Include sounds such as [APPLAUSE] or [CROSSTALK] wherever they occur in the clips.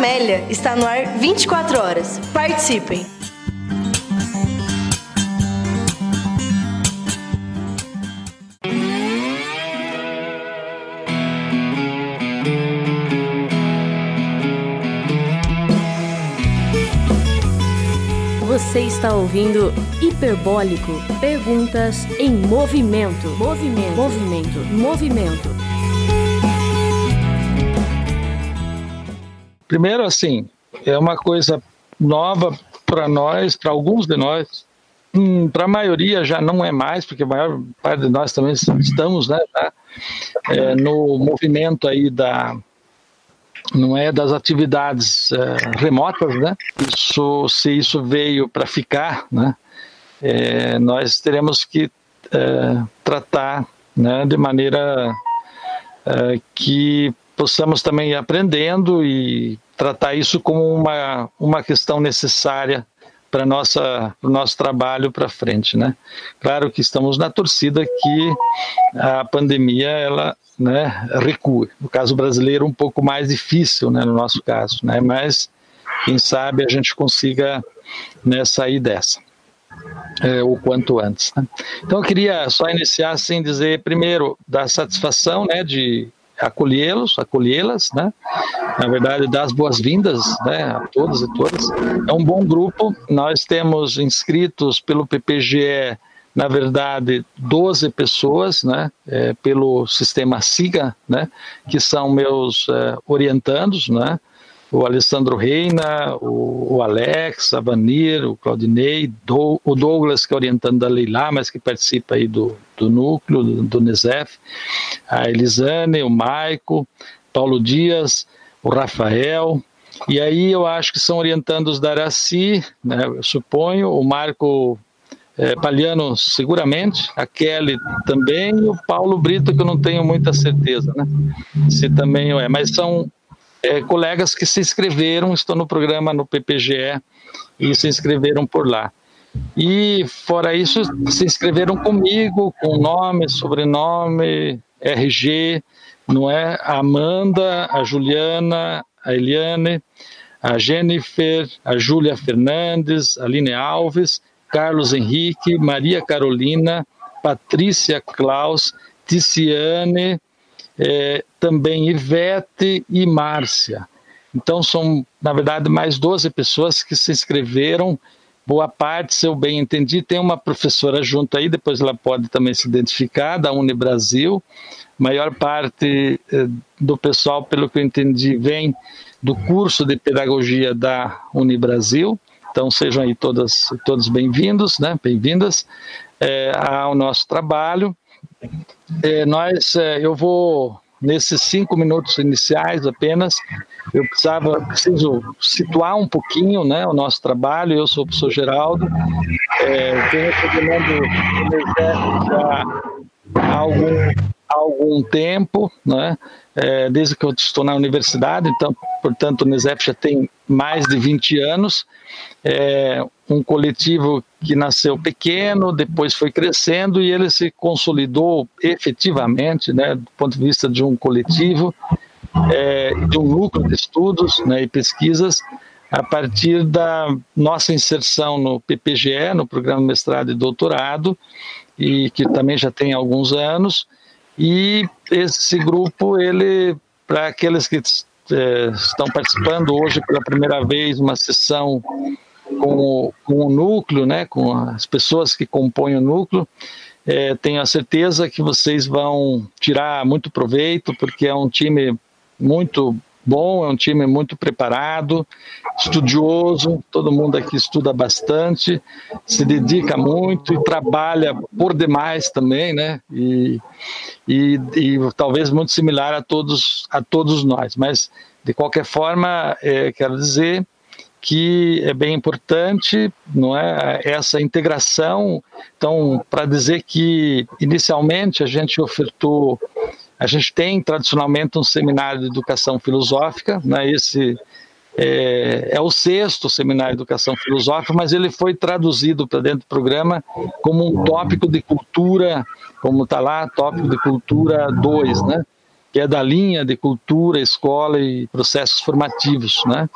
Amélia está no ar 24 horas. Participem! Você está ouvindo Hiperbólico Perguntas em Movimento. Movimento. Movimento. Movimento. Primeiro, assim, é uma coisa nova para nós, para alguns de nós. Hum, para a maioria já não é mais, porque a maior parte de nós também estamos né, já, é, no movimento aí da, não é das atividades é, remotas, né? Isso, se isso veio para ficar, né? É, nós teremos que é, tratar, né, de maneira é, que possamos também ir aprendendo e tratar isso como uma uma questão necessária para nossa o nosso trabalho para frente, né? Claro que estamos na torcida que a pandemia ela né, recue. No caso brasileiro, um pouco mais difícil, né, no nosso caso, né, mas quem sabe a gente consiga né, sair dessa. É, o quanto antes. Né? Então eu queria só iniciar sem dizer primeiro da satisfação, né, de acolhê-los, acolhê-las, né? Na verdade, dar as boas-vindas, né, a todos e todas. É um bom grupo. Nós temos inscritos pelo PPGE na verdade, 12 pessoas, né, é, pelo sistema SIGA, né, que são meus é, orientandos, né, o Alessandro Reina, o, o, Alex, a Vanir, o Claudinei, do, o Douglas, que é orientando da Leilá, mas que participa aí do, do núcleo, do, do NESEF, a Elisane, o Maico, Paulo Dias, o Rafael, e aí eu acho que são orientandos da Araci, né, eu suponho, o Marco é, Paliano seguramente, a Kelly também e o Paulo Brito que eu não tenho muita certeza, né? Se também é, mas são é, colegas que se inscreveram, estão no programa no PPGE e se inscreveram por lá. E fora isso, se inscreveram comigo com nome, sobrenome, RG, não é? A Amanda, a Juliana, a Eliane, a Jennifer, a Júlia Fernandes, a Aline Alves Carlos Henrique, Maria Carolina, Patrícia Klaus, Ticiane, é, também Ivete e Márcia. Então são, na verdade, mais 12 pessoas que se inscreveram. Boa parte, se eu bem entendi, tem uma professora junto aí, depois ela pode também se identificar, da Unibrasil. Maior parte eh, do pessoal, pelo que eu entendi, vem do curso de pedagogia da Unibrasil. Então sejam aí todas, todos bem-vindos, né? Bem-vindas é, ao nosso trabalho. É, nós, é, eu vou nesses cinco minutos iniciais apenas, eu precisava, preciso situar um pouquinho, né, o nosso trabalho. Eu sou o professor Geraldo, é, venho coordenando o Exército já há algum, há algum tempo, né? É, desde que eu estou na universidade, então, portanto, o NESEP já tem mais de 20 anos. É um coletivo que nasceu pequeno, depois foi crescendo e ele se consolidou efetivamente, né, do ponto de vista de um coletivo, é, de um núcleo de estudos né, e pesquisas, a partir da nossa inserção no PPGE, no Programa Mestrado e Doutorado, e que também já tem alguns anos, e esse grupo, ele, para aqueles que é, estão participando hoje pela primeira vez, uma sessão com o, com o núcleo, né, com as pessoas que compõem o núcleo. É, tenho a certeza que vocês vão tirar muito proveito, porque é um time muito bom, é um time muito preparado, estudioso, todo mundo aqui estuda bastante, se dedica muito e trabalha por demais também, né? E, e, e talvez muito similar a todos, a todos nós. Mas, de qualquer forma, é, quero dizer que é bem importante, não é essa integração. Então, para dizer que inicialmente a gente ofertou, a gente tem tradicionalmente um seminário de educação filosófica, né? Esse é, é, o sexto seminário de educação filosófica, mas ele foi traduzido para dentro do programa como um tópico de cultura, como está lá, tópico de cultura 2, né? Que é da linha de cultura, escola e processos formativos, né?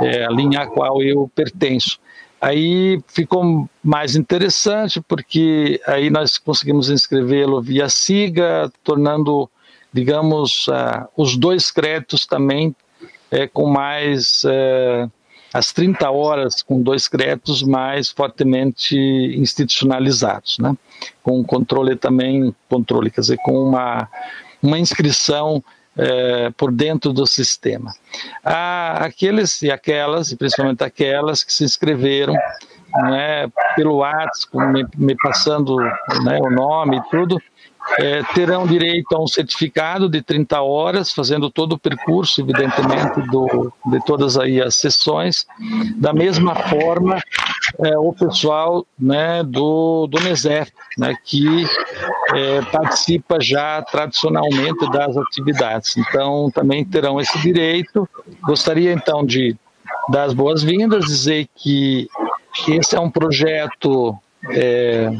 É a linha a qual eu pertenço. Aí ficou mais interessante porque aí nós conseguimos inscrevê-lo via SIGA, tornando, digamos, uh, os dois créditos também é, com mais uh, as 30 horas com dois créditos mais fortemente institucionalizados, né? Com controle também, controle, quer dizer, com uma uma inscrição é, por dentro do sistema. Há aqueles e aquelas, e principalmente aquelas que se inscreveram né, pelo WhatsApp, me, me passando né, o nome e tudo, é, terão direito a um certificado de 30 horas, fazendo todo o percurso, evidentemente, do, de todas aí as sessões. Da mesma forma, é, o pessoal né, do, do NESEF, né, que é, participa já tradicionalmente das atividades. Então, também terão esse direito. Gostaria, então, de dar as boas-vindas, dizer que esse é um projeto é,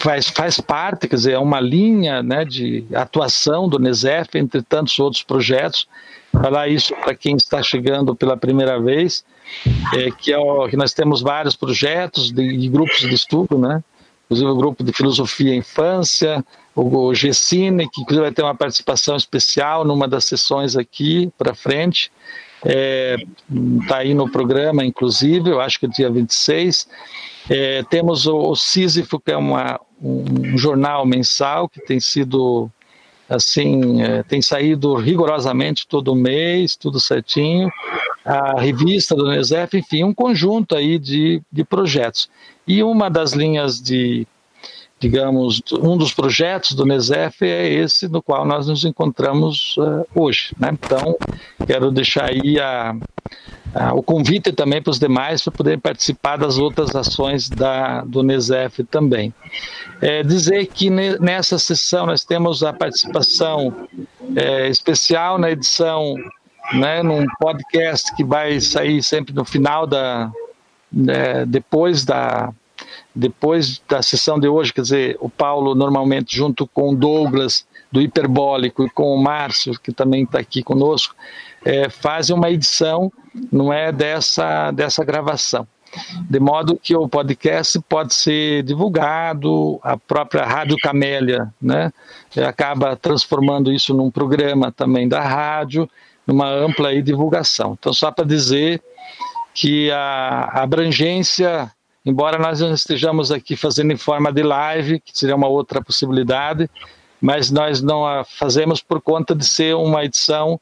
faz, faz parte, quer dizer, é uma linha né, de atuação do NESEF, entre tantos outros projetos. Falar isso para quem está chegando pela primeira vez, é, que, é o, que nós temos vários projetos de, de, grupos de estudo, né? inclusive o grupo de filosofia infância, o, o GCine, que inclusive vai ter uma participação especial numa das sessões aqui para frente. Está é, tá aí no programa, inclusive, eu acho que é dia 26. É, temos o, o Sísifo, que é uma, um jornal mensal que tem sido assim, é, tem saído rigorosamente todo mês, tudo certinho, a revista do NESEF, enfim, um conjunto aí de, de projetos. E uma das linhas de, digamos, um dos projetos do NESEF é esse no qual nós nos encontramos uh, hoje. Né? Então, quero deixar aí a, ah, o convite também para os demais para poderem participar das outras ações da, do NESEF também. É, dizer que ne, nessa sessão nós temos a participação é, especial na edição, né, num podcast que vai sair sempre no final da, né, depois da depois da sessão de hoje, quer dizer, o Paulo normalmente junto com o Douglas do Hiperbólico e com o Márcio, que também está aqui conosco, é, fazem uma edição, não é dessa, dessa gravação. De modo que o podcast pode ser divulgado, a própria Rádio Camélia né, acaba transformando isso num programa também da rádio, numa ampla divulgação. Então, só para dizer que a abrangência, embora nós estejamos aqui fazendo em forma de live, que seria uma outra possibilidade, mas nós não a fazemos por conta de ser uma edição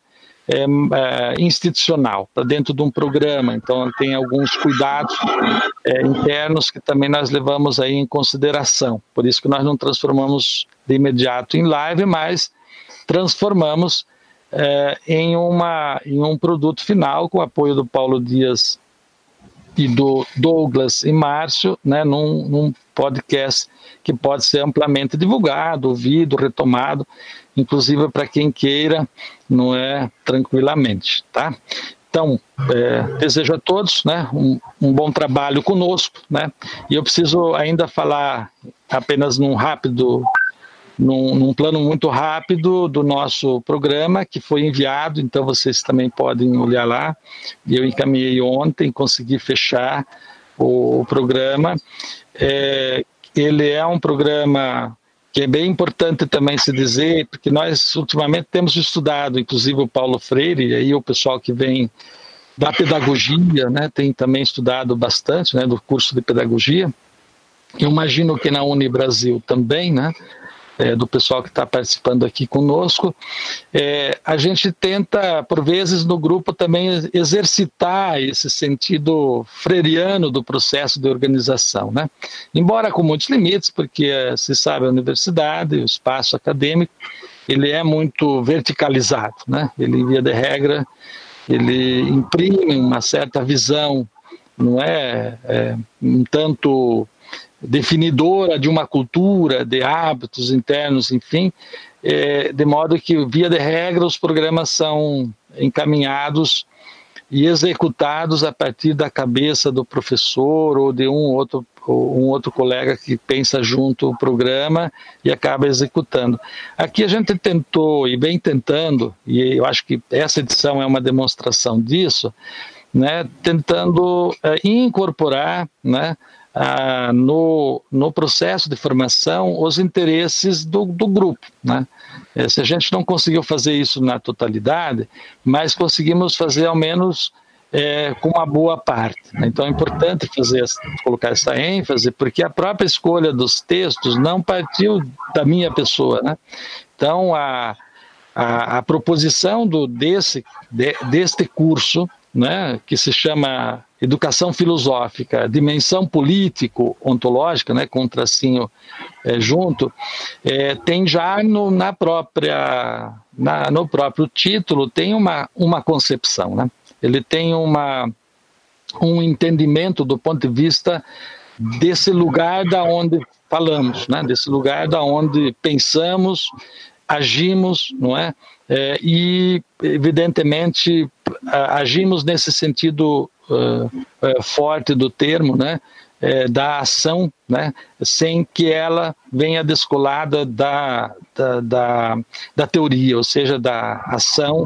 é, é, institucional, para dentro de um programa, então tem alguns cuidados é, internos que também nós levamos aí em consideração. Por isso que nós não transformamos de imediato em live, mas transformamos em, uma, em um produto final com o apoio do Paulo Dias e do Douglas e Márcio, né, num, num podcast que pode ser amplamente divulgado, ouvido, retomado, inclusive para quem queira, não é tranquilamente, tá? Então, é, desejo a todos né, um, um, bom trabalho conosco, né? E eu preciso ainda falar apenas num rápido num, num, plano muito rápido do nosso programa que foi enviado, então vocês também podem olhar lá. Eu encaminhei ontem, consegui fechar o, o programa. É, ele é um programa que é bem importante também se dizer, porque nós ultimamente temos estudado, inclusive o Paulo Freire, e aí o pessoal que vem da pedagogia, né, tem também estudado bastante, né, do curso de pedagogia. Eu imagino que na Uni Brasil também, né, é, do pessoal que está participando aqui conosco. É, a gente tenta, por vezes, no grupo também exercitar esse sentido freiriano do processo de organização, né? Embora com muitos limites, porque é, se sabe a universidade, o espaço acadêmico, ele é muito verticalizado, né? Ele, via de regra, ele imprime uma certa visão, não é, é um tanto definidora de uma cultura, de hábitos internos, enfim, é, de modo que, via de regra, os programas são encaminhados e executados a partir da cabeça do professor ou de um outro um outro colega que pensa junto o programa e acaba executando. Aqui a gente tentou e vem tentando, e eu acho que essa edição é uma demonstração disso, né, tentando é, incorporar né, a, no, no processo de formação os interesses do, do grupo. Né? É, se a gente não conseguiu fazer isso na totalidade, mas conseguimos fazer ao menos é, com uma boa parte. Né? Então é importante fazer, colocar essa ênfase, porque a própria escolha dos textos não partiu da minha pessoa. Né? Então a, a, a proposição do, desse, de, deste curso, né, que se chama Educação Filosófica, Dimensão Político-Ontológica, né, com um tracinho é, junto, é, tem já no, na própria, na, no próprio título, tem uma, uma concepção. Né? ele tem uma, um entendimento do ponto de vista desse lugar da onde falamos, né? desse lugar da onde pensamos, agimos, não é? é e evidentemente agimos nesse sentido uh, forte do termo, né? é, da ação, né, sem que ela venha descolada da, da, da, da, teoria, ou seja, da ação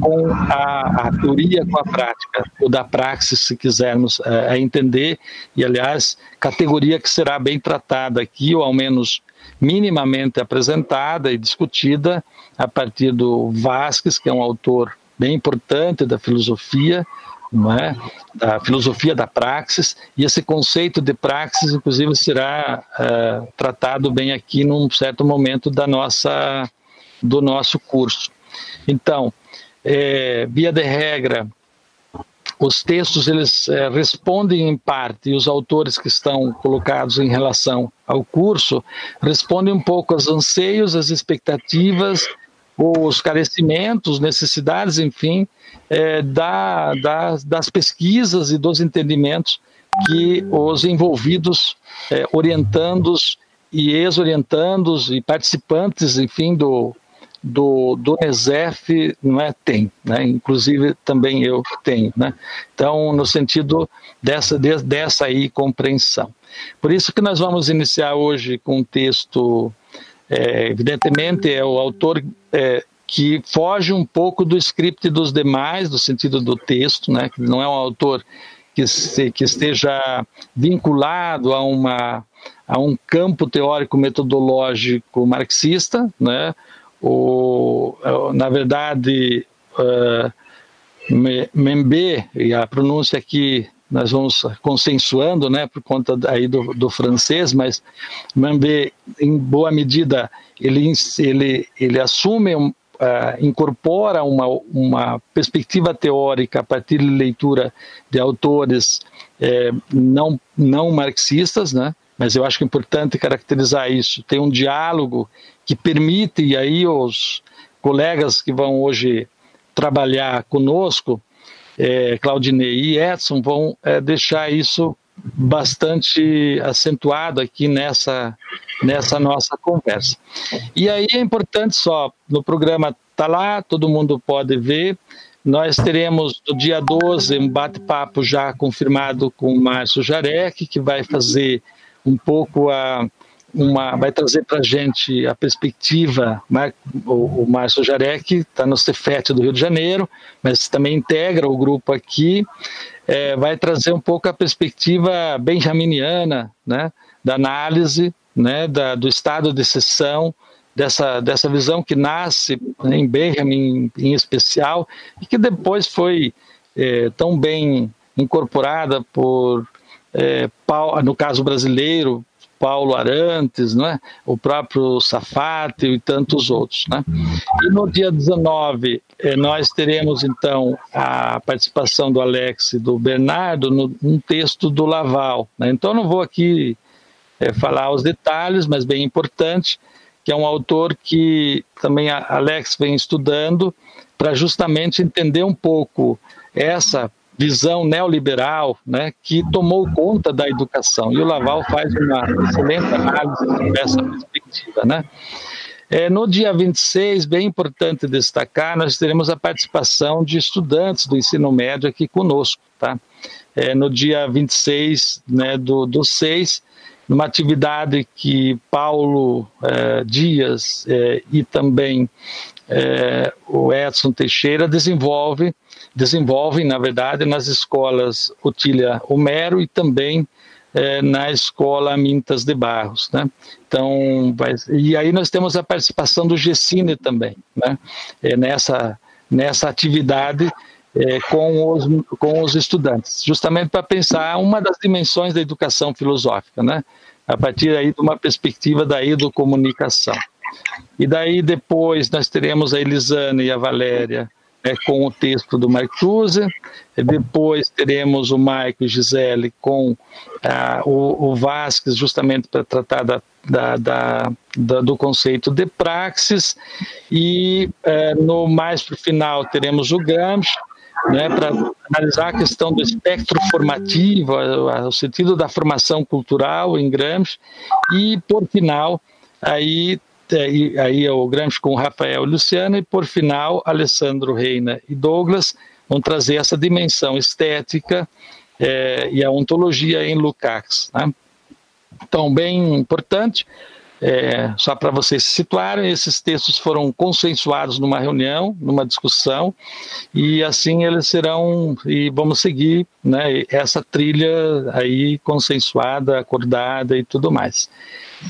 com a, a, teoria com a prática, ou da praxis, se quisermos é, entender, e aliás, categoria que será bem tratada aqui, ou ao menos minimamente apresentada e discutida a partir do Vasquez, que é um autor bem importante da filosofia, é? da filosofia da praxis, e esse conceito de praxis, inclusive, será uh, tratado bem aqui num certo momento da nossa, do nosso curso. Então, é, via de regra, os textos eles é, respondem em parte, e os autores que estão colocados em relação ao curso respondem um pouco aos anseios, às expectativas, os carecimentos, necessidades, enfim, é, da, da, das pesquisas e dos entendimentos que os envolvidos, é, orientandos e ex-orientandos e participantes, enfim, do, do, do NESEF não é, tem, né? inclusive também eu tenho. Né? Então, no sentido dessa, de, dessa aí compreensão. Por isso que nós vamos iniciar hoje com um texto, é, evidentemente, é o autor é, que foge um pouco do script dos demais, do sentido do texto, né? não é um autor que, se, que esteja vinculado a, uma, a um campo teórico metodológico marxista, né? O, na verdade, uh, Membe, e a pronúncia aqui nós vamos consensuando, né, por conta aí do, do francês, mas Membe, em boa medida, ele, ele, ele assume um, uh, incorpora uma, uma perspectiva teórica a partir de leitura de autores eh, não, não marxistas, né? mas eu acho que é importante caracterizar isso. Tem um diálogo que permite, e aí os colegas que vão hoje trabalhar conosco, é, Claudinei e Edson, vão é, deixar isso bastante acentuado aqui nessa, nessa nossa conversa. E aí é importante só, no programa está lá, todo mundo pode ver, nós teremos no dia 12 um bate-papo já confirmado com o Márcio Jarek, que vai fazer um pouco a, uma, vai trazer para a gente a perspectiva. O, o Márcio Jarek está no Cefet do Rio de Janeiro, mas também integra o grupo aqui. É, vai trazer um pouco a perspectiva benjaminiana, né, da análise, né, da, do estado de exceção, dessa, dessa visão que nasce né, em Benjamin em especial e que depois foi é, tão bem incorporada por, é, no caso brasileiro, Paulo Arantes, né? o próprio Safate e tantos outros. Né? E no dia 19, eh, nós teremos então a participação do Alex e do Bernardo num texto do Laval. Né? Então, não vou aqui eh, falar os detalhes, mas bem importante, que é um autor que também Alex vem estudando para justamente entender um pouco essa visão neoliberal né, que tomou conta da educação. E o Laval faz uma excelente análise dessa perspectiva. Né? É, no dia 26, bem importante destacar, nós teremos a participação de estudantes do ensino médio aqui conosco. Tá? é, no dia 26 né, do, do 6, numa atividade que Paulo é, Dias é, e também é, o Edson Teixeira desenvolve, desenvolvem, na verdade, nas escolas Otília Homero e também é, na escola Mintas de Barros, né? Então, e aí nós temos a participação do Gessine também, né? É, nessa nessa atividade é, com, os, com os estudantes, justamente para pensar uma das dimensões da educação filosófica, né? A partir aí de uma perspectiva da educomunicação. E daí depois nós teremos a Elisane e a Valéria é, com o texto do Marcuse, depois teremos o Maico e Gisele com ah, o, o Vasques, justamente para tratar da, da, da, da, do conceito de praxis, e eh, no mais para o final teremos o Gramsci, né, para analisar a questão do espectro formativo, o sentido da formação cultural em Gramsci, e por final, aí aí, aí é o Gramsci com Rafael e Luciana, e por final, Alessandro Reina e Douglas vão trazer essa dimensão estética é, e a ontologia em Lukács. Né? Então, bem importante, é, só para vocês se situarem, esses textos foram consensuados numa reunião, numa discussão, e assim eles serão, e vamos seguir né, essa trilha aí consensuada, acordada e tudo mais.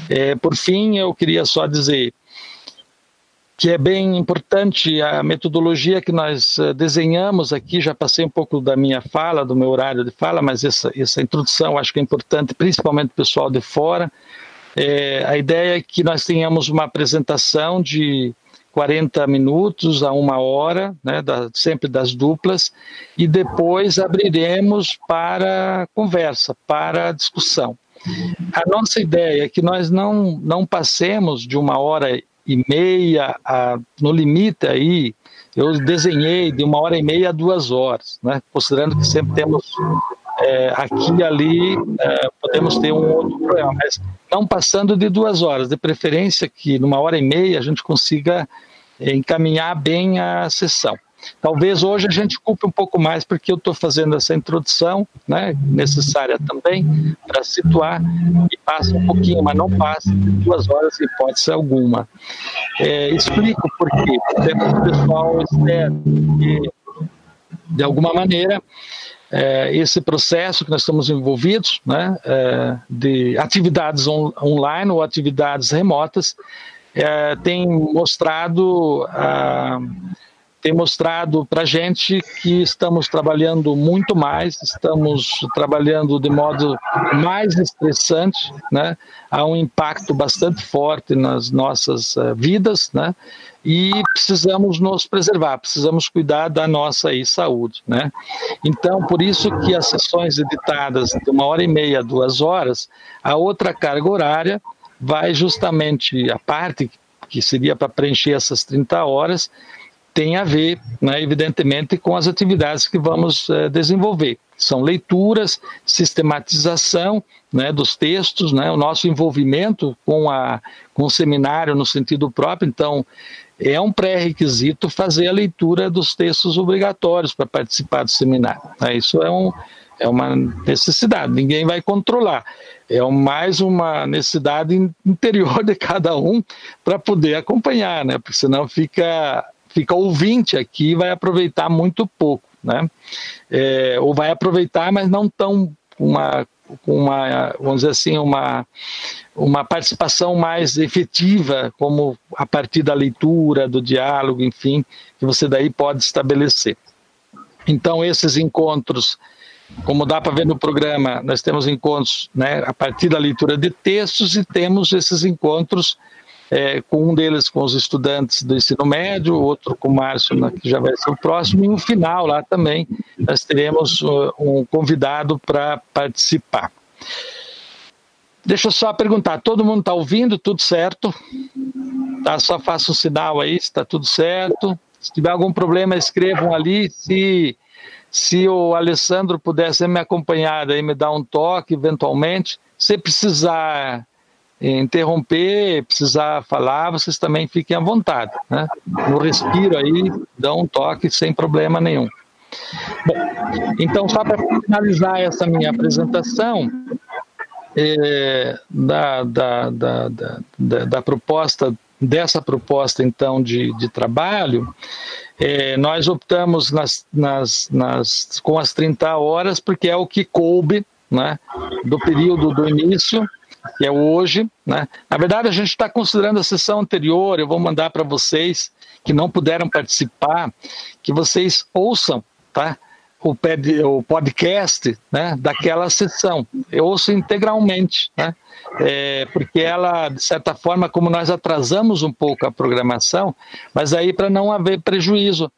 É, por fim, eu queria só dizer que é bem importante a metodologia que nós eh, desenhamos aqui. Já passei um pouco da minha fala, do meu horário de fala, mas essa, essa introdução acho que é importante, principalmente o pessoal de fora. É, a ideia é que nós tenhamos uma apresentação de 40 minutos a uma hora, né, da, sempre das duplas, e depois abriremos para conversa, para discussão. A nossa ideia é que nós não, não passemos de uma hora e meia, a, no limite aí, eu desenhei de uma hora e meia a duas horas, né? considerando que sempre temos é, aqui e ali, é, podemos ter um outro problema, mas não passando de duas horas, de preferência que numa hora e meia a gente consiga encaminhar bem a sessão. Talvez hoje a gente culpe um pouco mais porque eu estou fazendo essa introdução, né, necessária também, para situar, e passa um pouquinho, mas não passa de duas horas em hipótese alguma. É, explico por quê, o pessoal espera que, de alguma maneira, é, esse processo que nós estamos envolvidos, né, é, de atividades on, online ou atividades remotas, é, tem mostrado a tem mostrado para a gente que estamos trabalhando muito mais, estamos trabalhando de modo mais estressante, né? há um impacto bastante forte nas nossas uh, vidas, né? e precisamos nos preservar, precisamos cuidar da nossa aí, saúde. Né? Então, por isso que as sessões editadas de uma hora e meia, duas horas, a outra carga horária vai justamente, a parte que seria para preencher essas 30 horas, tem a ver, né, evidentemente, com as atividades que vamos é, desenvolver. São leituras, sistematização né, dos textos, né, o nosso envolvimento com, a, com o seminário no sentido próprio. Então, é um pré-requisito fazer a leitura dos textos obrigatórios para participar do seminário. Né, isso é, um, é uma necessidade, ninguém vai controlar. É mais uma necessidade interior de cada um para poder acompanhar, né? Porque senão fica fica ouvinte aqui vai aproveitar muito pouco, né? É, ou vai aproveitar, mas não tão uma uma vamos dizer assim uma uma participação mais efetiva como a partir da leitura do diálogo enfim que você daí pode estabelecer então esses encontros como dá para ver no programa nós temos encontros né a partir da leitura de textos e temos esses encontros é, com um deles com os estudantes do ensino médio, outro com o Márcio, né, que já vai ser o próximo, e no final lá também nós teremos uh, um convidado para participar. Deixa eu só perguntar, todo mundo está ouvindo? Tudo certo? Tá, só faça um sinal aí, está tudo certo. Se tiver algum problema, escrevam ali. Se, se o Alessandro pudesse me acompanhar, aí me dar um toque, eventualmente. Se precisar interromper, precisar falar, vocês também fiquem à vontade. Né? No respiro aí, dão um toque sem problema nenhum. Bom, então, só para finalizar essa minha apresentação, é, da, da, da, da, da proposta dessa proposta então de, de trabalho, é, nós optamos nas, nas, nas, com as 30 horas porque é o que coube né, do período do início, que é hoje. Né. Na verdade, a gente está considerando a sessão anterior, eu vou mandar para vocês que não puderam participar, que vocês ouçam tá, o, o podcast né, daquela sessão. Eu ouço integralmente. Né é, porque ela, de certa forma, como nós atrasamos um pouco a programação, mas aí para não haver prejuízo.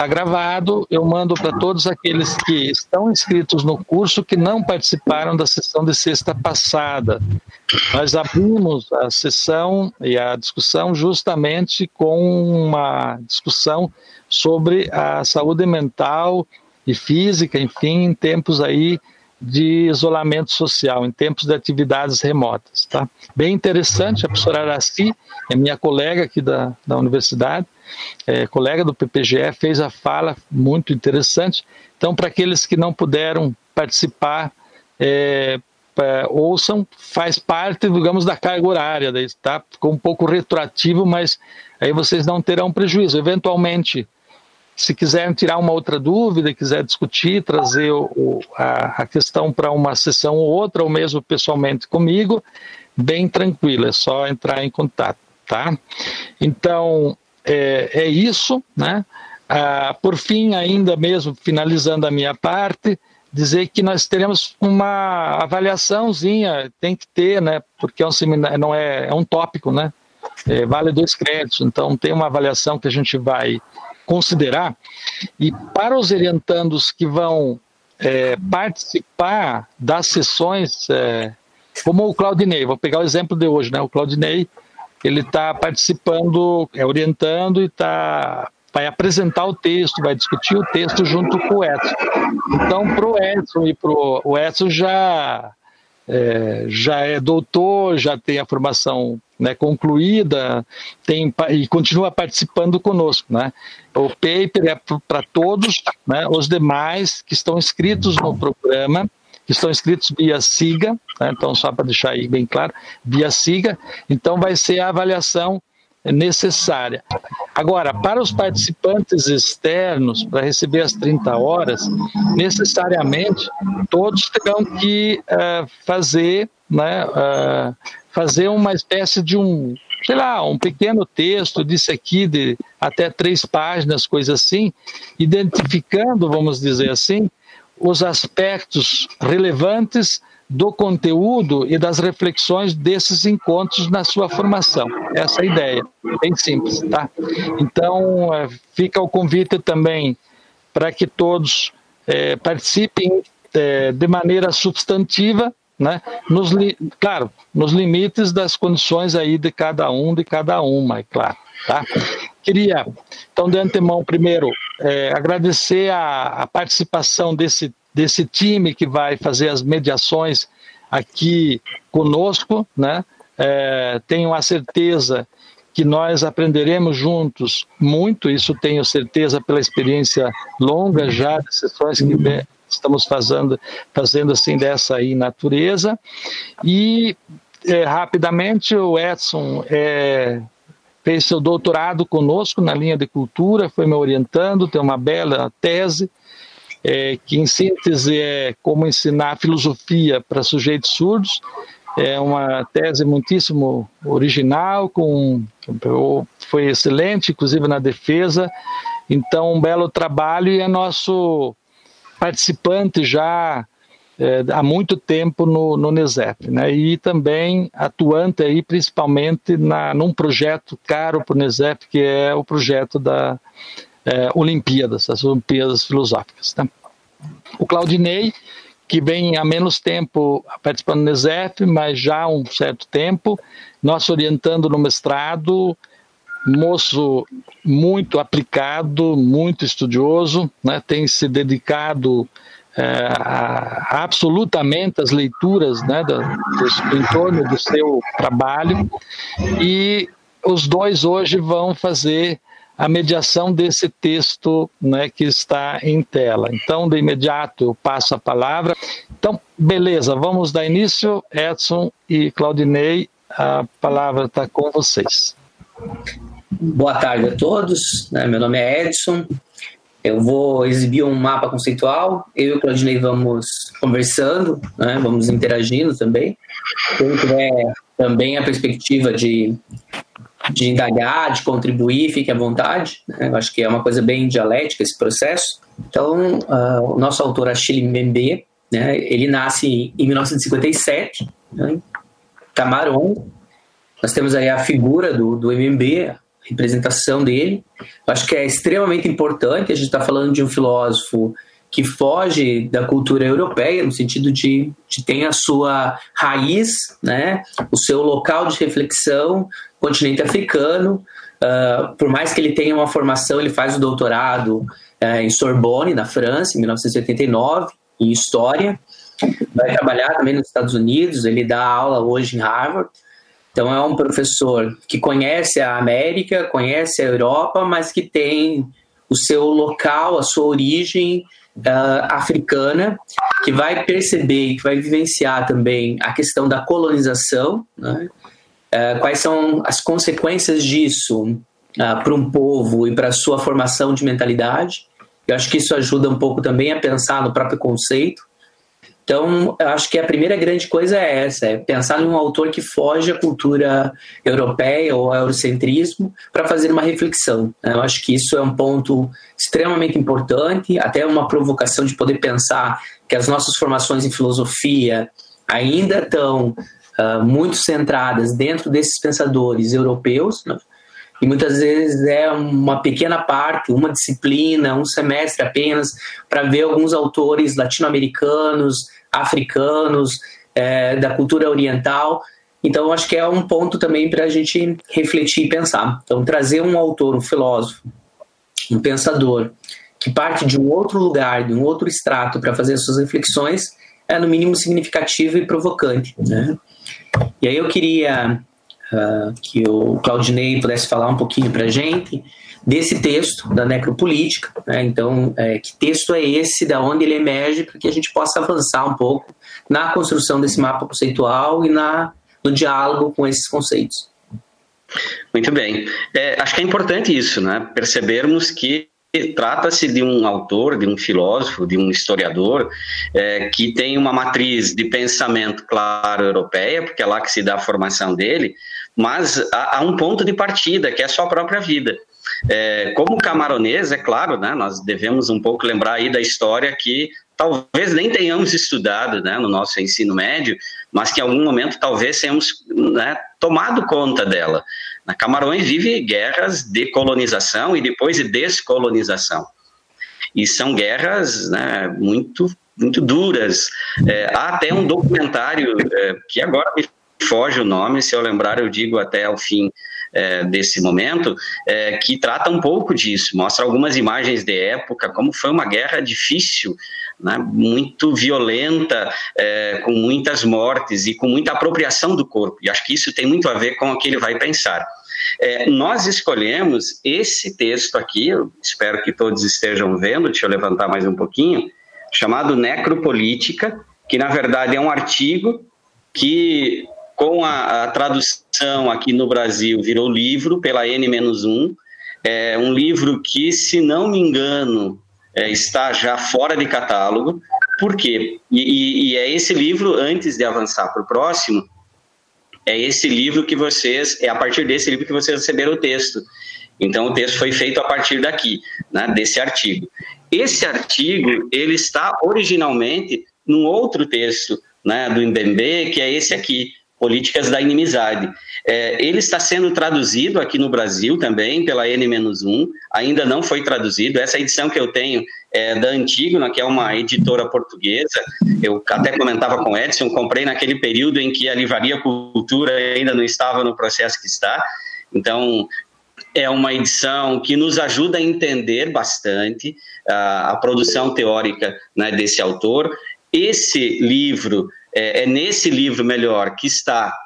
Está gravado, eu mando para todos aqueles que estão inscritos no curso que não participaram da sessão de sexta passada. Nós abrimos a sessão e a discussão justamente com uma discussão sobre a saúde mental e física, enfim, em tempos aí de isolamento social, em tempos de atividades remotas. Tá? Bem interessante, a professora Araci, é minha colega aqui da, da universidade, é, colega do PPGE, fez a fala muito interessante. Então, para aqueles que não puderam participar, é, ouçam, faz parte, digamos, da carga horária, daí, tá? ficou um pouco retroativo, mas aí vocês não terão prejuízo. Eventualmente, se quiserem tirar uma outra dúvida, quiser discutir, trazer o, a, a, questão para uma sessão ou outra, ou mesmo pessoalmente comigo, bem tranquilo, é só entrar em contato, tá? Então, é, é isso, né? Ah, por fim, ainda mesmo, finalizando a minha parte, dizer que nós teremos uma avaliaçãozinha, tem que ter, né? Porque é um seminário, não é, é um tópico, né? É, vale dois créditos, então tem uma avaliação que a gente vai considerar. E para os orientandos que vão é, participar das sessões, é, como o Claudinei, vou pegar o exemplo de hoje, né? O Claudinei, ele está participando, é orientando e está vai apresentar o texto, vai discutir o texto junto com o Edson. Então, para o Edson e para o Edson já é, já é doutor, já tem a formação né, concluída tem, e continua participando conosco. Né? O paper é para todos né, os demais que estão inscritos no programa, estão inscritos via SIGA, né, então só para deixar aí bem claro, via SIGA, então vai ser a avaliação necessária. Agora, para os participantes externos, para receber as 30 horas, necessariamente todos terão que uh, fazer né, uh, fazer uma espécie de um, sei lá, um pequeno texto disso aqui, de até três páginas, coisa assim, identificando, vamos dizer assim, os aspectos relevantes do conteúdo e das reflexões desses encontros na sua formação. Essa é a ideia, bem simples, tá? Então, é, fica o convite também para que todos é, participem é, de maneira substantiva né? Nos, claro, nos limites das condições aí de cada um, de cada uma, é claro. Tá? Queria, então, de antemão, primeiro, é, agradecer a, a, participação desse, desse time que vai fazer as mediações aqui conosco, né? É, tenho a certeza que nós aprenderemos juntos muito, isso tenho certeza pela experiência longa já de sessões que estamos fazendo, fazendo assim dessa aí natureza. E é, rapidamente o Edson é, fez seu doutorado conosco na linha de cultura, foi me orientando, tem uma bela tese, é, que em síntese é como ensinar filosofia para sujeitos surdos. É uma tese muitíssimo original, com, foi excelente, inclusive na defesa. Então, um belo trabalho e é nosso participante já é, há muito tempo no, no NESEP, né? e também atuante aí principalmente na, num projeto caro para o NESEP, que é o projeto da é, Olimpíadas, as Olimpíadas Filosóficas. Né? O Claudinei, que vem há menos tempo participando do NESEP, mas já há um certo tempo, nós orientando no mestrado, moço muito aplicado, muito estudioso, né, tem se dedicado é, absolutamente às leituras né, do, do, em torno do seu trabalho e os dois hoje vão fazer a mediação desse texto né, que está em tela. Então, de imediato, eu passo a palavra. Então, beleza, vamos dar início. Edson e Claudinei, a palavra está com vocês. Boa tarde a todos. Né? Meu nome é Edson. Eu vou exibir um mapa conceitual. Eu e o Claudinei vamos conversando, né? vamos interagindo também. Quem tiver também a perspectiva de, de indagar, de contribuir, fique à vontade. Né? Eu acho que é uma coisa bem dialética esse processo. Então, uh, o nosso autor, Achille Mbembe, né? ele nasce em 1957, né? em Camarão. Nós temos aí a figura do, do representação dele. Eu acho que é extremamente importante. A gente está falando de um filósofo que foge da cultura europeia, no sentido de, de ter a sua raiz, né, o seu local de reflexão, continente africano. Uh, por mais que ele tenha uma formação, ele faz o doutorado uh, em Sorbonne, na França, em 1989, em História. Vai trabalhar também nos Estados Unidos, ele dá aula hoje em Harvard. Então é um professor que conhece a América, conhece a Europa, mas que tem o seu local, a sua origem uh, africana, que vai perceber, que vai vivenciar também a questão da colonização, né? uh, quais são as consequências disso uh, para um povo e para a sua formação de mentalidade. Eu acho que isso ajuda um pouco também a pensar no próprio conceito. Então, eu acho que a primeira grande coisa é essa, é pensar em um autor que foge à cultura europeia ou ao eurocentrismo para fazer uma reflexão. Né? Eu acho que isso é um ponto extremamente importante, até uma provocação de poder pensar que as nossas formações em filosofia ainda estão uh, muito centradas dentro desses pensadores europeus, né? e muitas vezes é uma pequena parte, uma disciplina, um semestre apenas, para ver alguns autores latino-americanos, africanos, é, da cultura oriental. Então, acho que é um ponto também para a gente refletir e pensar. Então, trazer um autor, um filósofo, um pensador, que parte de um outro lugar, de um outro extrato para fazer suas reflexões, é no mínimo significativo e provocante. Né? E aí eu queria uh, que o Claudinei pudesse falar um pouquinho para a gente desse texto da necropolítica. Né? Então, é, que texto é esse, da onde ele emerge, para que a gente possa avançar um pouco na construção desse mapa conceitual e na, no diálogo com esses conceitos. Muito bem. É, acho que é importante isso, né? percebermos que trata-se de um autor, de um filósofo, de um historiador é, que tem uma matriz de pensamento, claro, europeia, porque é lá que se dá a formação dele, mas há, há um ponto de partida, que é a sua própria vida. É, como camaronês, é claro, né, nós devemos um pouco lembrar aí da história que talvez nem tenhamos estudado né, no nosso ensino médio, mas que em algum momento talvez tenhamos né, tomado conta dela. Na Camarões vive guerras de colonização e depois de descolonização. E são guerras né, muito, muito duras. É, há até um documentário é, que agora me foge o nome, se eu lembrar eu digo até ao fim é, desse momento, é, que trata um pouco disso, mostra algumas imagens de época, como foi uma guerra difícil, né, muito violenta, é, com muitas mortes e com muita apropriação do corpo. E acho que isso tem muito a ver com o que ele vai pensar. É, nós escolhemos esse texto aqui, eu espero que todos estejam vendo, deixa eu levantar mais um pouquinho, chamado Necropolítica, que na verdade é um artigo que com a, a, tradução aqui no Brasil, virou livro pela N-1. É um livro que, se não me engano, é, está já fora de catálogo. Por quê? E, e, é esse livro, antes de avançar para o próximo, é esse livro que vocês, é a partir desse livro que vocês receberam o texto. Então, o texto foi feito a partir daqui, né, desse artigo. Esse artigo, ele está originalmente num outro texto né, do Mbembe, que é esse aqui, Políticas da Inimizade. É, ele está sendo traduzido aqui no Brasil também pela N-1, ainda não foi traduzido. Essa edição que eu tenho é da Antígona, que é uma editora portuguesa. Eu até comentava com Edson, comprei naquele período em que a Livraria Cultura ainda não estava no processo que está. Então, é uma edição que nos ajuda a entender bastante a, a produção teórica né, desse autor. Esse livro é, é nesse livro melhor que está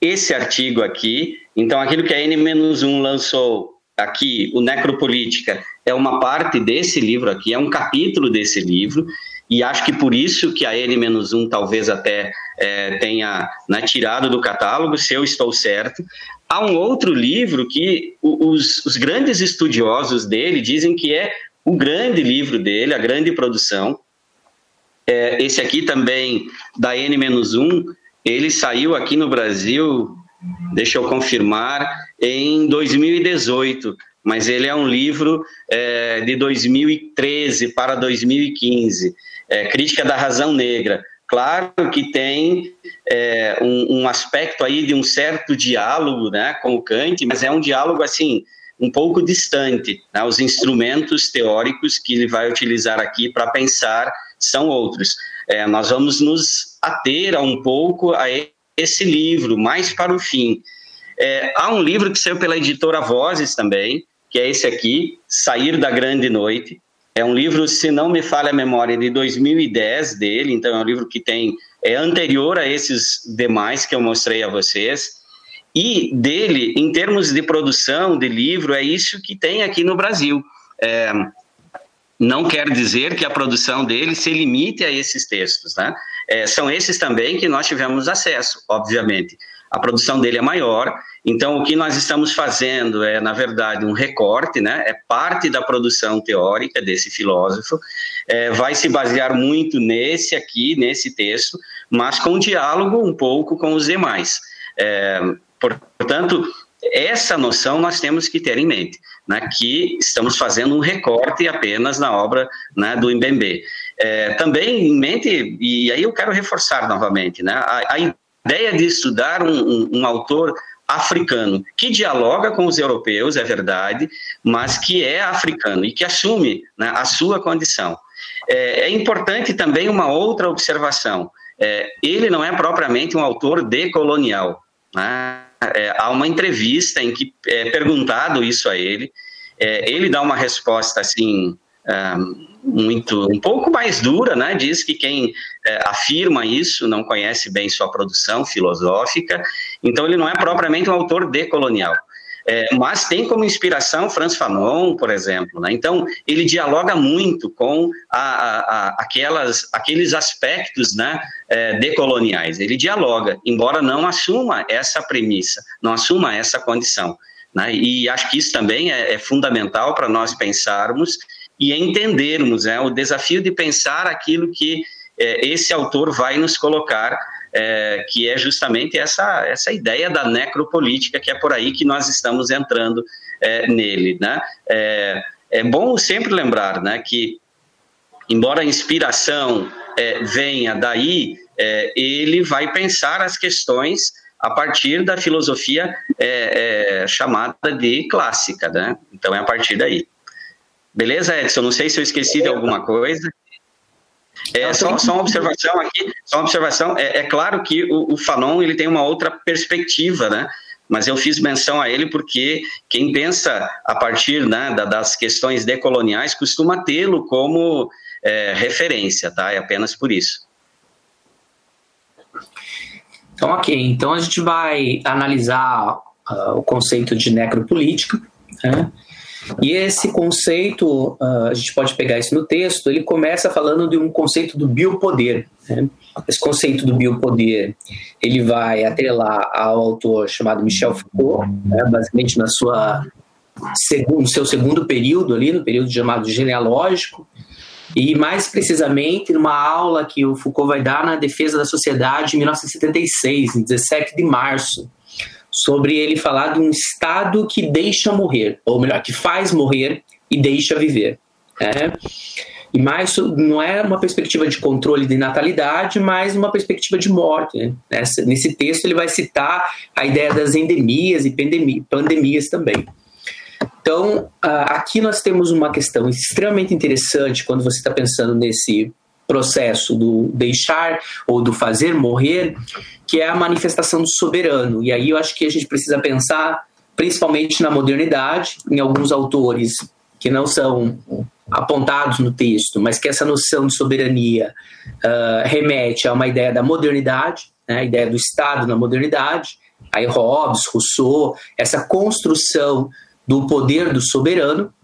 esse artigo aqui. Então, aquilo que a N-1 lançou aqui, o Necropolítica, é uma parte desse livro aqui, é um capítulo desse livro, e acho que por isso que a N-1 talvez até é, tenha né, tirado do catálogo, se eu estou certo. Há um outro livro que os, os grandes estudiosos dele dizem que é o grande livro dele, a grande produção. É, esse aqui também, da N-1, ele saiu aqui no Brasil, deixa eu confirmar, em 2018 mas ele é um livro é, de 2013 para 2015 é, crítica da razão negra. Claro que tem é, um, um, aspecto aí de um certo diálogo né, com o Kant, mas é um diálogo assim um pouco distante. Né? Os instrumentos teóricos que ele vai utilizar aqui para pensar são outros. É, nós vamos nos ater um pouco a esse livro, mais para o fim. É, há um livro que saiu pela editora Vozes também, que é esse aqui, Sair da Grande Noite, é um livro, se não me falha a memória, de 2010 dele, então é um livro que tem é anterior a esses demais que eu mostrei a vocês. E dele, em termos de produção de livro, é isso que tem aqui no Brasil. É, não quer dizer que a produção dele se limite a esses textos, né? É, são esses também que nós tivemos acesso, obviamente a produção dele é maior. Então, o que nós estamos fazendo é, na verdade, um recorte, né? é parte da produção teórica desse filósofo, é, vai se basear muito nesse aqui, nesse texto, mas com diálogo um pouco com os demais. É, portanto, essa noção nós temos que ter em mente, né, que estamos fazendo um recorte apenas na obra né, do Mbembe. É, também em mente, e aí eu quero reforçar novamente, né, a, a ideia de estudar um, um, um autor africano, que dialoga com os europeus, é verdade, mas que é africano e que assume né, a sua condição. É, é, importante também uma outra observação. É, ele não é propriamente um autor decolonial. Né? É, há uma entrevista em que é perguntado isso a ele, é, ele dá uma resposta assim muito um pouco mais dura, né? Diz que quem é, afirma isso não conhece bem sua produção filosófica, então ele não é propriamente um autor decolonial. É, mas tem como inspiração Franz Fanon, por exemplo. Né? Então, ele dialoga muito com a, a, a, aquelas, aqueles aspectos né, é, decoloniais. Ele dialoga, embora não assuma essa premissa, não assuma essa condição. Né? E acho que isso também é, é fundamental para nós pensarmos e entendermos é, o desafio de pensar aquilo que é, esse autor vai nos colocar, é, que é justamente essa, essa ideia da necropolítica, que é por aí que nós estamos entrando é, nele. Né? É, é bom sempre lembrar né, que, embora a inspiração é, venha daí, é, ele vai pensar as questões a partir da filosofia chamada de clássica. Né? Então, é a partir daí. Beleza, Edson? Não sei se eu esqueci de alguma coisa. É só, só uma observação aqui, só uma observação. É, é claro que o, o, Fanon ele tem uma outra perspectiva, né? Mas eu fiz menção a ele porque quem pensa a partir né, das questões decoloniais costuma tê-lo como é, referência, tá? É apenas por isso. Então, ok. Então a gente vai analisar uh, o conceito de necropolítica, né? E esse conceito, uh, a gente pode pegar isso no texto, ele começa falando de um conceito do biopoder. Né? Esse conceito do biopoder, ele vai atrelar ao autor chamado Michel Foucault, né? basicamente na sua no seu segundo período ali, no período chamado genealógico, e mais precisamente numa aula que o Foucault vai dar na Defesa da Sociedade em 1976, em 17 de março sobre ele falar de um estado que deixa morrer, ou melhor, que faz morrer e deixa viver. Né? E mais, não é uma perspectiva de controle de natalidade, mas uma perspectiva de morte. Né? Nesse texto ele vai citar a ideia das endemias e pandemia, pandemias também. Então, aqui nós temos uma questão extremamente interessante quando você está pensando nesse processo do deixar ou do fazer morrer, que é a manifestação do soberano. E aí eu acho que a gente precisa pensar principalmente na modernidade, em alguns autores que não são apontados no texto, mas que essa noção de soberania uh, remete a uma ideia da modernidade, né, a ideia do Estado na modernidade, aí Hobbes, Rousseau, essa construção do poder do soberano,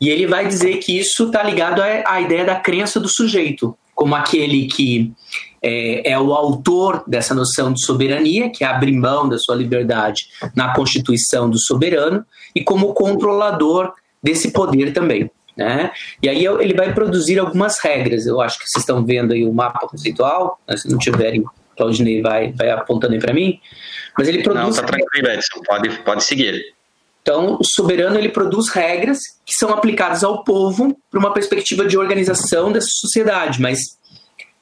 e ele vai dizer que isso está ligado à, ideia da crença do sujeito, como aquele que é, é, o autor dessa noção de soberania, que abre mão da sua liberdade na constituição do soberano, e como controlador desse poder também. Né? E aí ele vai produzir algumas regras. Eu acho que vocês estão vendo aí o mapa conceitual, né? se não tiverem, Claudinei vai, vai apontando aí para mim. Mas ele produz. Não, tá tranquilo, Edson, pode, pode seguir. Então, o soberano ele produz regras que são aplicadas ao povo para uma perspectiva de organização dessa sociedade, mas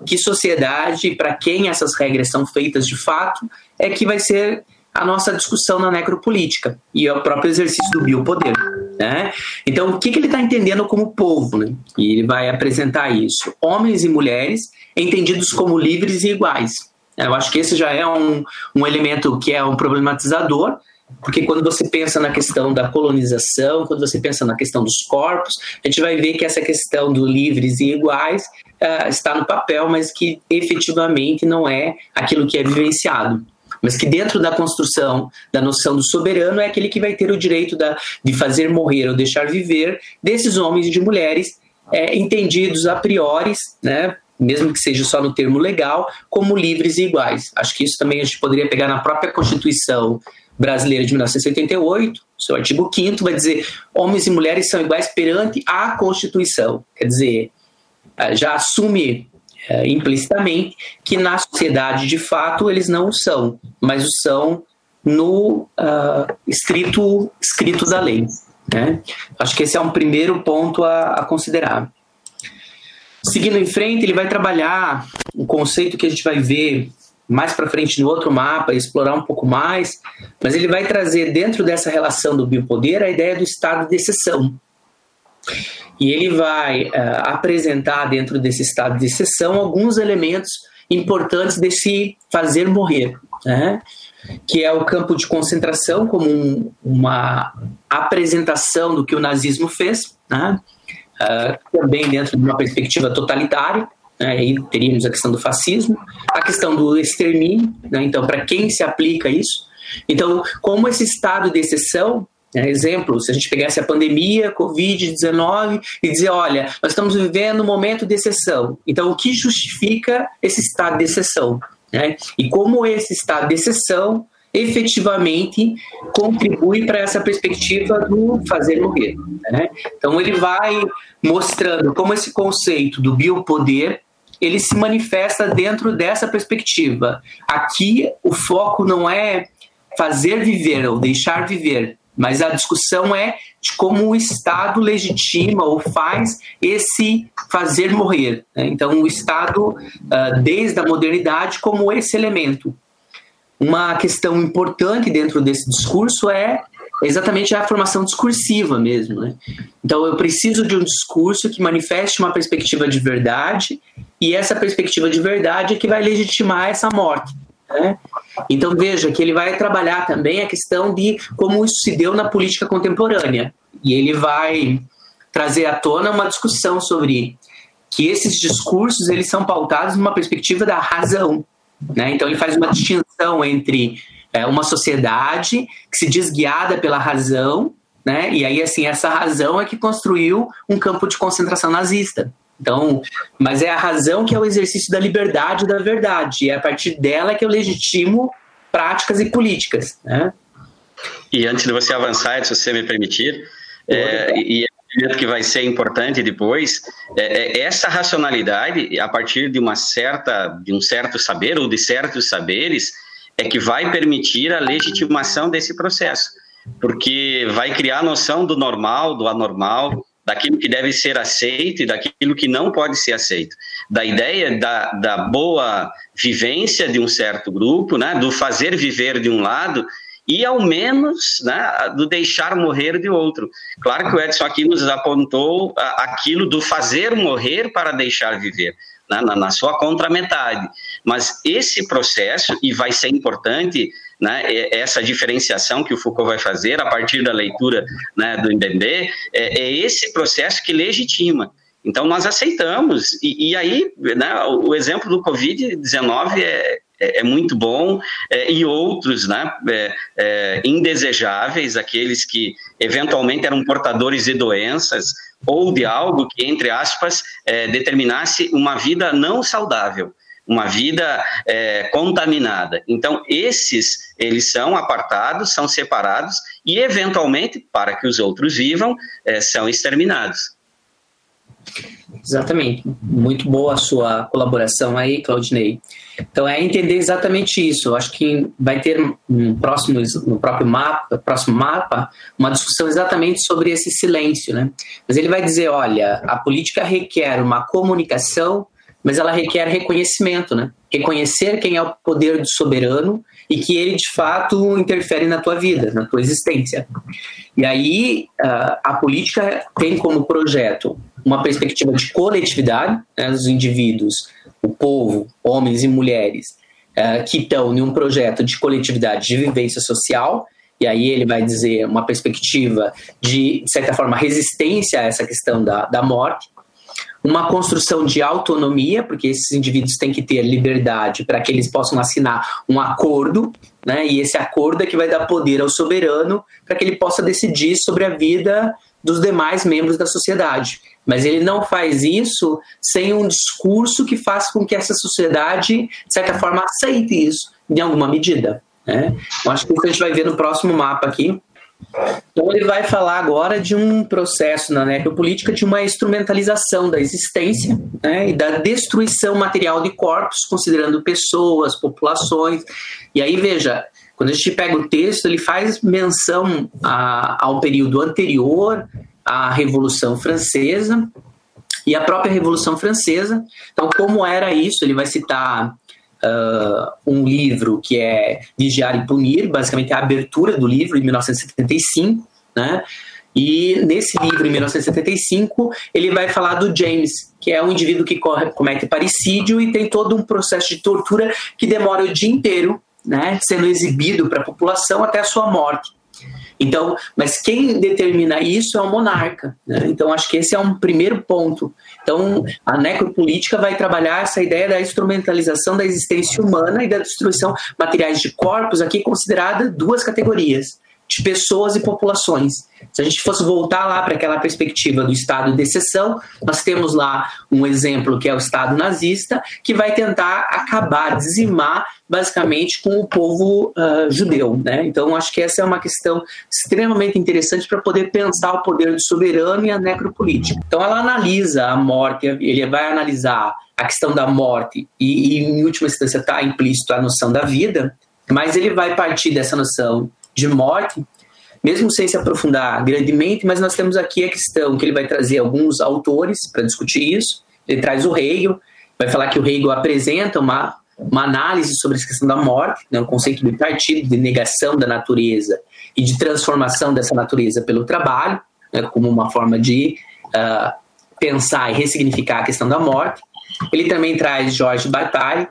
que sociedade, para quem essas regras são feitas de fato, é que vai ser a nossa discussão na necropolítica e é o próprio exercício do biopoder. Né? Então, o que, que ele está entendendo como povo? Né? E ele vai apresentar isso. Homens e mulheres entendidos como livres e iguais. Eu acho que esse já é um, um elemento que é um problematizador, porque quando você pensa na questão da colonização, quando você pensa na questão dos corpos, a gente vai ver que essa questão do livres e iguais uh, está no papel, mas que efetivamente não é aquilo que é vivenciado. Mas que dentro da construção da noção do soberano é aquele que vai ter o direito da, de fazer morrer ou deixar viver desses homens e de mulheres é, entendidos a priori, né, mesmo que seja só no termo legal, como livres e iguais. Acho que isso também a gente poderia pegar na própria Constituição brasileira de 1988, seu artigo 5 vai dizer homens e mulheres são iguais perante a Constituição. Quer dizer, eh, já assume é, implicitamente que na sociedade de fato eles não o são, mas o são no uh, escrito, escrito da lei. Né? Acho que esse é um primeiro ponto a, a considerar. Seguindo em frente, ele vai trabalhar um conceito que a gente vai ver mais para frente no outro mapa, explorar um pouco mais, mas ele vai trazer dentro dessa relação do biopoder a ideia do estado de exceção. E ele vai uh, apresentar dentro desse estado de exceção alguns elementos importantes desse fazer morrer, né? que é o campo de concentração como um, uma apresentação do que o nazismo fez, né? uh, também dentro de uma perspectiva totalitária? Aí teríamos a questão do fascismo, a questão do extermínio, né? então para quem se aplica isso? Então, como esse estado de exceção é, exemplo, se a gente pegasse a pandemia, Covid-19, e dizer, olha, nós estamos vivendo um momento de exceção. Então, o que justifica esse estado de exceção? Né? E como esse estado de exceção efetivamente contribui para essa perspectiva do fazer morrer. Né? Então, ele vai mostrando como esse conceito do biopoder ele se manifesta dentro dessa perspectiva. Aqui, o foco não é fazer viver ou deixar viver, mas a discussão é de como o Estado legitima ou faz esse fazer morrer. Né? Então, o Estado, uh, desde a modernidade, como esse elemento. Uma questão importante dentro desse discurso é exatamente a formação discursiva mesmo. Né? Então, eu preciso de um discurso que manifeste uma perspectiva de verdade, e essa perspectiva de verdade é que vai legitimar essa morte. Né? Então veja que ele vai trabalhar também a questão de como isso se deu na política contemporânea. E ele vai trazer à tona uma discussão sobre que esses discursos eles são pautados numa perspectiva da razão. Né? Então ele faz uma distinção entre é, uma sociedade que se diz guiada pela razão, né? e aí assim essa razão é que construiu um campo de concentração nazista. Então, mas é a razão que é o exercício da liberdade e da verdade. E é a partir dela que eu legitimo práticas e políticas. Né? E antes de você avançar, se você me permitir, é, e é que vai ser importante depois, é, é, essa racionalidade, a partir de uma certa, de um certo saber ou de certos saberes, é que vai permitir a legitimação desse processo, porque vai criar a noção do normal, do anormal, daquilo que deve ser aceito e daquilo que não pode ser aceito, da ideia da, da boa vivência de um certo grupo, né, do fazer viver de um lado e ao menos né, do deixar morrer de outro. Claro que o Edson aqui nos apontou aquilo do fazer morrer para deixar viver. Né, na, na sua contrametade. Mas esse processo, e vai ser importante né, essa diferenciação que o Foucault vai fazer a partir da leitura né, do Mbembe, é, é esse processo que legitima. Então, nós aceitamos. E, e aí, né, o exemplo do Covid-19 é, é, é muito bom, é, e outros né, é, é, indesejáveis, aqueles que eventualmente eram portadores de doenças ou de algo que, entre aspas, é, determinasse uma vida não saudável uma vida é, contaminada. Então, esses, eles são apartados, são separados e, eventualmente, para que os outros vivam, é, são exterminados. Exatamente. Muito boa a sua colaboração aí, Claudinei. Então é entender exatamente isso. Eu acho que vai ter um próximo, no próprio mapa, próximo mapa, uma discussão exatamente sobre esse silêncio, né? Mas ele vai dizer, olha, a política requer uma comunicação, mas ela requer reconhecimento, né? Reconhecer quem é o poder do soberano e que ele de fato interfere na tua vida, na tua existência. E aí a política tem como projeto uma perspectiva de coletividade, né, dos indivíduos, o povo, homens e mulheres, uh, que estão em um projeto de coletividade de vivência social, e aí ele vai dizer uma perspectiva de, de certa forma, resistência a essa questão da, da morte, uma construção de autonomia, porque esses indivíduos têm que ter liberdade para que eles possam assinar um acordo, né? E esse acordo é que vai dar poder ao soberano para que ele possa decidir sobre a vida dos demais membros da sociedade. Mas ele não faz isso sem um discurso que faça com que essa sociedade, de certa forma, aceite isso em alguma medida. Né? Eu acho que isso a gente vai ver no próximo mapa aqui. Então ele vai falar agora de um processo na necropolítica de uma instrumentalização da existência né, e da destruição material de corpos, considerando pessoas, populações. E aí veja, quando a gente pega o texto, ele faz menção a, ao período anterior à Revolução Francesa e à própria Revolução Francesa. Então, como era isso? Ele vai citar uh, um livro que é Vigiar e Punir, basicamente a abertura do livro, em 1975, né? E nesse livro, em 1975, ele vai falar do James, que é um indivíduo que comete parricídio e tem todo um processo de tortura que demora o dia inteiro, né, sendo exibido para a população até a sua morte. Então, mas quem determina isso é o monarca. Né? Então, acho que esse é um primeiro ponto. Então, a necropolítica vai trabalhar essa ideia da instrumentalização da existência humana e da destruição materiais de corpos, aqui considerada duas categorias de pessoas e populações. Se a gente fosse voltar lá para aquela perspectiva do Estado de exceção, nós temos lá um exemplo que é o Estado nazista, que vai tentar acabar, dizimar basicamente com o povo uh, judeu. Né? Então, acho que essa é uma questão extremamente interessante para poder pensar o poder do soberano e a necropolítica. Então, ela analisa a morte, ele vai analisar a questão da morte e, e em última instância, está implícito a noção da vida, mas ele vai partir dessa noção de morte, mesmo sem se aprofundar grandemente, mas nós temos aqui a questão que ele vai trazer alguns autores para discutir isso. Ele traz o Hegel, vai falar que o Hegel apresenta uma, uma análise sobre a questão da morte, né, um conceito de partido, de negação da natureza e de transformação dessa natureza pelo trabalho, né, como uma forma de uh, pensar e ressignificar a questão da morte. Ele também traz Jorge Bataille,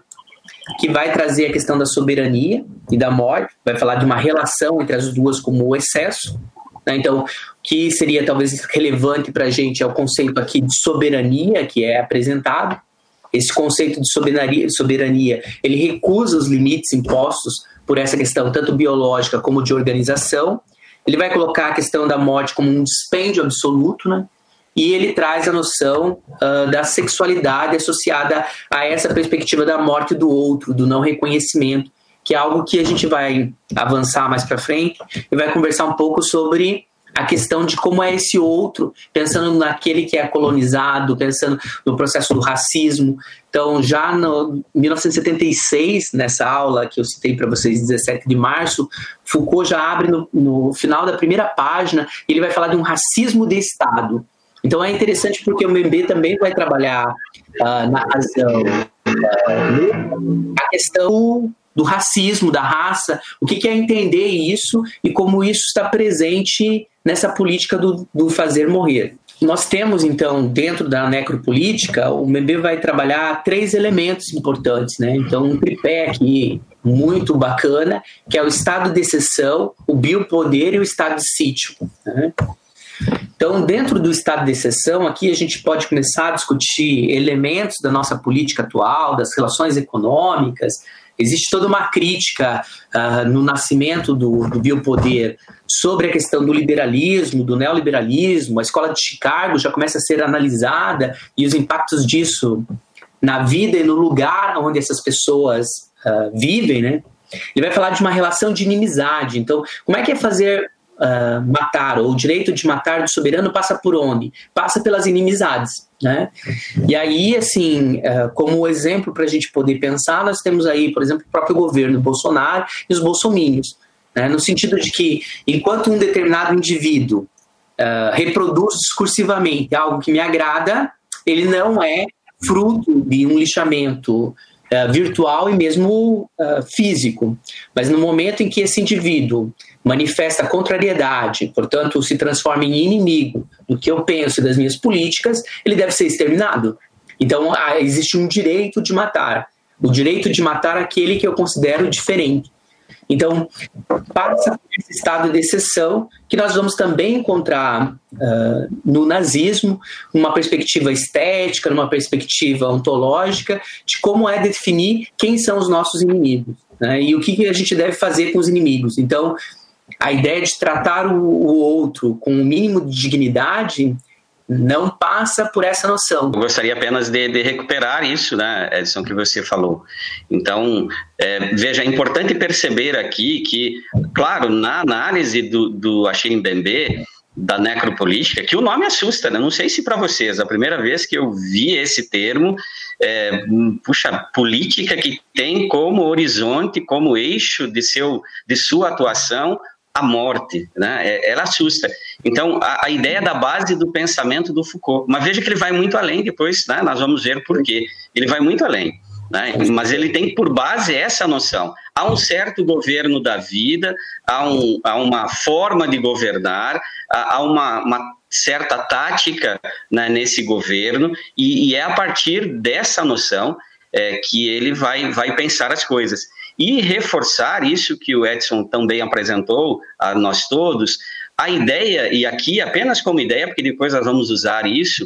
que vai trazer a questão da soberania e da morte, vai falar de uma relação entre as duas como o excesso. Né? Então, o que seria talvez relevante para a gente é o conceito aqui de soberania que é apresentado. Esse conceito de soberania, soberania ele recusa os limites impostos por essa questão tanto biológica como de organização. Ele vai colocar a questão da morte como um dispêndio absoluto, né? E ele traz a noção uh, da sexualidade associada a essa perspectiva da morte do outro, do não reconhecimento, que é algo que a gente vai avançar mais para frente e vai conversar um pouco sobre a questão de como é esse outro, pensando naquele que é colonizado, pensando no processo do racismo. Então, já no 1976, nessa aula que eu citei para vocês, 17 de março, Foucault já abre no, no final da primeira página, ele vai falar de um racismo de Estado. Então é interessante porque o MB também vai trabalhar uh, na razão uh, a questão do racismo, da raça, o que, que é entender isso e como isso está presente nessa política do, do fazer morrer. Nós temos, então, dentro da necropolítica, o MB vai trabalhar três elementos importantes, né? Então, um tripé aqui muito bacana, que é o estado de exceção, o biopoder e o estado de sítio. Né? Então, dentro do estado de exceção, aqui a gente pode começar a discutir elementos da nossa política atual, das relações econômicas. Existe toda uma crítica uh, no nascimento do, do biopoder sobre a questão do liberalismo, do neoliberalismo. A escola de Chicago já começa a ser analisada e os impactos disso na vida e no lugar onde essas pessoas uh, vivem, né? Ele vai falar de uma relação de inimizade. Então, como é que é fazer uh, matar, ou o direito de matar do soberano passa por onde? Passa pelas inimizades. Né? E aí, assim, uh, como exemplo para a gente poder pensar, nós temos aí, por exemplo, o próprio governo Bolsonaro e os bolsomínios. Né? No sentido de que, enquanto um determinado indivíduo uh, reproduz discursivamente algo que me agrada, ele não é fruto de um lixamento virtual e mesmo físico. Mas no momento em que esse indivíduo manifesta contrariedade, portanto, se transforma em inimigo do que eu penso das minhas políticas, ele deve ser exterminado. Então, ah, existe um direito de matar. O direito de matar aquele que eu considero diferente. Então, passa esse estado de exceção que nós vamos também encontrar uh, no nazismo, uma perspectiva estética, numa perspectiva ontológica, de como é definir quem são os nossos inimigos né, e o que a gente deve fazer com os inimigos. Então, a ideia de tratar o, o outro com o mínimo de dignidade não passa por essa noção. Eu gostaria apenas de, de recuperar isso, né, Edson, que você falou. Então, é, veja, é importante perceber aqui que, claro, na análise do, do Achille Mbembe, da necropolítica, que o nome assusta, né? Não sei se para vocês, a primeira vez que eu vi esse termo, é, puxa, política que tem como horizonte, como eixo de, seu, de sua atuação a morte, né? É, ela assusta. Então, a, a, ideia da base do pensamento do Foucault, mas veja que ele vai muito além depois, né? nós vamos ver por quê. Ele vai muito além. Né? Mas ele tem por base essa noção. Há um certo governo da vida, há, um, há uma forma de governar, há, uma, uma, certa tática né, nesse governo, e, e, é a partir dessa noção é, que ele vai, vai pensar as coisas e reforçar isso que o Edson também apresentou a nós todos, a ideia, e aqui apenas como ideia, porque depois nós vamos usar isso,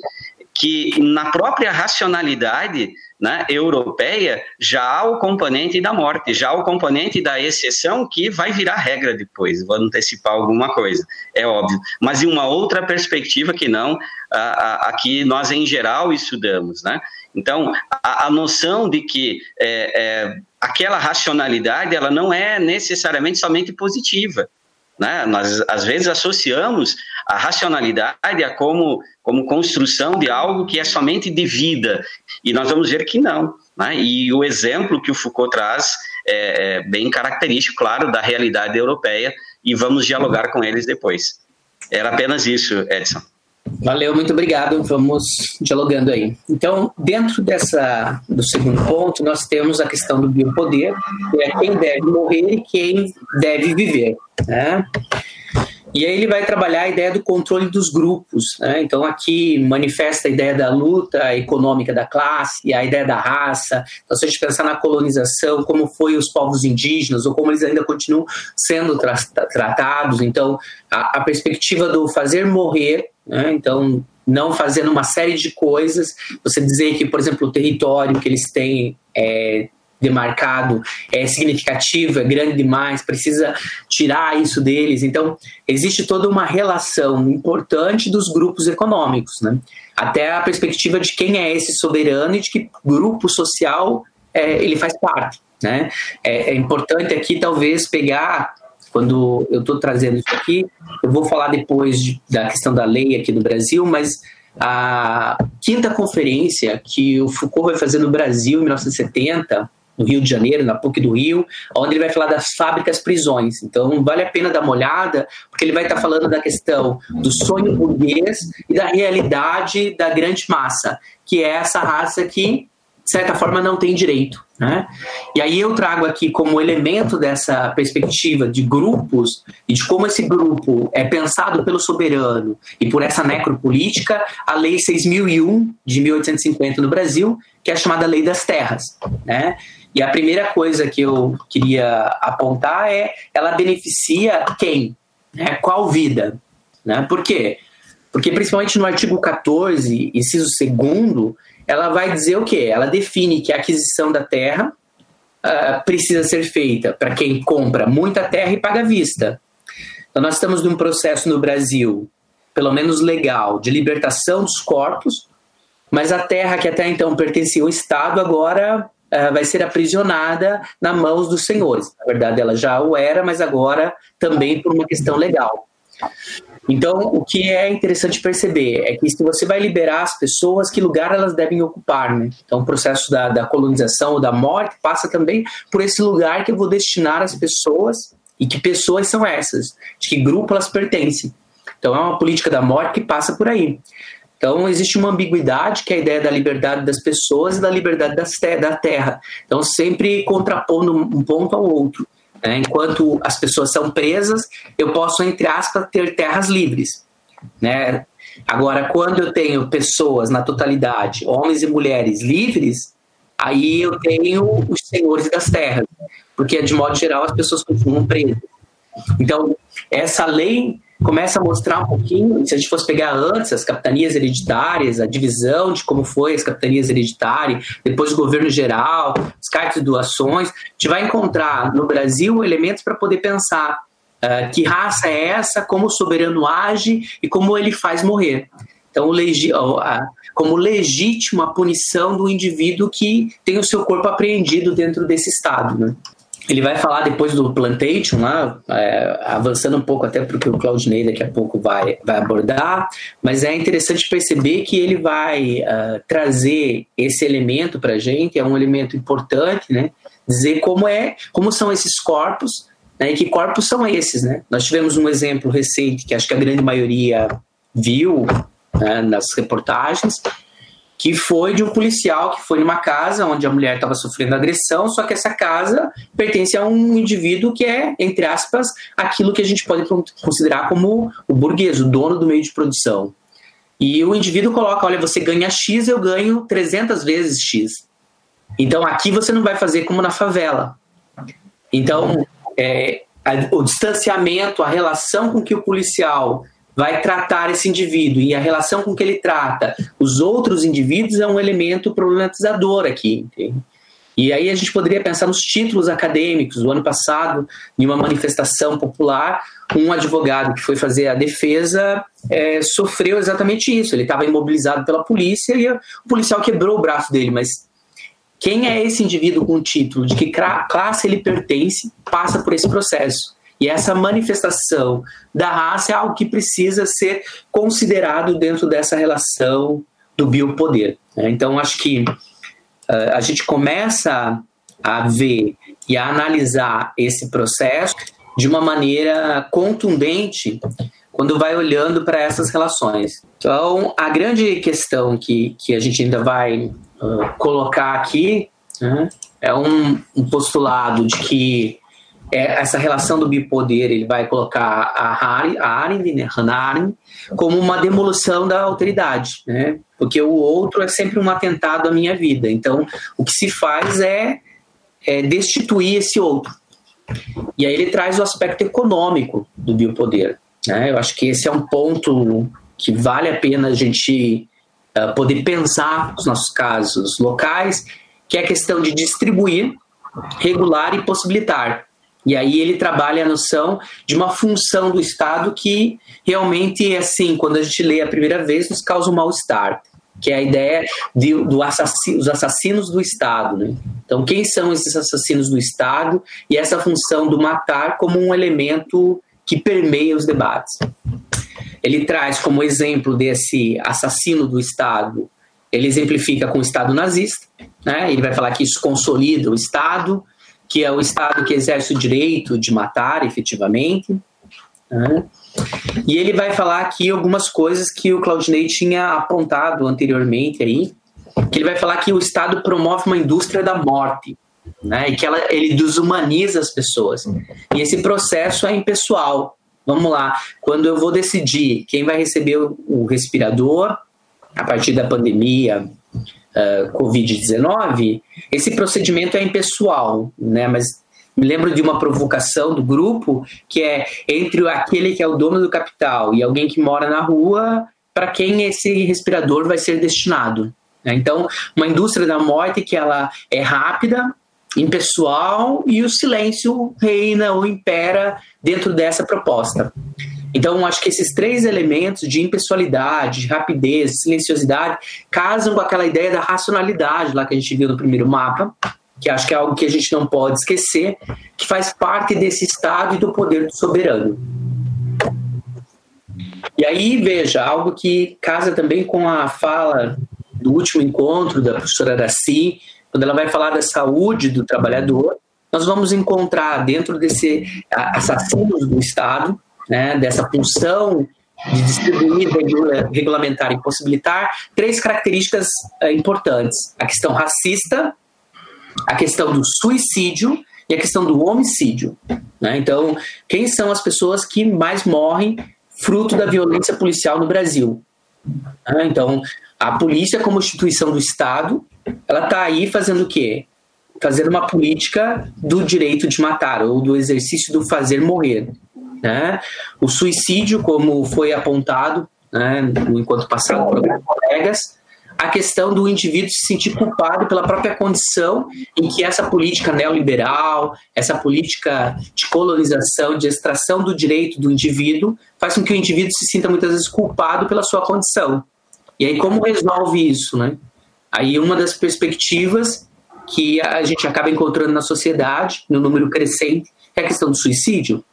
que na própria racionalidade né, europeia já há o componente da morte, já há o componente da exceção que vai virar regra depois, vou antecipar alguma coisa, é óbvio, mas em uma outra perspectiva que não a, a, a que nós em geral estudamos, né? Então, a, a noção de que é, é, aquela racionalidade ela não é necessariamente somente positiva. Né? Nós, às vezes, associamos a racionalidade a como, como construção de algo que é somente de vida, e nós vamos ver que não. Né? E o exemplo que o Foucault traz é, é bem característico, claro, da realidade europeia, e vamos dialogar com eles depois. Era apenas isso, Edson. Valeu, muito obrigado. Vamos dialogando aí. Então, dentro dessa do segundo ponto, nós temos a questão do biopoder, que é quem deve morrer e quem deve viver. Né? E aí ele vai trabalhar a ideia do controle dos grupos. Né? Então aqui manifesta a ideia da luta econômica da classe, a ideia da raça. Então se a gente pensar na colonização, como foi os povos indígenas ou como eles ainda continuam sendo tra tratados. Então a, a, perspectiva do fazer morrer, né? então não fazendo uma série de coisas. Você dizer que, por exemplo, o território que eles têm é, demarcado é significativo, é grande demais, precisa tirar isso deles. Então, existe toda uma relação importante dos grupos econômicos, né? até a perspectiva de quem é esse soberano e de que grupo social é, ele faz parte. Né? É, é importante aqui, talvez, pegar quando eu estou trazendo isso aqui, eu vou falar depois de, da questão da lei aqui do Brasil, mas a quinta conferência que o Foucault vai fazer no Brasil em 1970 no Rio de Janeiro, na PUC do Rio, onde ele vai falar das fábricas prisões. Então, vale a pena dar uma olhada, porque ele vai estar falando da questão do sonho burguês e da realidade da grande massa, que é essa raça que, de certa forma, não tem direito. Né? E aí eu trago aqui como elemento dessa perspectiva de grupos e de como esse grupo é pensado pelo soberano e por essa necropolítica, a Lei 6.001 de 1850 no Brasil, que é a chamada Lei das Terras. Né? E a primeira coisa que eu queria apontar é ela beneficia quem? Né? Qual vida? Né? Por quê? Porque, principalmente no artigo 14, inciso 2, ela vai dizer o quê? Ela define que a aquisição da terra uh, precisa ser feita para quem compra muita terra e paga vista. Então, nós estamos num processo no Brasil, pelo menos legal, de libertação dos corpos, mas a terra que até então pertencia ao Estado agora uh, vai ser aprisionada nas mãos dos senhores. Na verdade, ela já o era, mas agora também por uma questão legal. Então, o que é interessante perceber é que se você vai liberar as pessoas, que lugar elas devem ocupar, né? Então, o processo da, da colonização ou da morte passa também por esse lugar que eu vou destinar as pessoas e que pessoas são essas, de que grupo elas pertencem. Então, é uma política da morte que passa por aí. Então, existe uma ambiguidade, que é a ideia da liberdade das pessoas e da liberdade te da terra. Então, sempre contrapondo um ponto ao outro. Né? Enquanto as pessoas são presas, eu posso, entre aspas, ter terras livres. Né? Agora, quando eu tenho pessoas na totalidade, homens e mulheres livres, aí eu tenho os senhores das terras, porque de modo geral as pessoas continuam presas. Então, essa lei começa a mostrar um pouquinho, se a gente fosse pegar antes as capitanias hereditárias, a divisão de como foi as capitanias hereditárias, depois o governo geral, os cartas de doações, a gente vai encontrar no Brasil elementos para poder pensar uh, que raça é essa, como o soberano age e como ele faz morrer. Então, como legítima a punição do indivíduo que tem o seu corpo apreendido dentro desse Estado. Né? Ele vai falar depois do Plantation, lá, é, avançando um pouco até porque o Claudinei daqui a pouco vai, vai abordar, mas é interessante perceber que ele vai uh, trazer esse elemento para a gente, é um elemento importante, né? dizer como é, como são esses corpos, né? e que corpos são esses. Né? Nós tivemos um exemplo recente que acho que a grande maioria viu né, nas reportagens, que foi de um policial que foi numa casa onde a mulher estava sofrendo agressão, só que essa casa pertence a um indivíduo que é, entre aspas, aquilo que a gente pode considerar como o burguês, o dono do meio de produção. E o indivíduo coloca: olha, você ganha X, eu ganho 300 vezes X. Então aqui você não vai fazer como na favela. Então, é, o distanciamento, a relação com que o policial vai tratar esse indivíduo e a relação com que ele trata os outros indivíduos é um elemento problematizador aqui. Entende? E aí a gente poderia pensar nos títulos acadêmicos. O ano passado, em uma manifestação popular, um advogado que foi fazer a defesa é, sofreu exatamente isso. Ele estava imobilizado pela polícia e o policial quebrou o braço dele. Mas quem é esse indivíduo com o título? De que classe ele pertence? Passa por esse processo. E essa manifestação da raça é algo que precisa ser considerado dentro dessa relação do biopoder. Né? Então, acho que uh, a gente começa a ver e a analisar esse processo de uma maneira contundente quando vai olhando para essas relações. Então, a grande questão que, que a gente ainda vai uh, colocar aqui né, é um, um postulado de que é, essa relação do bipoder, ele vai colocar a, Harry, a né, como uma demolição da autoridade, né? Porque o outro é sempre um atentado à minha vida. Então, o que se faz é, é destituir esse outro. E aí ele traz o aspecto econômico do biopoder. Né? Eu acho que esse é um ponto que vale a pena a gente uh, poder pensar nos nossos casos locais, que é a questão de distribuir, regular e possibilitar. E aí ele trabalha a noção de uma função do Estado que realmente, assim, quando a gente lê a primeira vez, nos causa um mal-estar, que é a ideia de, do assassino, dos assassinos do Estado. Né? Então, quem são esses assassinos do Estado e essa função do matar como um elemento que permeia os debates. Ele traz como exemplo desse assassino do Estado, ele exemplifica com o Estado nazista, né? ele vai falar que isso consolida o Estado, que é o Estado que exerce o direito de matar efetivamente. Né? E ele vai falar aqui algumas coisas que o Claudinei tinha apontado anteriormente aí, que ele vai falar que o Estado promove uma indústria da morte, né? E que ela, ele desumaniza as pessoas. E esse processo é impessoal. Vamos lá, quando eu vou decidir quem vai receber o, o respirador a partir da pandemia, uh, Covid-19, esse procedimento é impessoal, né? Mas me lembro de uma provocação do grupo que é entre aquele que é o dono do capital e alguém que mora na rua, para quem esse respirador vai ser destinado. Né? Então, uma indústria da morte que ela é rápida, impessoal e o silêncio reina ou impera dentro dessa proposta. Então, acho que esses três elementos de impessoalidade, de rapidez, silenciosidade, casam com aquela ideia da racionalidade lá que a gente viu no primeiro mapa, que acho que é algo que a gente não pode esquecer, que faz parte desse estado e do poder do soberano. E aí, veja, algo que casa também com a fala do último encontro da professora Araci, quando ela vai falar da saúde do trabalhador, nós vamos encontrar dentro desse assassinos do Estado, né, dessa função de distribuir, regulamentar e possibilitar, três características é, importantes: a questão racista, a questão do suicídio e a questão do homicídio. Né? Então, quem são as pessoas que mais morrem fruto da violência policial no Brasil? Né? Então, a polícia, como instituição do Estado, ela está aí fazendo o quê? Fazendo uma política do direito de matar ou do exercício do fazer morrer. Né? O suicídio, como foi apontado né, no encontro passado por alguns colegas, a questão do indivíduo se sentir culpado pela própria condição em que essa política neoliberal, essa política de colonização, de extração do direito do indivíduo, faz com que o indivíduo se sinta muitas vezes culpado pela sua condição. E aí, como resolve isso? Né? Aí, uma das perspectivas que a gente acaba encontrando na sociedade, no número crescente, é a questão do suicídio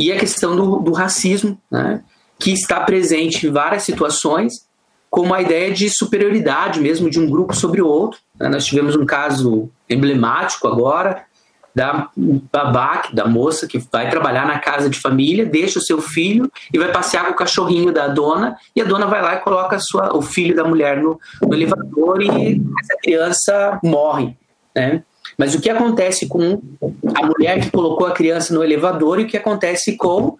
e a questão do, do racismo, né? que está presente em várias situações como a ideia de superioridade mesmo de um grupo sobre o outro. Né? Nós tivemos um caso emblemático agora da babá, da moça que vai trabalhar na casa de família, deixa o seu filho e vai passear com o cachorrinho da dona, e a dona vai lá e coloca sua, o filho da mulher no, no elevador e essa criança morre. Né? Mas o que acontece com a mulher que colocou a criança no elevador e o que acontece com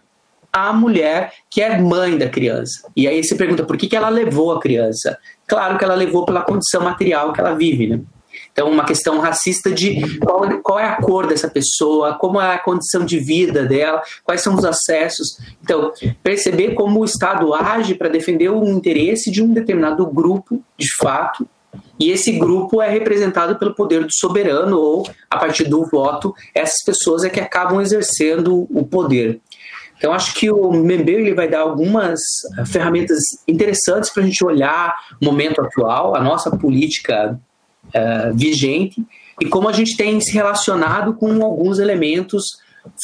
a mulher que é mãe da criança. E aí você pergunta por que, que ela levou a criança? Claro que ela levou pela condição material que ela vive, né? Então, uma questão racista de qual, qual, é a cor dessa pessoa, como é a condição de vida dela, quais são os acessos. Então, perceber como o Estado age para defender o interesse de um determinado grupo, de fato, e esse grupo é representado pelo poder do soberano, ou a partir do voto, essas pessoas é que acabam exercendo o poder. Então, acho que o Member ele vai dar algumas eh, ferramentas interessantes para a gente olhar o momento atual, a nossa política uh, vigente e como a gente tem se relacionado com alguns elementos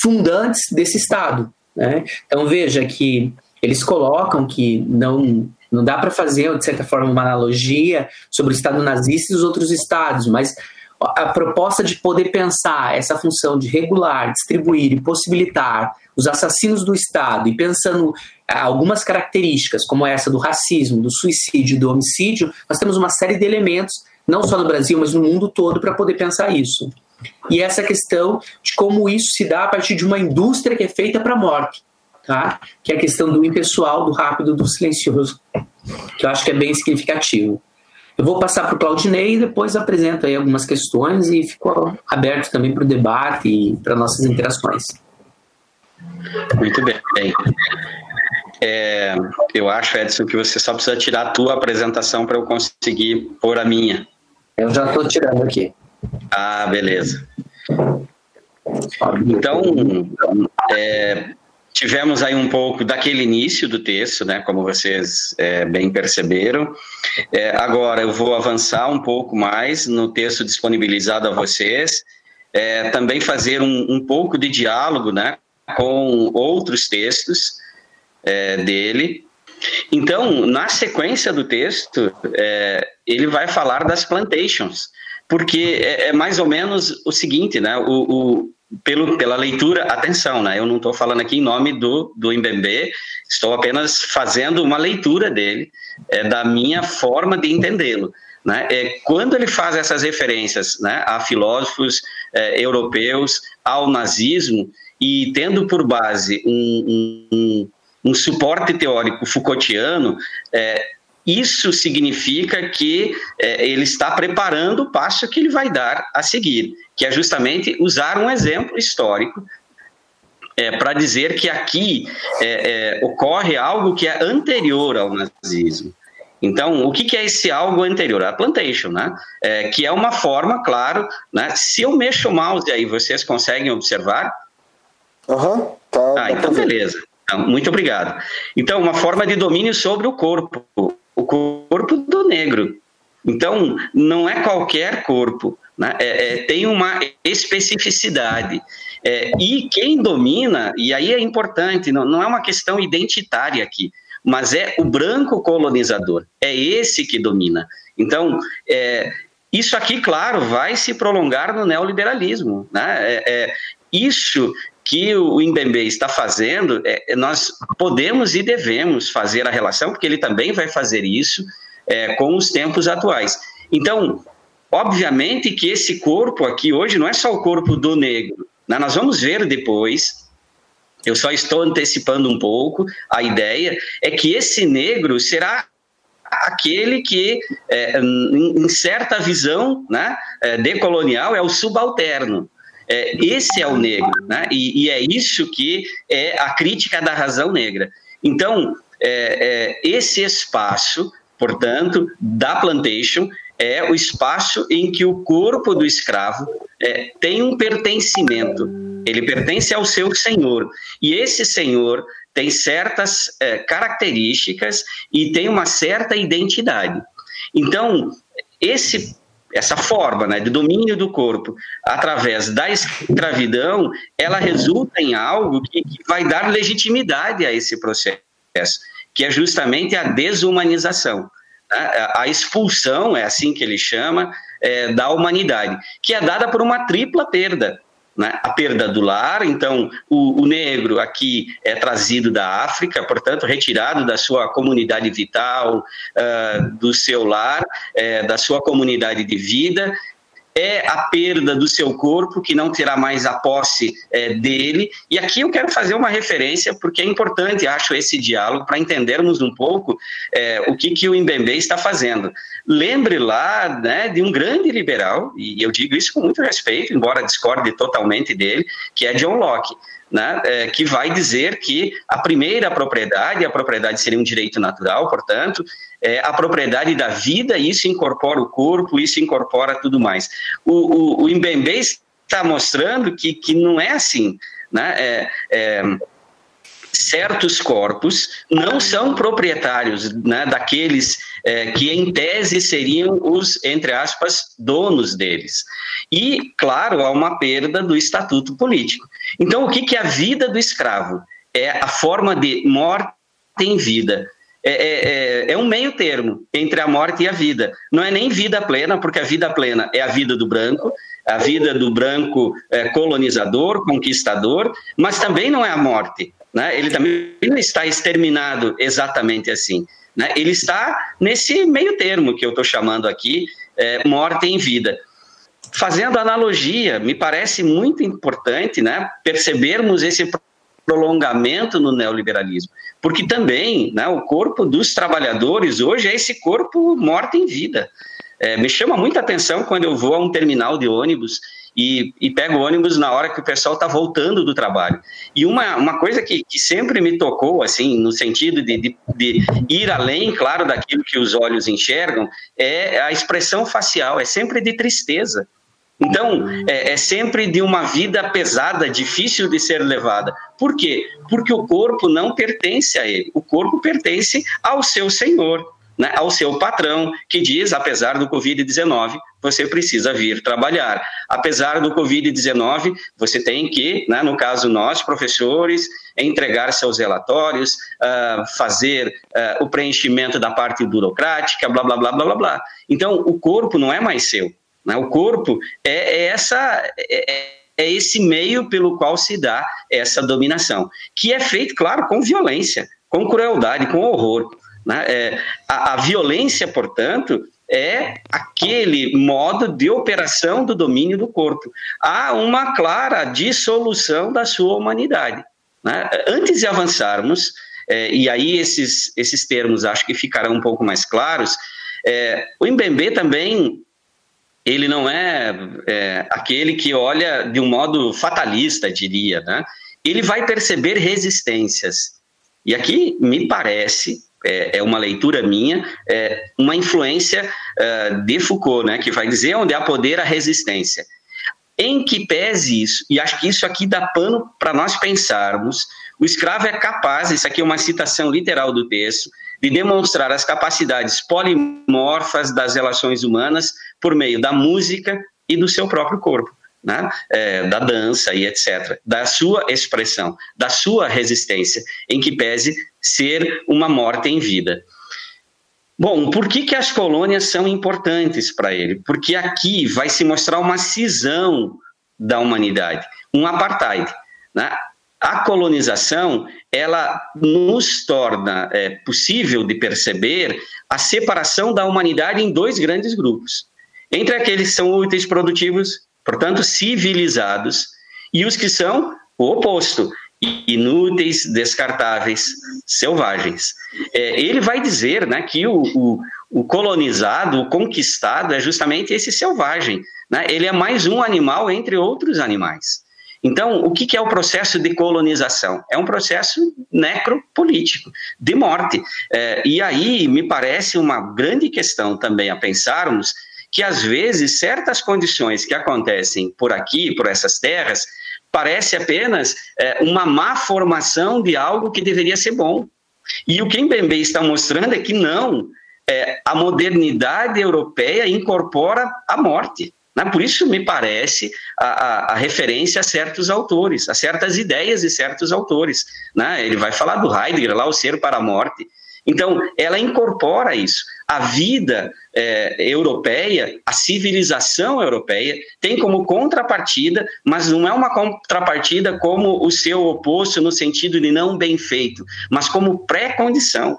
fundantes desse Estado. Né? Então, veja que eles colocam que não, não dá para fazer, de certa forma, uma analogia sobre o Estado nazista e os outros Estados, mas a proposta de poder pensar essa função de regular, distribuir e possibilitar os assassinos do Estado e pensando ah, algumas características, como essa do racismo, do suicídio do homicídio, nós temos uma série de elementos, não só no Brasil, mas no mundo todo, para poder pensar isso. E essa questão de como isso se dá a partir de uma indústria que é feita para a morte, tá? que é a questão do impessoal, do rápido, do silencioso, que eu acho que é bem significativo. Eu vou passar para o Claudinei e depois apresento aí algumas questões e fico aberto também para o debate e para nossas interações. Muito bem. É, eu acho, Edson, que você só precisa tirar a tua apresentação para eu conseguir pôr a minha. Eu já estou tirando aqui. Ah, beleza. Então, é, tivemos aí um pouco daquele início do texto, né, como vocês é, bem perceberam. É, agora eu vou avançar um pouco mais no texto disponibilizado a vocês, é, também fazer um, um, pouco de diálogo né, com outros textos é, dele. Então, na sequência do texto, é, ele vai falar das plantations, porque é, é, mais ou menos o seguinte, né? O, o, pelo, pela leitura, atenção, né? Eu não estou falando aqui em nome do, do Mbembe, estou apenas fazendo uma leitura dele, é, da minha forma de entendê-lo. Né? É, quando ele faz essas referências né, a filósofos é, europeus, ao nazismo, e tendo por base um, um, um suporte teórico Foucaultiano, é, isso significa que é, ele está preparando o passo que ele vai dar a seguir, que é justamente usar um exemplo histórico é, para dizer que aqui é, é, ocorre algo que é anterior ao nazismo. Então, o que, que, é esse algo anterior? A plantation, né? É, que é uma forma, claro, né? Se eu mexo o mouse aí, vocês conseguem observar? Aham, uhum, tá. Ah, então beleza. Então, muito obrigado. Então, uma forma de domínio sobre o corpo, o corpo do negro. Então, não é qualquer corpo, né? É, é, tem uma especificidade. É, e quem domina, e aí é importante, não, não é uma questão identitária aqui, mas é o branco colonizador, é esse que domina. Então, é, isso aqui, claro, vai se prolongar no neoliberalismo. Né? É, é, isso que o Mbembe está fazendo, é, nós podemos e devemos fazer a relação, porque ele também vai fazer isso é, com os tempos atuais. Então, obviamente que esse corpo aqui hoje não é só o corpo do negro, né? Nós vamos ver depois, eu só estou antecipando um pouco a ideia, é que esse negro será aquele que, é, em certa visão né, é, decolonial, é o subalterno. É, esse é o negro, né? e, e, é isso que é a crítica da razão negra. Então, é, é, esse espaço, portanto, da plantation, é o espaço em que o corpo do escravo é, tem um pertencimento. Ele pertence ao seu senhor. E esse senhor tem certas é, características e tem uma certa identidade. Então, esse, essa forma né, de domínio do corpo através da escravidão, ela resulta em algo que, que vai dar legitimidade a esse processo, que é justamente a desumanização. Né? A expulsão, é assim que ele chama, é, da humanidade, que é dada por uma tripla perda. Né? A perda do lar, então o, o, negro aqui é trazido da África, portanto, retirado da sua comunidade vital, uh, do seu lar, uh, da sua comunidade de vida, é a perda do seu corpo, que não terá mais a posse é, dele. E aqui eu quero fazer uma referência, porque é importante, acho, esse diálogo, para entendermos um pouco é, o que, que o Mbembe está fazendo. Lembre lá né, de um grande liberal, e eu digo isso com muito respeito, embora discorde totalmente dele, que é John Locke. Né, é, que vai dizer que a primeira propriedade, a propriedade seria um direito natural, portanto, é, a propriedade da vida, isso incorpora o corpo, isso incorpora tudo mais. O, o, o Mbembe está mostrando que, que não é assim. Né? É, é, certos corpos não são proprietários né, daqueles é, que, em tese, seriam os, entre aspas, donos deles. E, claro, há uma perda do estatuto político. Então, o que, que é a vida do escravo? É a forma de morte em vida. É, é, é, é, um meio termo entre a morte e a vida. Não é nem vida plena, porque a vida plena é a vida do branco, a vida do branco é, colonizador, conquistador, mas também não é a morte. Né? Ele também não está exterminado exatamente assim. Né? Ele está nesse meio termo que eu estou chamando aqui, é, morte em vida. Fazendo analogia, me parece muito importante né, percebermos esse prolongamento no neoliberalismo. Porque também né, o corpo dos trabalhadores hoje é esse corpo morto em vida. É, me chama muita atenção quando eu vou a um terminal de ônibus e, e pego ônibus na hora que o pessoal está voltando do trabalho. E uma, uma coisa que, que sempre me tocou, assim, no sentido de, de, de, ir além, claro, daquilo que os olhos enxergam, é a expressão facial, é sempre de tristeza. Então, é, é, sempre de uma vida pesada, difícil de ser levada. Por quê? Porque o corpo não pertence a ele, o corpo pertence ao seu Senhor, né, ao seu patrão, que diz: apesar do Covid-19, você precisa vir trabalhar. Apesar do Covid-19, você tem que, né, no caso nós, professores, entregar seus relatórios, uh, fazer uh, o preenchimento da parte burocrática, blá, blá, blá, blá, blá, blá. Então, o corpo não é mais seu. Né? O corpo é, é essa. É, é esse meio pelo qual se dá essa dominação, que é feito, claro, com violência, com crueldade, com horror. Né? É, a, a, violência, portanto, é aquele modo de operação do domínio do corpo. Há uma clara dissolução da sua humanidade. Né? Antes de avançarmos, é, e aí esses, esses termos acho que ficarão um pouco mais claros, é, o Mbembe também ele não é, é, aquele que olha de um modo fatalista, diria, né? ele vai perceber resistências. E aqui me parece, é, é uma leitura minha, é uma influência uh, de Foucault, né, que vai dizer onde há poder, há resistência. Em que pese isso, e acho que isso aqui dá pano para nós pensarmos, o escravo é capaz, isso aqui é uma citação literal do texto, de demonstrar as capacidades polimorfas das relações humanas por meio da música e do seu próprio corpo. Né? É, da dança e etc., da sua expressão, da sua resistência, em que pese ser uma morte em vida. Bom, por que, que as colônias são importantes para ele? Porque aqui vai se mostrar uma cisão da humanidade, um apartheid. Né? A colonização ela nos torna é, possível de perceber a separação da humanidade em dois grandes grupos. Entre aqueles que são úteis, produtivos, portanto civilizados, e os que são o oposto, inúteis, descartáveis, selvagens. É, ele vai dizer né, que o, o, o, colonizado, o conquistado, é justamente esse selvagem. Né? Ele é mais um animal entre outros animais. Então, o que é o processo de colonização? É um processo necropolítico, de morte. É, e aí me parece uma grande questão também a pensarmos que, às vezes, certas condições que acontecem por aqui, por essas terras, parece apenas é, uma má formação de algo que deveria ser bom. E o que Mbembe está mostrando é que não, é, a modernidade europeia incorpora a morte. Né? Por isso me parece a, a, a, referência a certos autores, a certas ideias de certos autores. Né? Ele vai falar do Heidegger, lá, o ser para a morte. Então, ela incorpora isso. A vida é, europeia, a civilização europeia, tem como contrapartida, mas não é uma contrapartida como o seu oposto no sentido de não bem feito, mas como pré-condição.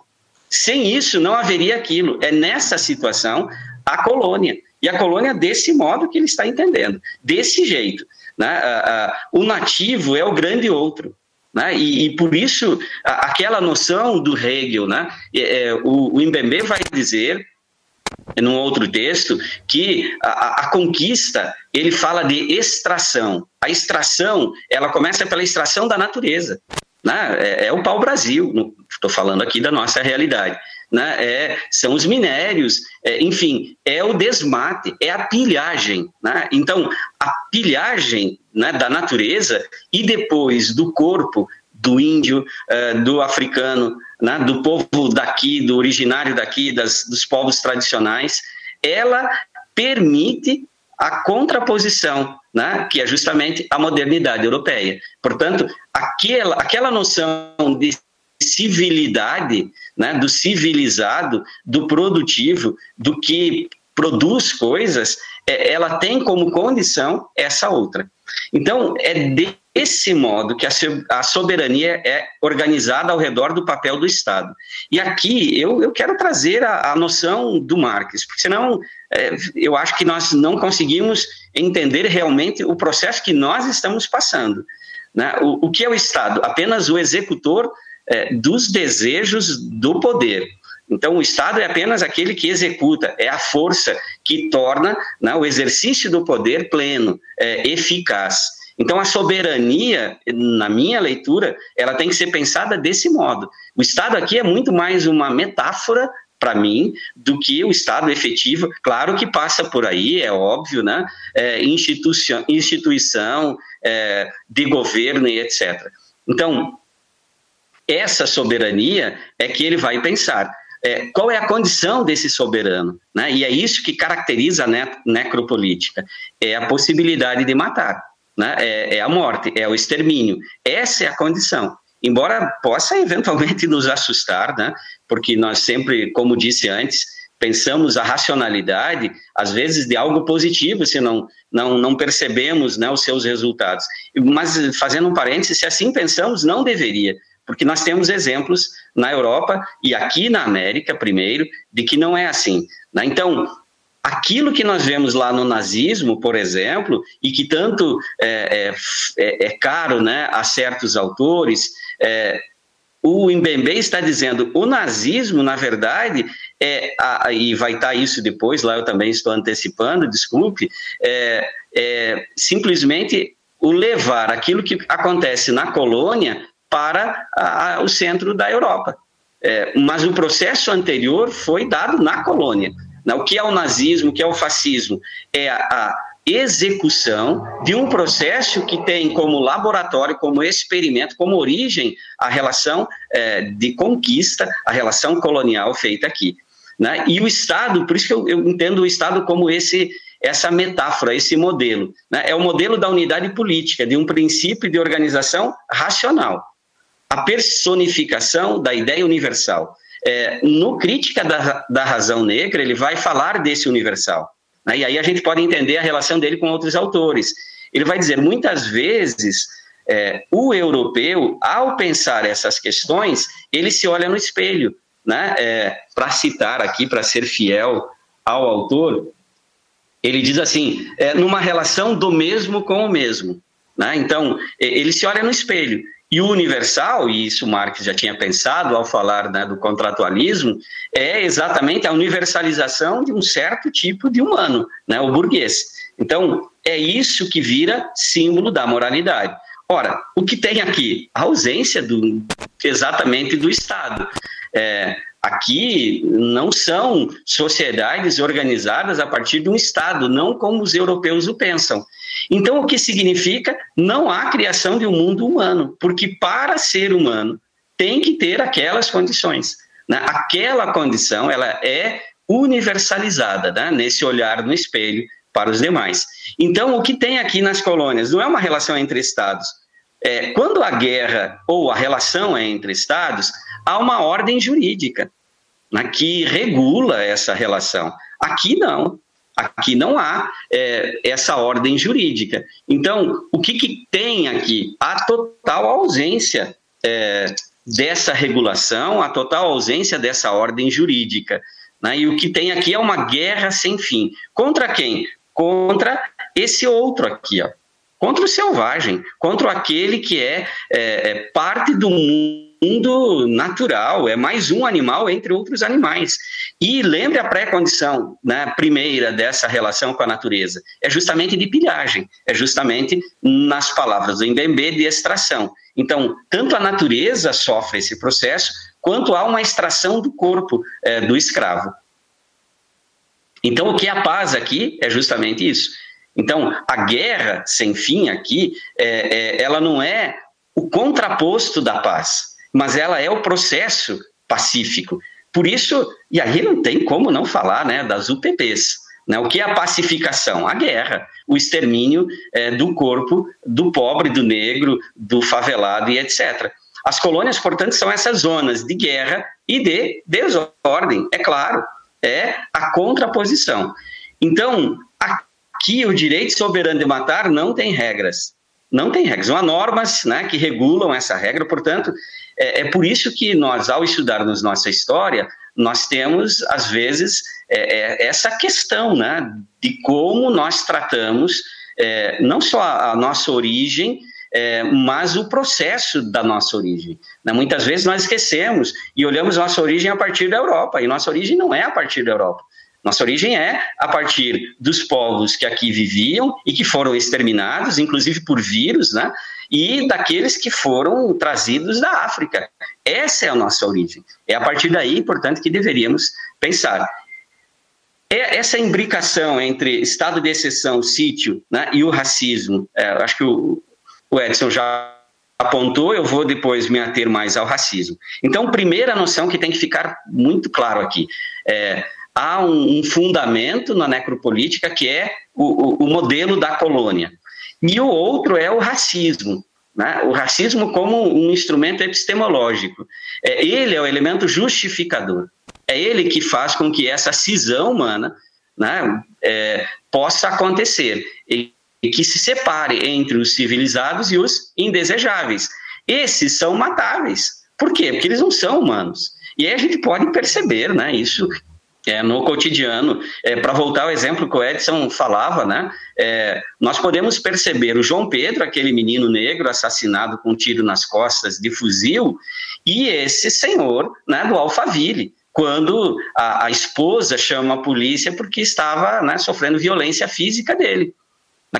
Sem isso, não haveria aquilo. É nessa situação a colônia. E a colônia, desse modo que ele está entendendo, desse jeito. Né? o nativo é o grande outro. Né? E, e, por isso, aquela noção do Hegel, né? É, o, o Mbembe vai dizer, num outro texto, que a, a, conquista, ele fala de extração. A extração, ela começa pela extração da natureza. Né? É, é o pau-brasil, estou falando aqui da nossa realidade né? é, são os minérios, é, enfim, é o desmate, é a pilhagem. Né? Então, a pilhagem né, da natureza e depois do corpo do índio, uh, do africano, né, do povo daqui, do originário daqui, das, dos povos tradicionais, ela permite a contraposição, né, que é justamente a modernidade europeia. Portanto, aquela, aquela noção de civilidade, né, do civilizado, do produtivo, do que produz coisas, ela tem como condição essa outra. Então, é desse modo que a soberania é organizada ao redor do papel do Estado. E aqui eu, eu quero trazer a, a noção do Marx, porque senão é, eu acho que nós não conseguimos entender realmente o processo que nós estamos passando. Né? O, o que é o Estado? Apenas o executor é, dos desejos do poder. Então, o Estado é apenas aquele que executa, é a força que torna né, o exercício do poder pleno, é, eficaz. Então, a soberania, na minha leitura, ela tem que ser pensada desse modo. O Estado aqui é muito mais uma metáfora para mim, do que o Estado efetivo. Claro que passa por aí, é óbvio, né? É, instituição, instituição é, de governo e etc. Então, essa soberania é que ele vai pensar. É, qual é a condição desse soberano? Né? E é isso que caracteriza a ne necropolítica: é a possibilidade de matar, né? é, é a morte, é o extermínio. Essa é a condição. Embora possa eventualmente [LAUGHS] nos assustar, né? porque nós sempre, como disse antes, pensamos a racionalidade, às vezes, de algo positivo, se não, não, não percebemos né, os seus resultados. Mas, fazendo um parênteses, se assim pensamos, não deveria, porque nós temos exemplos na Europa e aqui na América, primeiro, de que não é assim. Né? Então, aquilo que nós vemos lá no nazismo, por exemplo, e que tanto é, é, é caro né, a certos autores, é, o Mbembe está dizendo o nazismo, na verdade, é, a, e vai estar isso depois, lá eu também estou antecipando, desculpe, é, é simplesmente o levar aquilo que acontece na colônia para a, o centro da Europa. É, mas o processo anterior foi dado na colônia. Né? O que é o nazismo, o que é o fascismo? É a, a execução de um processo que tem como laboratório, como experimento, como origem a relação é, de conquista, a relação colonial feita aqui. Né? E o Estado, por isso que eu, eu entendo o Estado como esse essa metáfora, esse modelo. Né? É o modelo da unidade política, de um princípio de organização racional. A personificação da ideia universal. É, no Crítica da, da Razão Negra, ele vai falar desse universal. Né? E aí a gente pode entender a relação dele com outros autores. Ele vai dizer, muitas vezes, é, o europeu, ao pensar essas questões, ele se olha no espelho. Né? É, para citar aqui, para ser fiel ao autor, ele diz assim, é, numa relação do mesmo com o mesmo. Né? Então, ele se olha no espelho. E o universal, e isso Marx já tinha pensado ao falar né, do contratualismo, é exatamente a universalização de um certo tipo de humano, né, o burguês. Então, é isso que vira símbolo da moralidade. Ora, o que tem aqui? A ausência do, exatamente do Estado. É, aqui não são sociedades organizadas a partir de um Estado, não como os europeus o pensam. Então, o que significa? Não há criação de um mundo humano, porque para ser humano tem que ter aquelas condições. Né? Aquela condição ela é universalizada né? nesse olhar no espelho para os demais. Então, o que tem aqui nas colônias não é uma relação entre estados. É, quando a guerra ou a relação é entre estados, há uma ordem jurídica né, que regula essa relação. Aqui não. Aqui não há é, essa ordem jurídica. Então, o que, que tem aqui? A total ausência é, dessa regulação, a total ausência dessa ordem jurídica. Né? E o que tem aqui é uma guerra sem fim. Contra quem? Contra esse outro aqui, ó. contra o selvagem, contra aquele que é, é, é parte do mundo mundo natural, é mais um animal entre outros animais. E lembre a pré-condição né, primeira dessa relação com a natureza, é justamente de pilhagem, é justamente, nas palavras do Mbembe, de extração. Então, tanto a natureza sofre esse processo, quanto há uma extração do corpo é, do escravo. Então, o que é a paz aqui é justamente isso. Então, a guerra sem fim aqui, é, é, ela não é o contraposto da paz mas ela é o processo pacífico. Por isso, e aí não tem como não falar né, das UPPs. Né? O que é a pacificação? A guerra, o extermínio é, do corpo do pobre, do negro, do favelado e etc. As colônias, portanto, são essas zonas de guerra e de desordem, é claro, é a contraposição. Então, aqui o direito soberano de matar não tem regras. Não tem regras. Há normas né, que regulam essa regra, portanto, é, é por isso que nós, ao estudarmos nossa história, nós temos, às vezes, é, é, essa questão né, de como nós tratamos é, não só a, nossa origem, é, mas o processo da nossa origem. Né? Muitas vezes nós esquecemos e olhamos nossa origem a partir da Europa, e nossa origem não é a partir da Europa. Nossa origem é a partir dos povos que aqui viviam e que foram exterminados, inclusive por vírus, né? E daqueles que foram trazidos da África. Essa é a nossa origem. É a partir daí, portanto, que deveríamos pensar. É essa imbricação entre estado de exceção, sítio né, e o racismo, é, acho que o, o Edson já apontou, eu vou depois me ater mais ao racismo. Então, primeira noção que tem que ficar muito claro aqui, é, há um, um, fundamento na necropolítica que é o, o, o modelo da colônia. E o outro é o racismo. Né? O racismo como um instrumento epistemológico. É, ele é o elemento justificador. É ele que faz com que essa cisão humana né, é, possa acontecer e, e que se separe entre os civilizados e os indesejáveis. Esses são matáveis. Por quê? Porque eles não são humanos. E aí a gente pode perceber né, isso é, no cotidiano. É, Para voltar ao exemplo que o Edson falava, né, é, nós podemos perceber o João Pedro, aquele menino negro assassinado com um tiro nas costas de fuzil, e esse senhor né, do Alphaville, quando a, a esposa chama a polícia porque estava né, sofrendo violência física dele.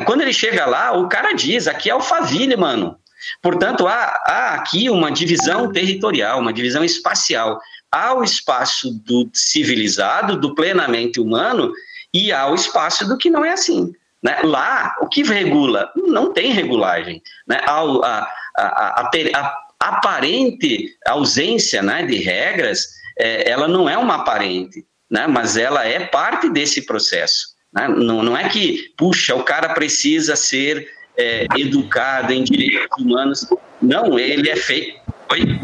Quando ele chega lá, o cara diz: aqui é Alphaville, mano. Portanto, há, há aqui uma divisão territorial, uma divisão espacial. Há o espaço do civilizado, do plenamente humano, e há o espaço do que não é assim. Né? Lá, o que regula? Não tem regulagem. Né? A, a, a, a, aparente ausência né, de regras, é, ela não é uma aparente, né? mas ela é parte desse processo. Né? Não, não é que, puxa, o cara precisa ser é, educado em direitos humanos. Não, ele é feito. Oi?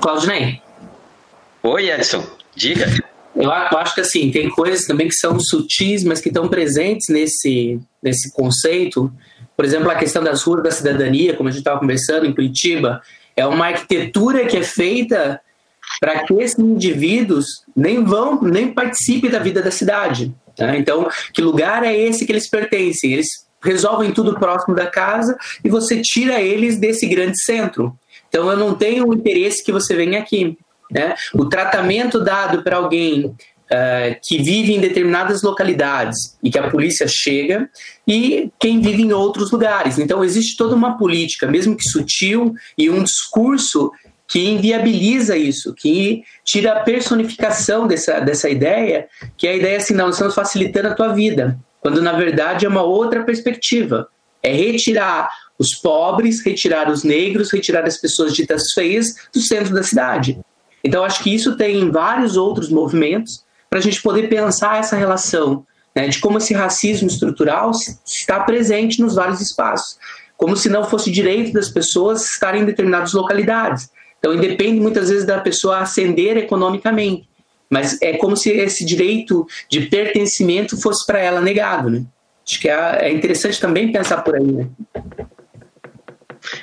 Claudinei. Oi, Edson. Diga. Eu acho que assim, tem coisas também que são sutis, mas que estão presentes nesse, nesse conceito. Por exemplo, a questão das ruas da cidadania, como a gente estava conversando em Curitiba, é uma arquitetura que é feita para que esses indivíduos nem vão, nem participem da vida da cidade. Tá? Então, que lugar é esse que eles pertencem? Eles resolvem tudo próximo da casa e você tira eles desse grande centro. Então, eu não tenho o interesse que você venha aqui. Né? O tratamento dado para alguém uh, que vive em determinadas localidades e que a polícia chega e quem vive em outros lugares. Então, existe toda uma política, mesmo que sutil, e um discurso que inviabiliza isso, que tira a personificação dessa, dessa ideia, que é a ideia assim, não, nós estamos facilitando a tua vida, quando na verdade é uma outra perspectiva. É retirar os pobres, retirar os negros, retirar as pessoas ditas feias do centro da cidade. Então, acho que isso tem vários outros movimentos para a gente poder pensar essa relação né, de como esse racismo estrutural está presente nos vários espaços, como se não fosse direito das pessoas estarem em determinadas localidades. Então, independe muitas vezes da pessoa ascender economicamente, mas é como se esse direito de pertencimento fosse para ela negado, né? Acho que é, é interessante também pensar por aí, né?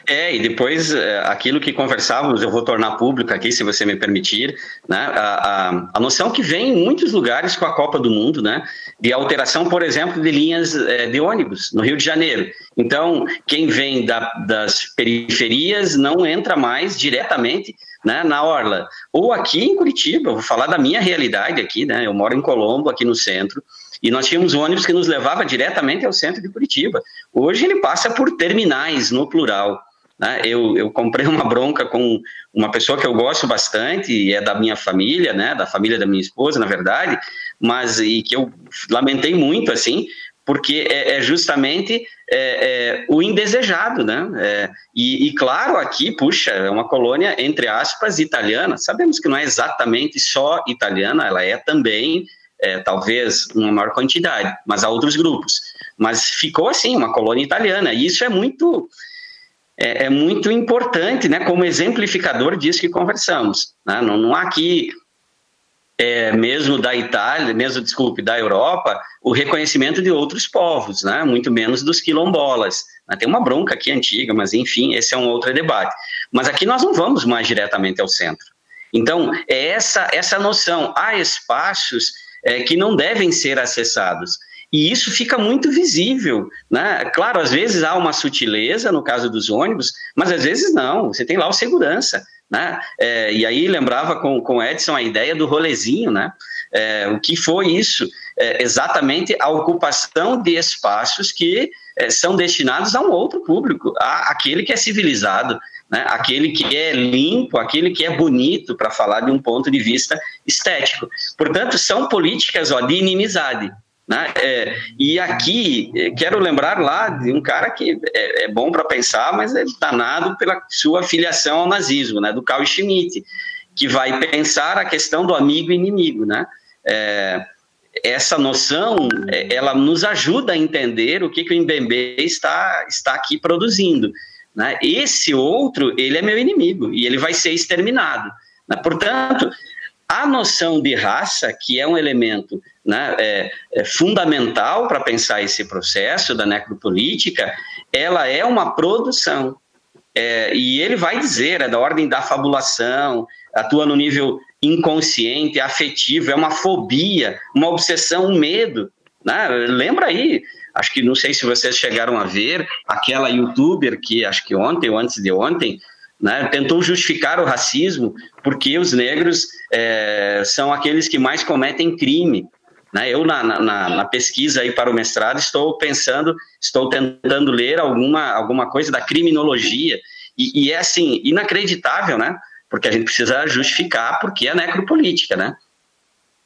É, e depois é, aquilo que conversávamos, eu vou tornar público aqui, se você me permitir, né, a, a, a, noção que vem em muitos lugares com a Copa do Mundo, né, de alteração, por exemplo, de linhas é, de ônibus no Rio de Janeiro. Então, quem vem da, das periferias não entra mais diretamente né, na Orla. Ou aqui em Curitiba, vou falar da minha realidade aqui, né, eu moro em Colombo, aqui no centro, e nós tínhamos um ônibus que nos levava diretamente ao centro de Curitiba. Hoje ele passa por terminais, no plural. Né? Eu, eu comprei uma bronca com uma pessoa que eu gosto bastante, e é da minha família, né? da família da minha esposa, na verdade, mas e que eu lamentei muito, assim, porque é, é justamente é, é, o indesejado, né? É, e, e, claro, aqui, puxa, é uma colônia, entre aspas, italiana. Sabemos que não é exatamente só italiana, ela é também é, talvez uma maior quantidade, mas há outros grupos. Mas ficou assim, uma colônia italiana, e isso é muito é, é muito importante, né, como exemplificador disso que conversamos. Né? Não, não há aqui, é, mesmo da Itália, mesmo, desculpe, da Europa, o reconhecimento de outros povos, né? muito menos dos quilombolas. Né? Tem uma bronca aqui antiga, mas enfim, esse é um outro debate. Mas aqui nós não vamos mais diretamente ao centro. Então, é essa, essa noção. Há espaços é, que não devem ser acessados. E isso fica muito visível. Né? Claro, às vezes há uma sutileza no caso dos ônibus, mas às vezes não. Você tem lá o segurança. Né? É, e aí lembrava com, com Edson a ideia do rolezinho. Né? É, o que foi isso? É, exatamente a ocupação de espaços que é, são destinados a um outro público, a, aquele que é civilizado, né? aquele que é limpo, aquele que é bonito, para falar de um ponto de vista estético. Portanto, são políticas ó, de inimizade. Né? É, e aqui, é, quero lembrar lá de um cara que é, é bom para pensar, mas é danado pela sua filiação ao nazismo, né? do Carl Schmitt, que vai pensar a questão do amigo e inimigo. Né? É, essa noção, é, ela nos ajuda a entender o que, que o Mbembe está, está aqui produzindo. Né? Esse outro, ele é meu inimigo e ele vai ser exterminado. Né? Portanto, a noção de raça, que é um elemento né, é, é fundamental para pensar esse processo da necropolítica, ela é uma produção. É, e ele vai dizer, é da ordem da fabulação, atua no nível inconsciente, afetivo, é uma fobia, uma obsessão, um medo. Né? Lembra aí, Acho que não sei se vocês chegaram a ver aquela youtuber que acho que ontem ou antes de ontem né, tentou justificar o racismo porque os negros é, são aqueles que mais cometem crime. Né? Eu, na, na, na, pesquisa aí para o mestrado, estou pensando, estou tentando ler alguma, alguma coisa da criminologia, e, e é assim, inacreditável, né? Porque a gente precisa justificar porque é necropolítica, né?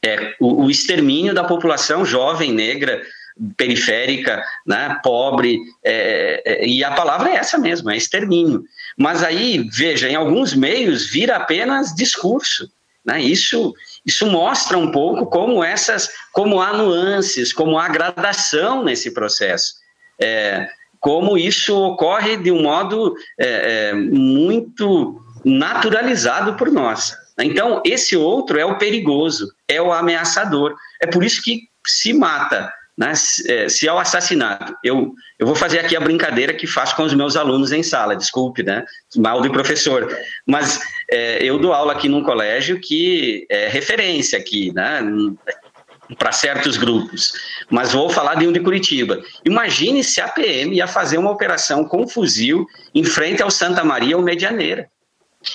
É, o, o extermínio da população jovem negra periférica, né, pobre, é, é, e a palavra é essa mesmo, é extermínio. Mas aí, veja, em alguns meios vira apenas discurso. Né? Isso, isso mostra um pouco como essas, como há nuances, como há gradação nesse processo. É, como isso ocorre de um modo é, é, muito naturalizado por nós. Então, esse outro é o perigoso, é o ameaçador. É por isso que se mata né, se é o assassinato. Eu, eu vou fazer aqui a brincadeira que faço com os meus alunos em sala, desculpe, né, mal de professor, mas é, eu dou aula aqui num colégio que é referência aqui, né, para certos grupos, mas vou falar de um de Curitiba. Imagine se a PM ia fazer uma operação com fuzil em frente ao Santa Maria ou Medianeira.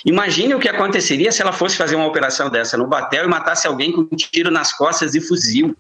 Imagine o que aconteceria se ela fosse fazer uma operação dessa no Batel e matasse alguém com um tiro nas costas de fuzil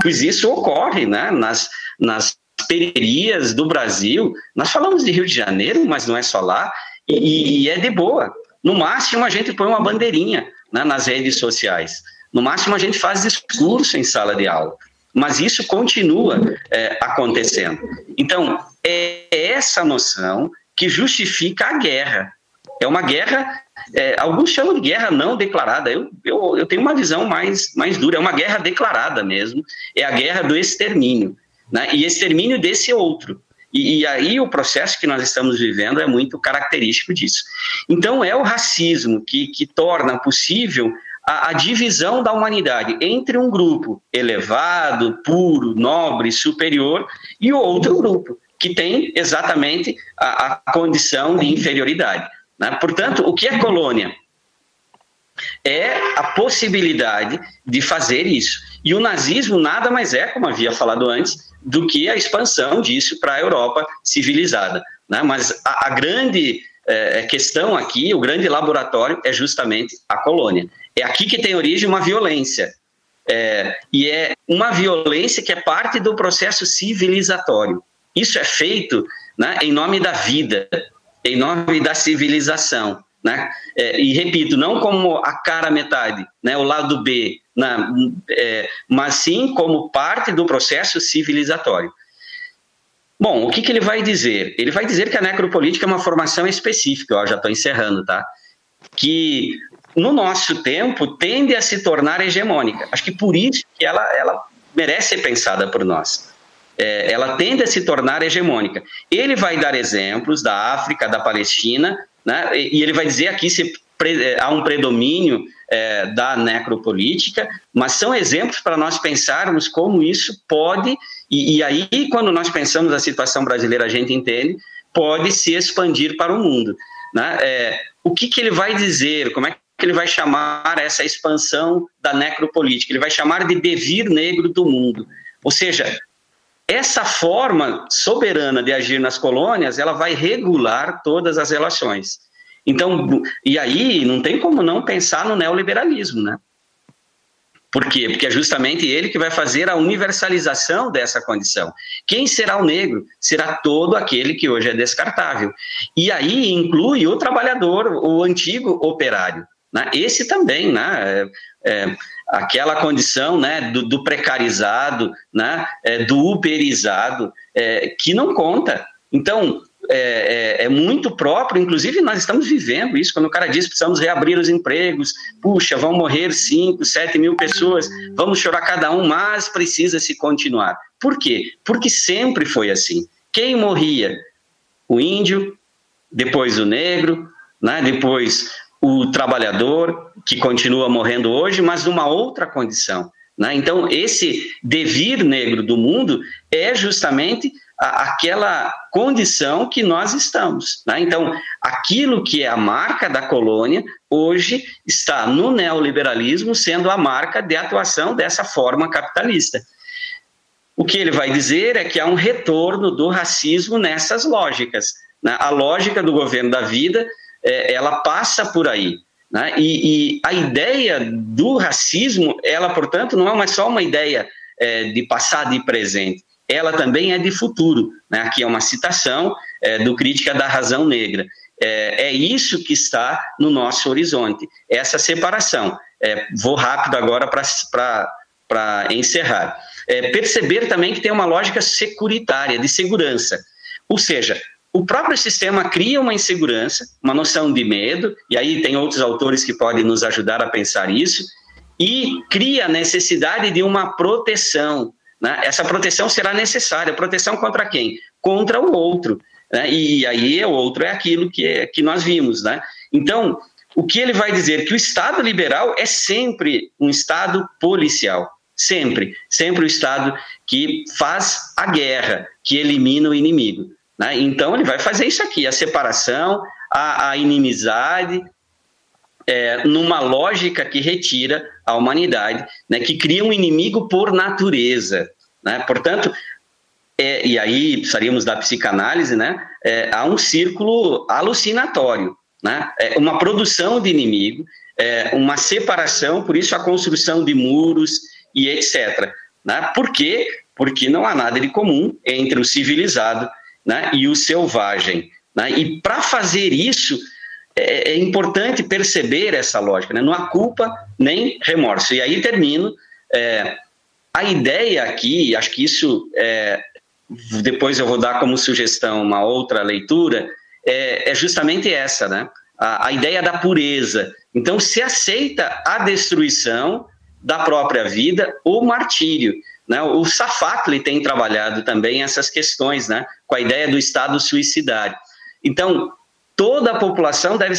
pois isso ocorre né, nas, nas periferias do Brasil. Nós falamos de Rio de Janeiro, mas não é só lá, e, e é de boa. No máximo, a gente põe uma bandeirinha né, nas redes sociais. No máximo, a gente faz discurso em sala de aula. Mas isso continua é, acontecendo. Então, é essa noção que justifica a guerra. É uma guerra é, alguns chamam de guerra não declarada. Eu, eu, eu tenho uma visão mais, mais dura. É uma guerra declarada mesmo. É a guerra do extermínio. Né? E extermínio desse outro. E, e, aí o processo que nós estamos vivendo é muito característico disso. Então é o racismo que, que torna possível a, a, divisão da humanidade entre um grupo elevado, puro, nobre, superior e outro grupo que tem exatamente a, a condição de inferioridade. Né? Portanto, o que é colônia? É a possibilidade de fazer isso. E o nazismo nada mais é, como havia falado antes, do que a expansão disso para a Europa civilizada. Né? Mas a, a grande é, questão aqui, o grande laboratório, é justamente a colônia. É aqui que tem origem uma violência. É, e é uma violência que é parte do processo civilizatório. Isso é feito né, em nome da vida, em nome da civilização. Né? É, e repito, não como a cara metade, né, o lado B, né, é, mas sim como parte do processo civilizatório. Bom, o que, que, ele vai dizer? Ele vai dizer que a necropolítica é uma formação específica, ó, já estou encerrando, tá? Que no nosso tempo tende a se tornar hegemônica. Acho que por isso que ela, ela merece ser pensada por nós é, ela tende a se tornar hegemônica. Ele vai dar exemplos da África, da Palestina, né, e ele vai dizer aqui se é, há um predomínio é, da necropolítica, mas são exemplos para nós pensarmos como isso pode, e, e, aí, quando nós pensamos a situação brasileira, a gente entende, pode se expandir para o mundo. Né? É, o que, que ele vai dizer, como é que ele vai chamar essa expansão da necropolítica? Ele vai chamar de devir negro do mundo. Ou seja, essa forma soberana de agir nas colônias, ela vai regular todas as relações. Então, e aí não tem como não pensar no neoliberalismo, né? Por quê? Porque é justamente ele que vai fazer a universalização dessa condição. Quem será o negro? Será todo aquele que hoje é descartável. E aí inclui o trabalhador, o antigo operário. Né? Esse também, né? É, é aquela condição né, do, do precarizado, né, é, do uberizado, é, que não conta. Então, é, é, é, muito próprio, inclusive nós estamos vivendo isso, quando o cara diz precisamos reabrir os empregos, puxa, vão morrer 5, 7 mil pessoas, vamos chorar cada um, mas precisa se continuar. Por quê? Porque sempre foi assim. Quem morria? O índio, depois o negro, né? depois o trabalhador, que continua morrendo hoje, mas numa outra condição. Né? Então, esse devir negro do mundo é justamente a, aquela condição que nós estamos. Né? Então, aquilo que é a marca da colônia, hoje está no neoliberalismo sendo a marca de atuação dessa forma capitalista. O que ele vai dizer é que há um retorno do racismo nessas lógicas. Né? A lógica do governo da vida é, ela passa por aí. Né? E, e, a ideia do racismo, ela, portanto, não é uma, só uma ideia é, de passado e presente, ela também é de futuro. Né? Aqui é uma citação é, do Crítica da Razão Negra. É, é, isso que está no nosso horizonte, essa separação. É, vou rápido agora para encerrar. É, perceber também que tem uma lógica securitária, de segurança. Ou seja, o próprio sistema cria uma insegurança, uma noção de medo, e aí tem outros autores que podem nos ajudar a pensar isso, e cria a necessidade de uma proteção. Né? Essa proteção será necessária. Proteção contra quem? Contra o outro. Né? E aí o outro é aquilo que, que nós vimos. Né? Então, o que ele vai dizer? Que o Estado liberal é sempre um Estado policial. Sempre. Sempre o Estado que faz a guerra, que elimina o inimigo. Né? Então, ele vai fazer isso aqui: a separação, a, a inimizade, é, numa lógica que retira a humanidade, né, que cria um inimigo por natureza. Né? Portanto, é, e aí precisaríamos da psicanálise, né? É, há um círculo alucinatório, né? É uma produção de inimigo, é, uma separação, por isso a construção de muros e etc. Né? Por quê? Porque não há nada de comum entre o civilizado né, e o selvagem. Né? E para fazer isso, é, é, importante perceber essa lógica. Né? Não há culpa nem remorso. E aí termino. É, a ideia aqui, acho que isso, é, depois eu vou dar como sugestão uma outra leitura, é, é justamente essa, né? A, a, ideia da pureza. Então, se aceita a destruição da própria vida, o martírio. Né? O Safatli tem trabalhado também essas questões, né? Com a ideia do estado suicidário. Então, toda a população deve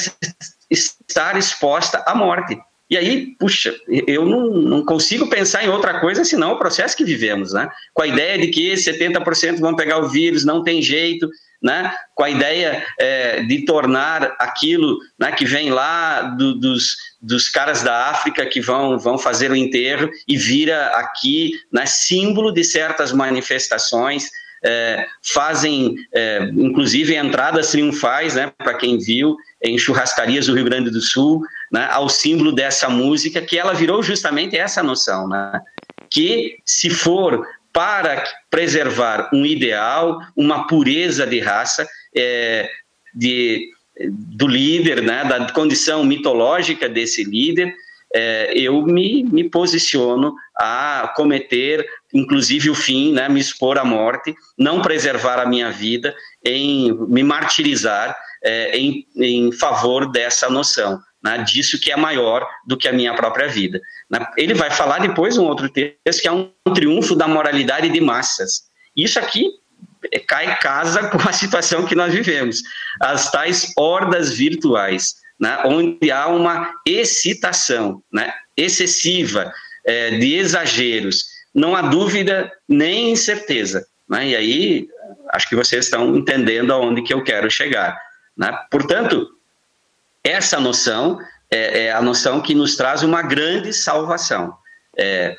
estar exposta à morte. E aí, puxa, eu não, não, consigo pensar em outra coisa senão o processo que vivemos, né? Com a ideia de que 70% vão pegar o vírus, não tem jeito, né? Com a ideia é, de tornar aquilo né, que vem lá do, dos, dos caras da África que vão, vão fazer o enterro e vira aqui né, símbolo de certas manifestações é, fazem, é, inclusive, entradas triunfais, né, para quem viu, em churrascarias do Rio Grande do Sul, né, ao símbolo dessa música, que ela virou justamente essa noção, né, que se for para preservar um ideal, uma pureza de raça, é, de, do líder, né, da condição mitológica desse líder, é, eu me, me posiciono a cometer, inclusive, o fim, né, me expor à morte, não preservar a minha vida, em me martirizar é, em, em favor dessa noção, né, disso que é maior do que a minha própria vida. Né. Ele vai falar depois um outro texto que é um triunfo da moralidade de massas. Isso aqui é, cai casa [LAUGHS] com a situação que nós vivemos, as tais hordas virtuais né, onde há uma excitação né, excessiva é, de exageros. Não há dúvida nem incerteza. Né, e aí, acho que vocês estão entendendo aonde que eu quero chegar. Né? Portanto, essa noção é, é, a noção que nos traz uma grande salvação é,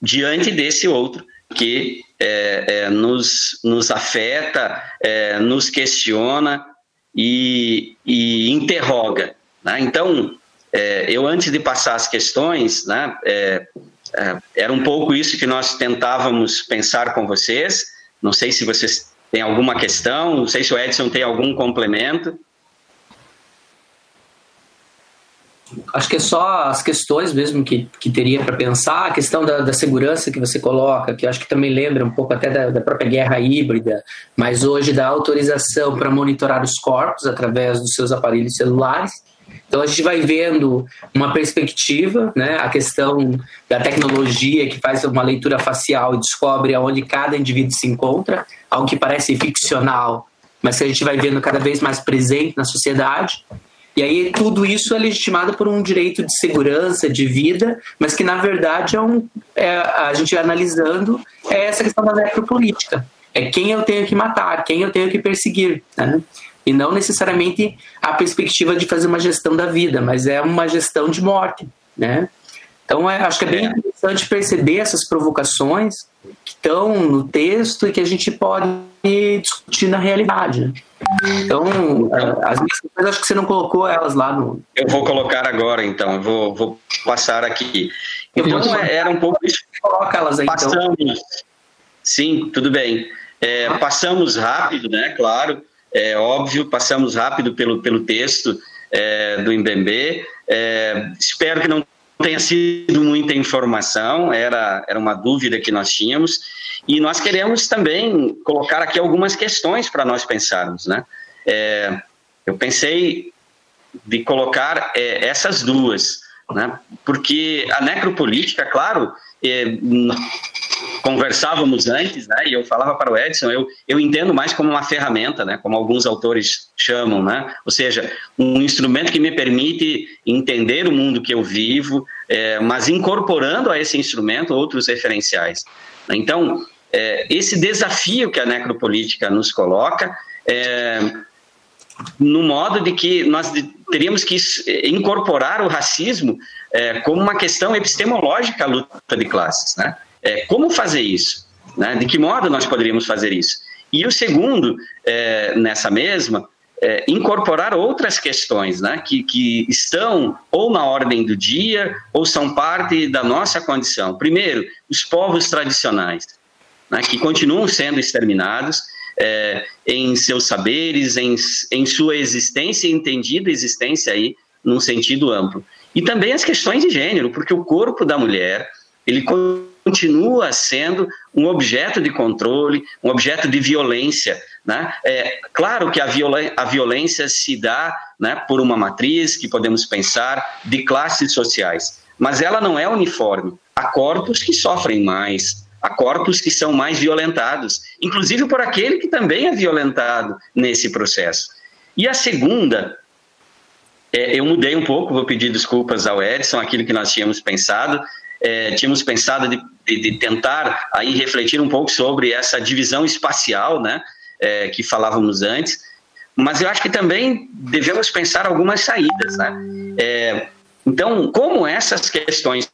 diante desse outro que é, é, nos, nos afeta, é, nos questiona, e, e interroga. Né? Então, é, eu antes de passar as questões, né, era um pouco isso que nós tentávamos pensar com vocês. Não sei se vocês têm alguma questão, não sei se o Edson tem algum complemento. Acho que é só as questões mesmo que, que teria para pensar, a questão da, da, segurança que você coloca, que acho que também lembra um pouco até da, da própria guerra híbrida, mas hoje da autorização para monitorar os corpos através dos seus aparelhos celulares. Então a gente vai vendo uma perspectiva, né, a questão da tecnologia que faz uma leitura facial e descobre aonde cada indivíduo se encontra, algo que parece ficcional, mas que a gente vai vendo cada vez mais presente na sociedade. E aí tudo isso é legitimado por um direito de segurança, de vida, mas que na verdade é um, é, a gente analisando é essa questão da necropolítica. É quem eu tenho que matar, quem eu tenho que perseguir, né? E não necessariamente a perspectiva de fazer uma gestão da vida, mas é uma gestão de morte, né? Então, é, acho que é bem é. interessante perceber essas provocações que estão no texto e que a gente pode discutir na realidade. Né? Então, é, as minhas coisas, acho que você não colocou elas lá no. Eu vou colocar agora, então, eu vou, vou passar aqui. Então, era um pouco isso. Coloca elas aí, então. Passamos. Então. Sim, tudo bem. É, passamos rápido, né? Claro, é óbvio, passamos rápido pelo, pelo texto é, do Mbembe. É, espero que não tenha sido muita informação, era, era uma dúvida que nós tínhamos. E nós queremos também colocar aqui algumas questões para nós pensarmos, né? É, eu pensei de colocar é, essas duas, né? Porque a necropolítica, claro, é, conversávamos antes, né? E eu falava para o Edson, eu, eu entendo mais como uma ferramenta, né? Como alguns autores chamam, né? Ou seja, um instrumento que me permite entender o mundo que eu vivo, é, mas incorporando a esse instrumento outros referenciais. Então, é, esse desafio que a necropolítica nos coloca é, no modo de que nós teríamos que incorporar o racismo é, como uma questão epistemológica à luta de classes, né? É, como fazer isso? Né? De que modo nós poderíamos fazer isso? E o segundo, é, nessa mesma, é, incorporar outras questões né? que, que estão ou na ordem do dia ou são parte da nossa condição. Primeiro, os povos tradicionais, né? que continuam sendo exterminados é, em seus saberes, em, em sua existência, entendida existência aí, num sentido amplo. E também as questões de gênero, porque o corpo da mulher, ele continua sendo um objeto de controle, um objeto de violência. Né? É, claro que a, a violência se dá né, por uma matriz que podemos pensar de classes sociais, mas ela não é uniforme. Há corpos que sofrem mais, há corpos que são mais violentados, inclusive por aquele que também é violentado nesse processo. E a segunda, é, eu mudei um pouco, vou pedir desculpas ao Edson, aquilo que nós tínhamos pensado, é, tínhamos pensado de, de, de, tentar aí refletir um pouco sobre essa divisão espacial, né, é, que falávamos antes, mas eu acho que também devemos pensar algumas saídas, né. É, então, como essas questões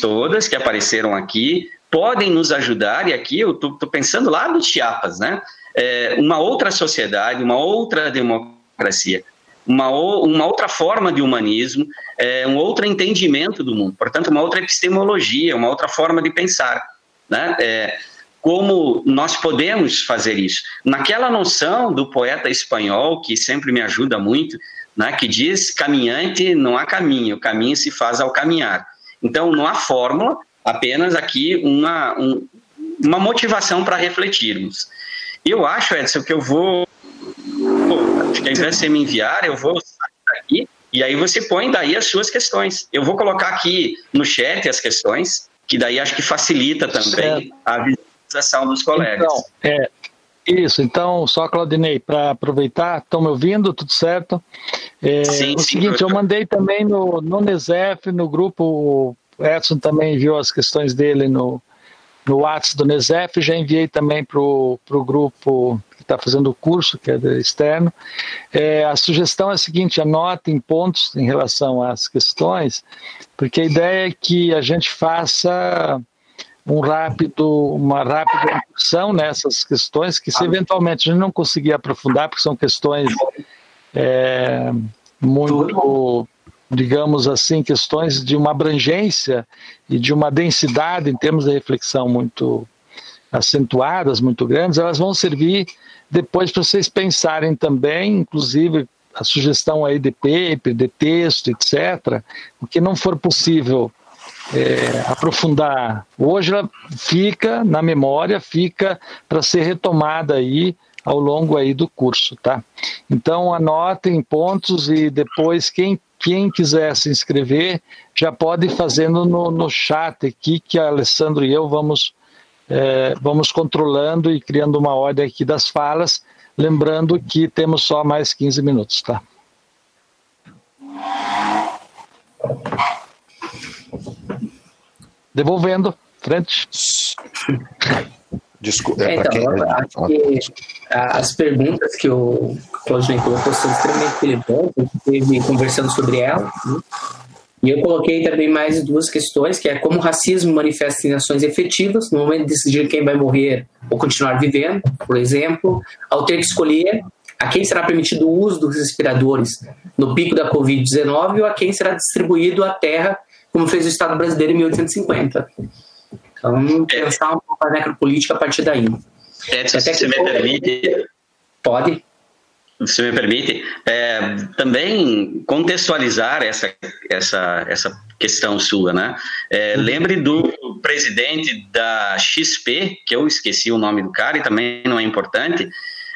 todas que apareceram aqui podem nos ajudar, e aqui eu estou pensando lá do Chiapas, né, é, uma outra sociedade, uma outra democracia, uma, uma outra forma de humanismo, é, um outro entendimento do mundo, portanto, uma outra epistemologia, uma outra forma de pensar. Né? É, como nós podemos fazer isso? Naquela noção do poeta espanhol, que sempre me ajuda muito, né, que diz: caminhante não há caminho, o caminho se faz ao caminhar. Então, não há fórmula, apenas aqui uma, um, uma motivação para refletirmos. Eu acho, Edson, que eu vou Acho que ao invés de você me enviar, eu vou e aí você põe daí as suas questões. Eu vou colocar aqui no chat as questões, que daí acho que facilita também certo. a visualização dos colegas. Então, é, isso, então, só Claudinei, para aproveitar, estão me ouvindo, tudo certo? É, sim, o sim, seguinte, eu mandei também no, no NESEF, no grupo, o Edson também enviou as questões dele no, no WhatsApp do NESEF, já enviei também para o grupo está fazendo o curso, que é externo. É, a sugestão é a seguinte: anotem pontos em relação às questões, porque a ideia é que a gente faça um rápido, uma rápida incursão nessas questões, que se eventualmente a gente não conseguir aprofundar, porque são questões é, muito, digamos assim, questões de uma abrangência e de uma densidade em termos de reflexão muito acentuadas, muito grandes, elas vão servir depois para vocês pensarem também, inclusive a sugestão aí de paper, de texto, etc. O que não for possível é, aprofundar hoje, ela fica na memória, fica para ser retomada aí ao longo aí do curso, tá? Então anotem pontos e depois quem quem quiser se inscrever já pode ir fazendo no, no chat aqui que a Alessandro e eu vamos é, vamos controlando e criando uma ordem aqui das falas, lembrando que temos só mais 15 minutos, tá? Devolvendo, frente. Desculpa. É, então, acho que as perguntas que o Claudinei colocou são extremamente relevantes, esteve conversando sobre elas, né? E eu coloquei também mais duas questões, que é como o racismo manifesta em ações efetivas, no momento de decidir quem vai morrer ou continuar vivendo, por exemplo, ao ter que escolher a quem será permitido o uso dos respiradores no pico da Covid-19 ou a quem será distribuído a terra, como fez o Estado brasileiro em 1850. Então, pensar um pouco a necropolítica a partir daí. Edson, se você me permite... Pode se me permite, é, também contextualizar essa, essa, essa questão sua, né? É, lembre do presidente da XP, que eu esqueci o nome do cara e também não é importante,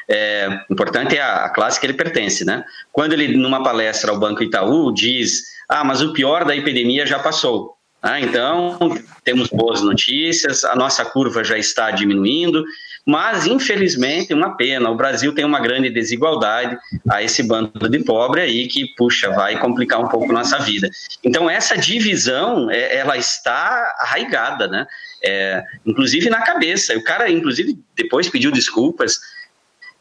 é, importante é a, a classe que ele pertence, né? Quando ele, numa palestra ao Banco Itaú, diz, ah, mas o pior da epidemia já passou. Ah, então, temos boas notícias, a nossa curva já está diminuindo, mas, infelizmente, uma pena, o Brasil tem uma grande desigualdade a esse bando de pobre aí que, puxa, vai complicar um pouco nossa vida. Então, essa divisão, é, ela está arraigada, né? É, inclusive na cabeça. O cara, inclusive, depois pediu desculpas,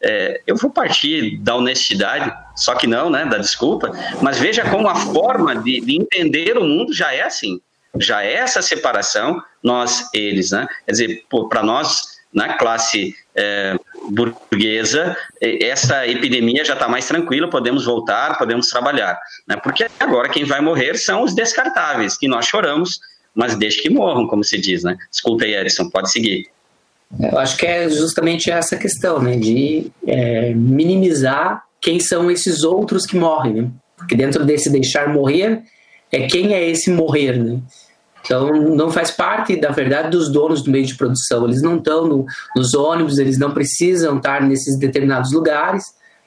é, eu vou partir da honestidade, só que não, né, da desculpa, mas veja como a forma de, de entender o mundo já é assim, já é essa separação, nós, eles, né? Quer dizer, para nós na classe é, burguesa, essa epidemia já está mais tranquila, podemos voltar, podemos trabalhar. Né? Porque agora quem vai morrer são os descartáveis, que nós choramos, mas deixe que morram, como se diz. Né? Desculpa aí, Edson, pode seguir. Eu acho que é justamente essa questão, né, de é, minimizar quem são esses outros que morrem, né? Porque dentro desse deixar morrer, é quem é esse morrer, né? Então, não faz parte, da verdade, dos donos do meio de produção. Eles não estão no, nos ônibus, eles não precisam estar nesses determinados lugares.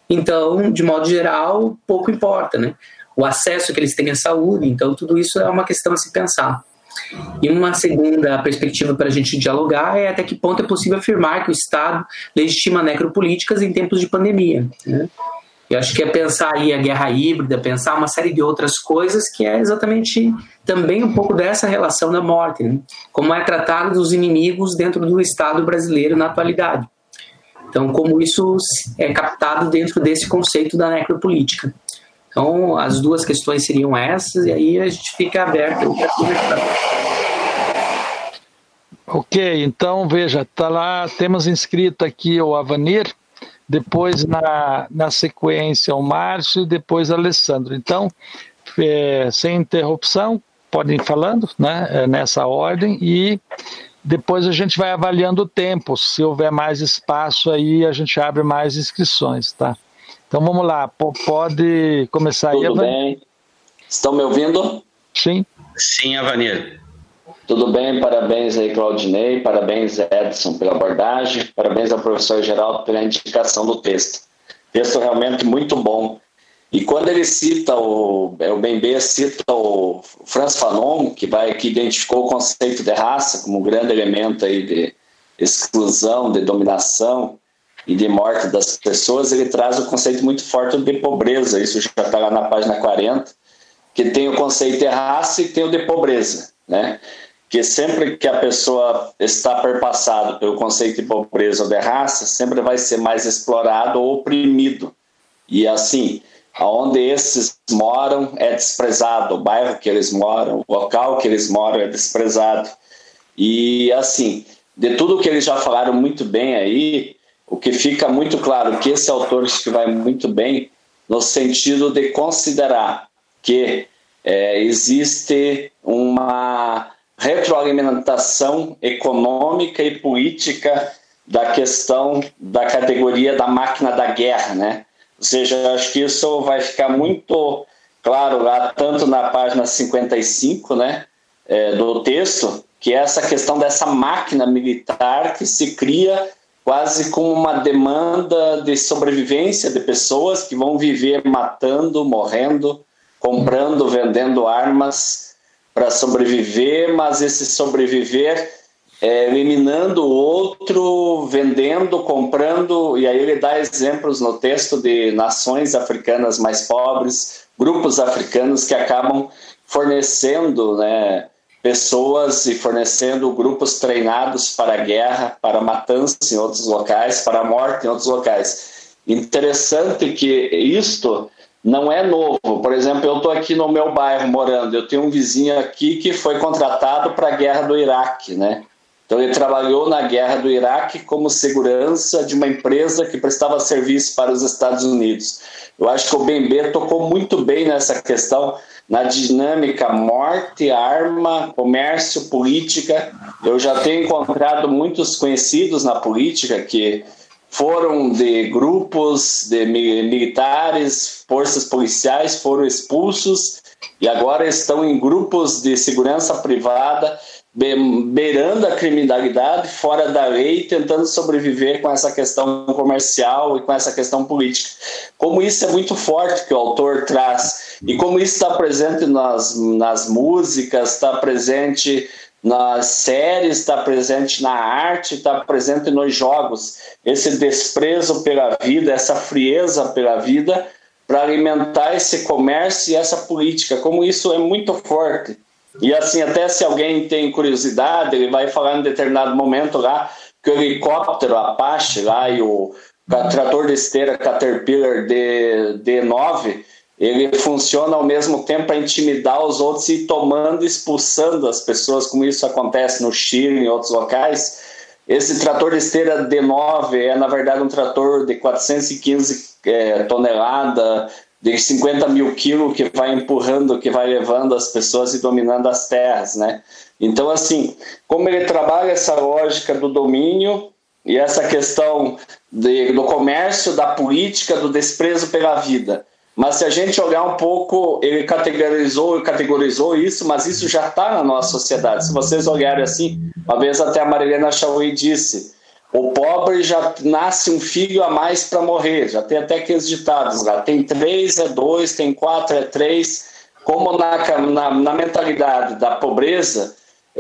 Então, de modo geral, pouco importa, né? O acesso que eles têm à saúde. Então, tudo isso é uma questão a se pensar. E uma segunda perspectiva para a gente dialogar é até que ponto é possível afirmar que o Estado legitima necropolíticas em tempos de pandemia. Né? Eu acho que é pensar aí a guerra híbrida, pensar uma série de outras coisas que é exatamente também um pouco dessa relação da morte, né? como é tratado os inimigos dentro do Estado brasileiro na atualidade. Então, como isso é captado dentro desse conceito da necropolítica. Então, as duas questões seriam essas, e aí a gente fica aberto para conversar. Ok, então veja, tá lá, temos inscrito aqui o Avanir, depois na, na sequência o Márcio e depois o Alessandro. Então, é, sem interrupção, podem ir falando né, é, nessa ordem e depois a gente vai avaliando o tempo. Se houver mais espaço aí, a gente abre mais inscrições, tá? Então vamos lá, pode começar Tudo aí. Tudo bem. Estão me ouvindo? Sim. Sim, Avanir. Tudo bem, parabéns aí, Claudinei, parabéns, Edson, pela abordagem, parabéns ao professor Geraldo pela indicação do texto. Texto realmente muito bom. E quando ele cita o, é, o Bembe cita o Franz Fanon, que vai que identificou o conceito de raça como um grande elemento aí de exclusão, de dominação e de morte das pessoas, ele traz o conceito muito forte de pobreza. Isso já está lá na página 40, que tem o conceito de raça e tem o de pobreza, né? que sempre que a pessoa está perpassada pelo conceito de pobreza ou de raça, sempre vai ser mais explorado ou oprimido. E assim, aonde esses moram é desprezado, o bairro que eles moram, o local que eles moram é desprezado. E assim, de tudo que eles já falaram muito bem aí, o que fica muito claro que esse autor escreve muito bem no sentido de considerar que é, existe uma retroalimentação econômica e política da questão da categoria da máquina da guerra, né? Ou seja, acho que isso vai ficar muito claro lá, tanto na página 55, né, é, do texto, que é essa questão dessa máquina militar que se cria quase como uma demanda de sobrevivência de pessoas que vão viver matando, morrendo, comprando, vendendo armas para sobreviver, mas esse sobreviver é, eliminando o outro, vendendo, comprando, e aí ele dá exemplos no texto de nações africanas mais pobres, grupos africanos que acabam fornecendo né, pessoas e fornecendo grupos treinados para a guerra, para matança em outros locais, para a morte em outros locais. Interessante que isto não é novo. Por exemplo, eu estou aqui no meu bairro morando, eu tenho um vizinho aqui que foi contratado para a guerra do Iraque, né? Então ele trabalhou na guerra do Iraque como segurança de uma empresa que prestava serviço para os Estados Unidos. Eu acho que o Bembe tocou muito bem nessa questão, na dinâmica morte, arma, comércio, política. Eu já tenho encontrado muitos conhecidos na política que foram de grupos de militares, forças policiais, foram expulsos e agora estão em grupos de segurança privada, beirando a criminalidade, fora da lei, tentando sobreviver com essa questão comercial e com essa questão política. Como isso é muito forte que o autor traz, e como isso está presente nas, nas músicas, está presente nas séries, está presente na arte, está presente nos jogos. Esse desprezo pela vida, essa frieza pela vida, para alimentar esse comércio e essa política. Como isso é muito forte. E assim, até se alguém tem curiosidade, ele vai falar em determinado momento lá que o helicóptero Apache lá e o trator de esteira Caterpillar D, D9 ele funciona ao mesmo tempo para intimidar os outros e tomando, expulsando as pessoas, como isso acontece no Chile e em outros locais. Esse trator de esteira D9 é, na verdade, um trator de 415 é, toneladas, de 50 mil quilos, que vai empurrando, que vai levando as pessoas e dominando as terras, né? Então, assim, como ele trabalha essa lógica do domínio e essa questão de, do comércio, da política, do desprezo pela vida, mas se a gente olhar um pouco, ele categorizou, categorizou isso, mas isso já está na nossa sociedade. Se vocês olharem assim, uma vez até a Marilena Chauí disse, o pobre já nasce um filho a mais para morrer. Já tem até aqueles ditados lá. Tem três, é dois, tem quatro, é três. Como na, na, na mentalidade da pobreza,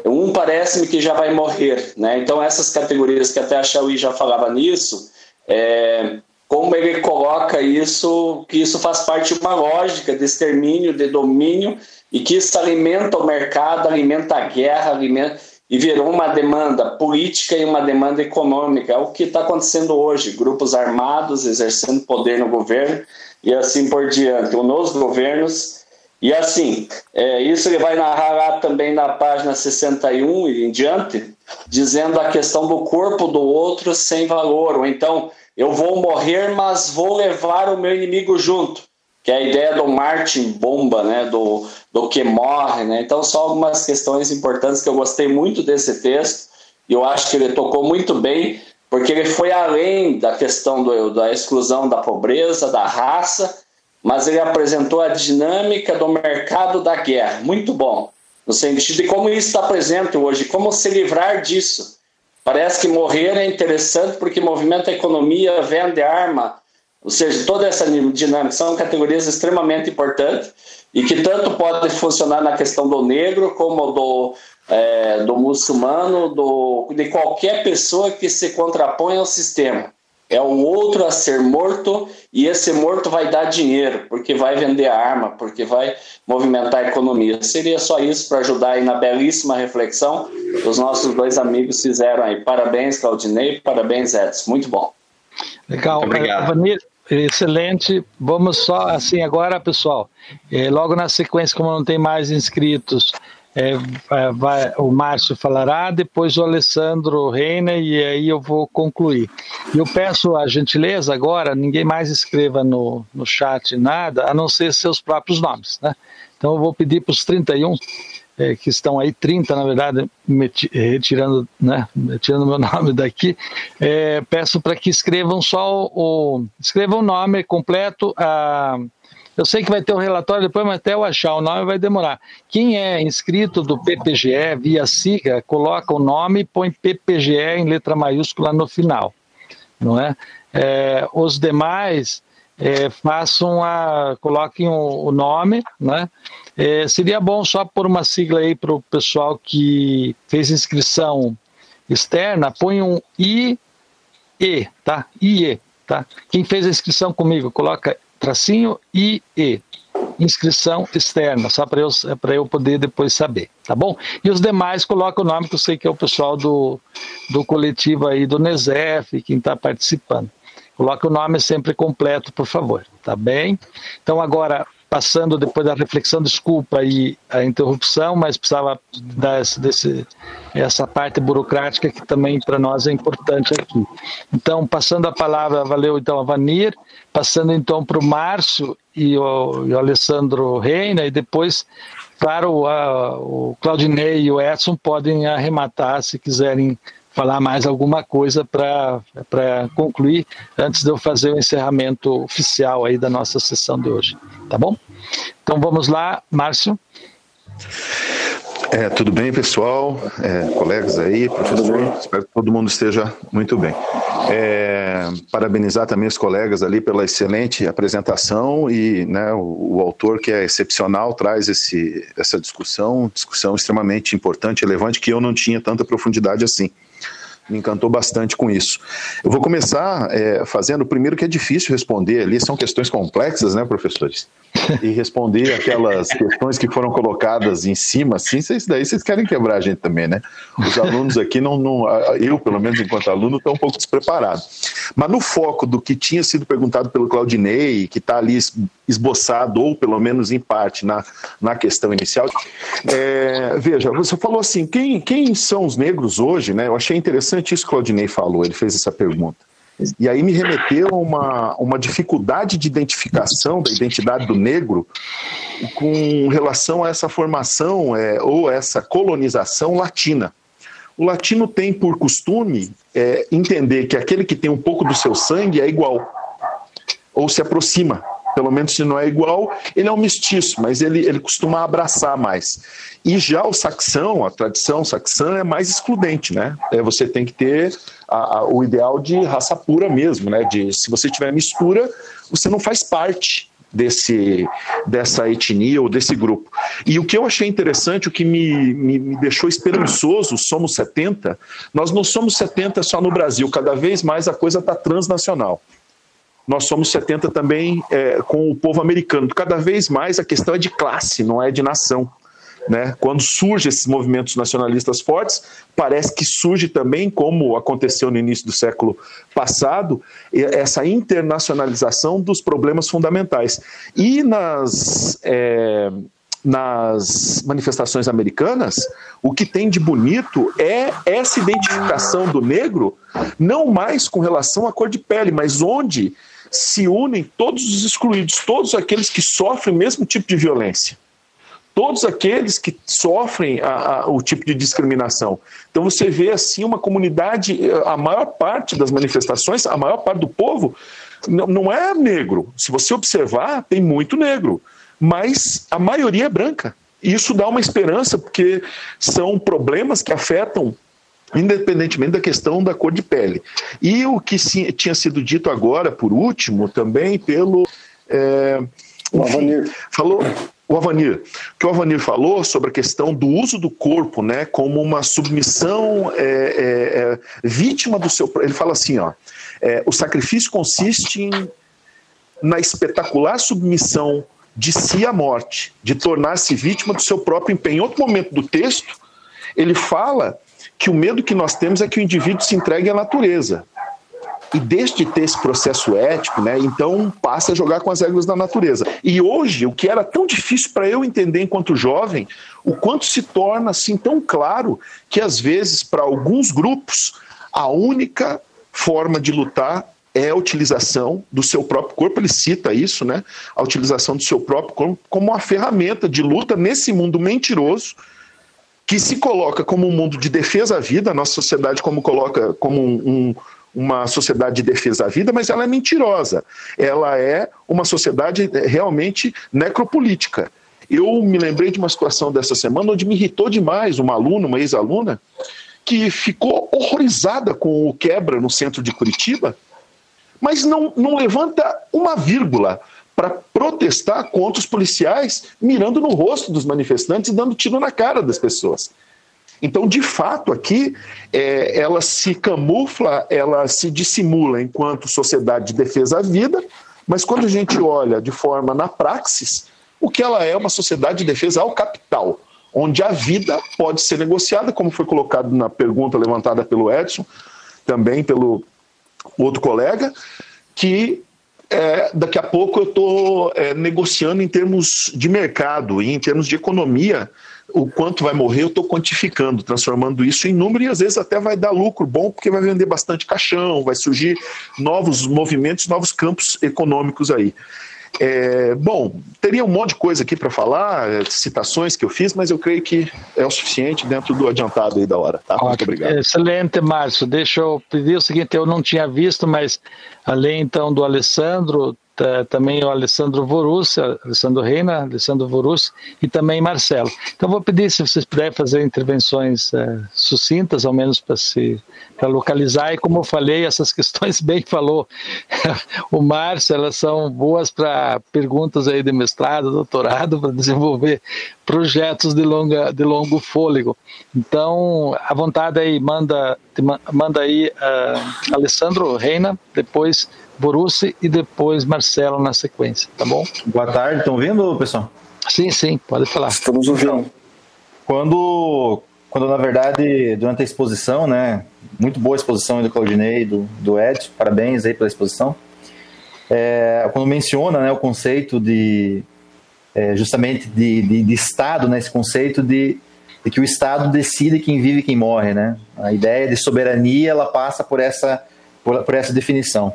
um parece-me que já vai morrer. Né? Então, essas categorias que até a Chauí já falava nisso, é, como ele coloca isso, que isso faz parte de uma lógica de extermínio, de domínio, e que isso alimenta o mercado, alimenta a guerra, alimenta e virou uma demanda política e uma demanda econômica. É o que está acontecendo hoje: grupos armados exercendo poder no governo e assim por diante, ou nos governos. E assim, é, isso ele vai narrar lá também na página 61 e em diante, dizendo a questão do corpo do outro sem valor, ou então eu vou morrer, mas vou levar o meu inimigo junto, que é a ideia do Martin Bomba, né, do, do que morre. Né? Então, são algumas questões importantes que eu gostei muito desse texto, e eu acho que ele tocou muito bem, porque ele foi além da questão do, da exclusão da pobreza, da raça, mas ele apresentou a dinâmica do mercado da guerra. Muito bom, no sentido de como isso está presente hoje, como se livrar disso Parece que morrer é interessante porque movimenta a economia, vende arma, ou seja, toda essa dinâmica são categorias extremamente importantes e que tanto podem funcionar na questão do negro como do, é, do muçulmano, do, de qualquer pessoa que se contrapõe ao sistema. É o outro a ser morto e esse morto vai dar dinheiro, porque vai vender arma, porque vai movimentar a economia. Seria só isso para ajudar aí na belíssima reflexão que os nossos dois amigos fizeram aí. Parabéns, Claudinei, parabéns, Edson. Muito bom. Legal. Muito obrigado. Vanir, excelente. Vamos só assim agora, pessoal. É, logo na sequência, como não tem mais inscritos, é, vai, o Márcio falará, depois o Alessandro Reina e aí eu vou concluir. Eu peço a gentileza agora, ninguém mais escreva no, no chat nada, a não ser seus próprios nomes. Né? Então eu vou pedir para os 31, é, que estão aí, 30 na verdade, retirando, né, tirando meu [LAUGHS] nome daqui, é, peço para que escrevam só o, o, escrevam o nome completo, a eu sei que vai ter um relatório depois, mas até eu achar o nome vai demorar. Quem é inscrito do PPGE via SIGA, coloca o nome e põe PPGE em letra maiúscula no final. Não é? é os demais é, façam a. coloquem o, o nome, né? É, seria bom só pôr uma sigla aí para o pessoal que fez inscrição externa, põe um IE, tá? IE, tá? Quem fez a inscrição comigo, coloca tracinho IE, inscrição externa, só para eu, eu poder depois saber, tá bom? E os demais coloca o nome que eu sei que é o pessoal do, do coletivo aí do NESEF, quem está participando. Coloque o nome sempre completo, por favor, tá bem? Então, agora, passando depois da reflexão, desculpa aí a interrupção, mas precisava dar esse, desse, essa parte burocrática que também para nós é importante aqui. Então, passando a palavra, valeu então a Vanir, passando então para o Márcio e o, e o Alessandro Reina, e depois Claro, a, o Claudinei e o Edson podem arrematar se quiserem falar mais alguma coisa para concluir antes de eu fazer o encerramento oficial aí da nossa sessão de hoje. Tá bom? Então vamos lá, Márcio. É, tudo bem, pessoal, é, colegas aí, professor, espero que todo mundo esteja muito bem. É, parabenizar também os colegas ali pela excelente apresentação e né, o, o, autor que é excepcional traz esse, essa discussão, discussão extremamente importante, relevante, que eu não tinha tanta profundidade assim me encantou bastante com isso. Eu vou começar é, fazendo, primeiro que é difícil responder ali, são questões complexas, né, professores? E responder aquelas questões que foram colocadas em cima, assim, vocês daí vocês querem quebrar a gente também, né? Os alunos aqui não, não eu, pelo menos enquanto aluno, estou um pouco despreparado. Mas no foco do que tinha sido perguntado pelo Claudinei, que está ali esboçado, ou pelo menos em parte, na, na questão inicial, é, veja, você falou assim, quem, quem são os negros hoje, né? Eu achei interessante isso que o Claudinei falou, ele fez essa pergunta. E aí me remeteu a uma, uma dificuldade de identificação da identidade do negro com relação a essa formação é, ou essa colonização latina. O latino tem por costume é, entender que aquele que tem um pouco do seu sangue é igual, ou se aproxima. Pelo menos se não é igual, ele é um mestiço, mas ele, ele costuma abraçar mais. E já o saxão, a tradição saxã é mais excludente, né? É, você tem que ter a, a, o ideal de raça pura mesmo, né? De se você tiver mistura, você não faz parte desse, dessa etnia ou desse grupo. E o que eu achei interessante, o que me, me, me, deixou esperançoso, somos 70, nós não somos 70 só no Brasil, cada vez mais a coisa está transnacional. Nós somos 70 também é, com o povo americano. Cada vez mais a questão é de classe, não é de nação. Né? Quando surgem esses movimentos nacionalistas fortes, parece que surge também, como aconteceu no início do século passado, essa internacionalização dos problemas fundamentais. E nas, é, nas manifestações americanas, o que tem de bonito é essa identificação do negro, não mais com relação à cor de pele, mas onde se unem todos os excluídos, todos aqueles que sofrem o mesmo tipo de violência todos aqueles que sofrem a, a, o tipo de discriminação. Então você vê assim uma comunidade, a maior parte das manifestações, a maior parte do povo não, não é negro. Se você observar, tem muito negro, mas a maioria é branca. Isso dá uma esperança, porque são problemas que afetam independentemente da questão da cor de pele. E o que sim, tinha sido dito agora, por último, também pelo. É, enfim, falou o Avanir, que o Avanir falou sobre a questão do uso do corpo, né, como uma submissão é, é, é, vítima do seu. Ele fala assim, ó, é, o sacrifício consiste em, na espetacular submissão de si à morte, de tornar-se vítima do seu próprio empenho. Em outro momento do texto, ele fala que o medo que nós temos é que o indivíduo se entregue à natureza e desde ter esse processo ético, né, então passa a jogar com as regras da natureza. E hoje, o que era tão difícil para eu entender enquanto jovem, o quanto se torna assim tão claro que às vezes para alguns grupos a única forma de lutar é a utilização do seu próprio corpo, ele cita isso, né? A utilização do seu próprio corpo como uma ferramenta de luta nesse mundo mentiroso que se coloca como um mundo de defesa à vida, a nossa sociedade como coloca como um, um uma sociedade de defesa da vida, mas ela é mentirosa. Ela é uma sociedade realmente necropolítica. Eu me lembrei de uma situação dessa semana onde me irritou demais uma aluna, uma ex-aluna, que ficou horrorizada com o quebra no centro de Curitiba, mas não, não levanta uma vírgula para protestar contra os policiais mirando no rosto dos manifestantes e dando tiro na cara das pessoas. Então, de fato, aqui é, ela se camufla, ela se dissimula enquanto sociedade de defesa à vida, mas quando a gente olha de forma na praxis, o que ela é uma sociedade de defesa ao capital, onde a vida pode ser negociada, como foi colocado na pergunta levantada pelo Edson, também pelo outro colega, que é, daqui a pouco eu estou é, negociando em termos de mercado e em termos de economia o quanto vai morrer, eu estou quantificando, transformando isso em número e às vezes até vai dar lucro bom, porque vai vender bastante caixão, vai surgir novos movimentos, novos campos econômicos aí. É, bom, teria um monte de coisa aqui para falar, é, citações que eu fiz, mas eu creio que é o suficiente dentro do adiantado aí da hora. Tá? Muito obrigado. Excelente, Márcio. Deixa eu pedir o seguinte: eu não tinha visto, mas além então do Alessandro, também o Alessandro Vorussi, Alessandro Reina, Alessandro Vorussi e também Marcelo. Então vou pedir se vocês puderem fazer intervenções é, sucintas, ao menos para se para localizar e como eu falei, essas [LAUGHS] questões bem falou [LAUGHS] o Márcio, elas são boas para perguntas aí de mestrado, doutorado, [LAUGHS] para desenvolver projetos de longa de longo fôlego. Então, à vontade aí, manda manda aí uh, Alessandro Reina, depois Borussia e depois Marcelo na sequência, tá bom? Boa tarde, estão ouvindo, pessoal? Sim, sim, pode falar. Estamos ouvindo. Então, quando, quando na verdade, durante a exposição, né, muito boa exposição do Claudinei e do, do Ed, parabéns aí pela exposição, é, quando menciona né, o conceito de, é, justamente de, de, de, Estado, né, esse conceito de, de que o Estado decide quem vive e quem morre, né? A ideia de soberania, ela passa por essa, por, por essa definição.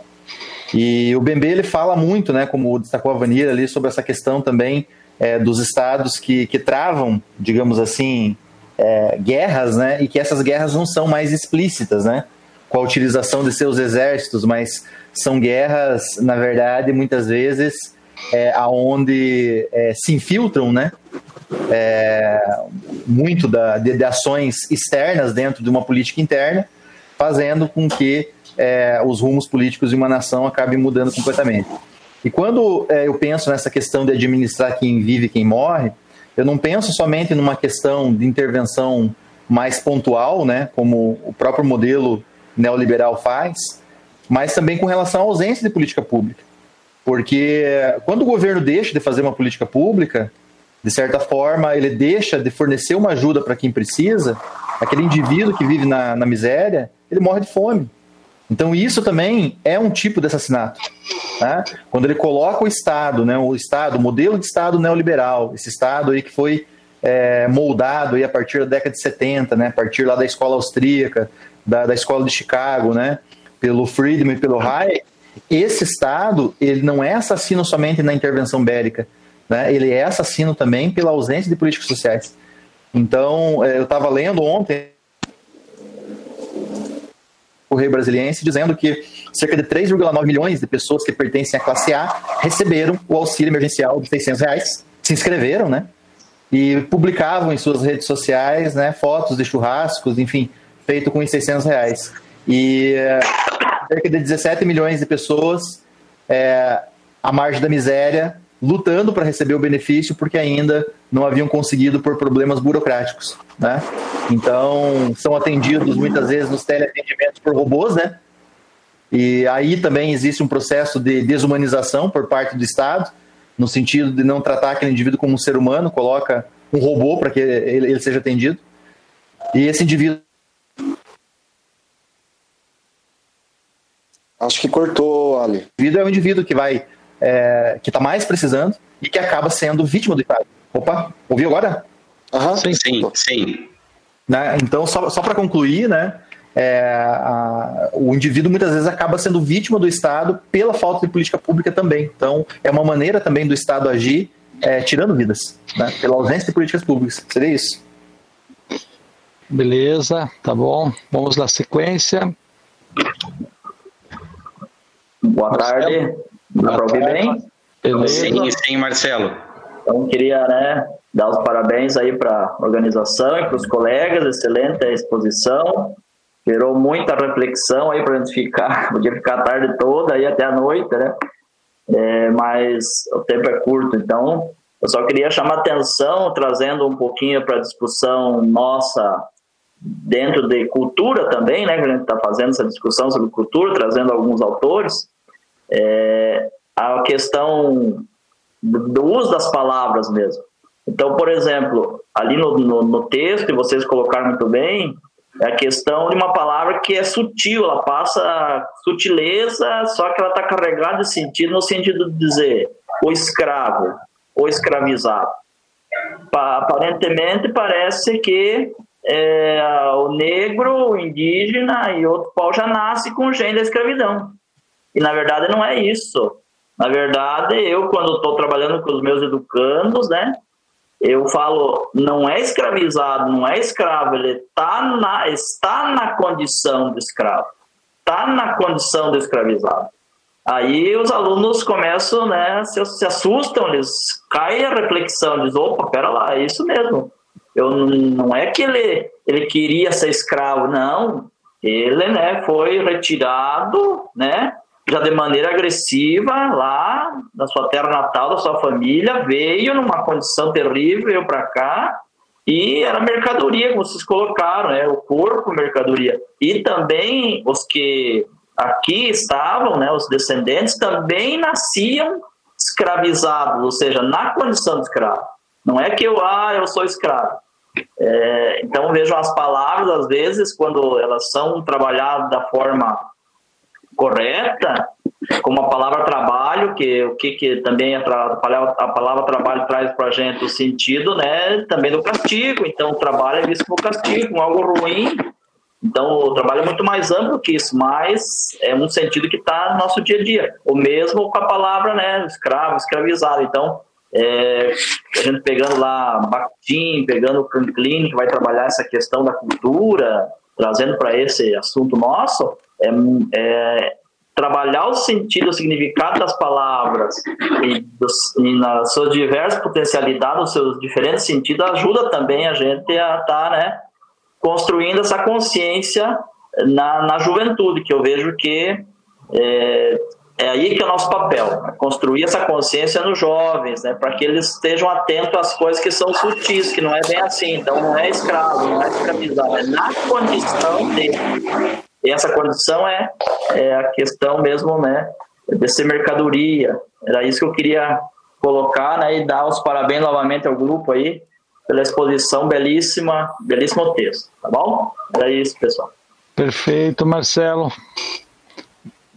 E o Bembe ele fala muito, né, como destacou a Vanilla ali, sobre essa questão também é, dos estados que, que travam, digamos assim, é, guerras, né, e que essas guerras não são mais explícitas, né, com a utilização de seus exércitos, mas são guerras, na verdade, muitas vezes, é, aonde é, se infiltram, né, é, muito da, de, de ações externas dentro de uma política interna, fazendo com que é, os rumos políticos de uma nação acabem mudando completamente. E quando é, eu penso nessa questão de administrar quem vive e quem morre, eu não penso somente numa questão de intervenção mais pontual, né, como o próprio modelo neoliberal faz, mas também com relação à ausência de política pública. Porque quando o governo deixa de fazer uma política pública, de certa forma, ele deixa de fornecer uma ajuda para quem precisa, aquele indivíduo que vive na, na miséria, ele morre de fome. Então isso também é um tipo de assassinato. Né? Quando ele coloca o Estado, né, o Estado, o modelo de Estado neoliberal, esse Estado aí que foi é, moldado aí a partir da década de 70, né, a partir lá da escola austríaca, da, da escola de Chicago, né, pelo Friedman e pelo Hayek, esse Estado ele não é assassino somente na intervenção bélica, né, ele é assassino também pela ausência de políticas sociais. Então, é, eu estava lendo ontem Correio Brasiliense, dizendo que cerca de 3,9 milhões de pessoas que pertencem à classe A receberam o auxílio emergencial de 600 reais, se inscreveram, né? E publicavam em suas redes sociais, né, fotos de churrascos, enfim, feito com os 600 reais. E é, cerca de 17 milhões de pessoas é, à margem da miséria, lutando para receber o benefício porque ainda não haviam conseguido por problemas burocráticos, né? Então, são atendidos muitas vezes nos teleatendimentos por robôs, né? E aí também existe um processo de desumanização por parte do Estado, no sentido de não tratar aquele indivíduo como um ser humano, coloca um robô para que ele, ele seja atendido. E esse indivíduo Acho que cortou, Ali. O indivíduo é um indivíduo que vai é, que está mais precisando e que acaba sendo vítima do Estado. Opa, ouviu agora? Uhum. Sim, sim, sim. Né? Então, só, só para concluir, né, é, a, o indivíduo muitas vezes acaba sendo vítima do Estado pela falta de política pública também. Então, é uma maneira também do Estado agir é, tirando vidas, né, pela ausência de políticas públicas. Seria isso. Beleza, tá bom. Vamos na sequência. Boa tarde. Dá para ouvir bem? Sim, sim, Marcelo. Então, queria né, dar os parabéns aí para a organização e para os colegas, excelente a exposição, gerou muita reflexão aí para a gente ficar, [LAUGHS] podia ficar a tarde toda aí até a noite, né? É, mas o tempo é curto, então eu só queria chamar atenção, trazendo um pouquinho para a discussão nossa dentro de cultura também, né? Que a gente está fazendo essa discussão sobre cultura, trazendo alguns autores é, a questão do uso das palavras mesmo. Então, por exemplo, ali no, no, no texto, e vocês colocaram muito bem, É a questão de uma palavra que é sutil, ela passa sutileza, só que ela está carregada de sentido, no sentido de dizer o escravo, o escravizado. Aparentemente parece que é, o negro, o indígena e outro pau já nasce com o gene da escravidão. E na verdade não é isso. Na verdade, eu quando estou trabalhando com os meus educandos, né, eu falo, não é escravizado, não é escravo, ele tá na, está na condição de escravo, está na condição de escravizado. Aí os alunos começam, né, se, se assustam, eles caem a reflexão, diz, opa, pera lá, é isso mesmo. Eu não é que ele ele queria ser escravo, não. Ele, né, foi retirado, né, já de maneira agressiva lá da sua terra natal, da sua família, veio numa condição terrível, veio para cá e era mercadoria, como vocês colocaram, né? o corpo mercadoria. E também os que aqui estavam, né, os descendentes, também nasciam escravizados, ou seja, na condição de escravo. Não é que eu, ah, eu sou escravo. É, então vejam as palavras, às vezes, quando elas são trabalhadas da forma correta, como a palavra trabalho, que o que, que também a, a, palavra, a palavra trabalho traz para a gente o sentido, né, também do castigo. Então, o trabalho é visto como castigo, como algo ruim. Então, o trabalho é muito mais amplo que isso, mas é um sentido que está no nosso dia a dia. O mesmo com a palavra, né, escravo, escravizado. Então, é, a gente pegando lá Bakhtin, pegando o Franklin, que vai trabalhar essa questão da cultura, trazendo para esse assunto nosso, é, é, trabalhar o sentido, o significado das palavras e, e nas suas diversas potencialidades, nos seus diferentes sentidos, ajuda também a gente a estar tá, né, construindo essa consciência na, na juventude, que eu vejo que é, é aí que é o nosso papel, né, construir essa consciência nos jovens, né, para que eles estejam atentos às coisas que são sutis, que não é bem assim, então não é escravo, não é escravizado, é na condição de e essa condição é, é a questão mesmo, né, de ser mercadoria. Era isso que eu queria colocar, né, e dar os parabéns novamente ao grupo aí pela exposição belíssima, belíssimo texto, tá bom? Era isso, pessoal. Perfeito, Marcelo.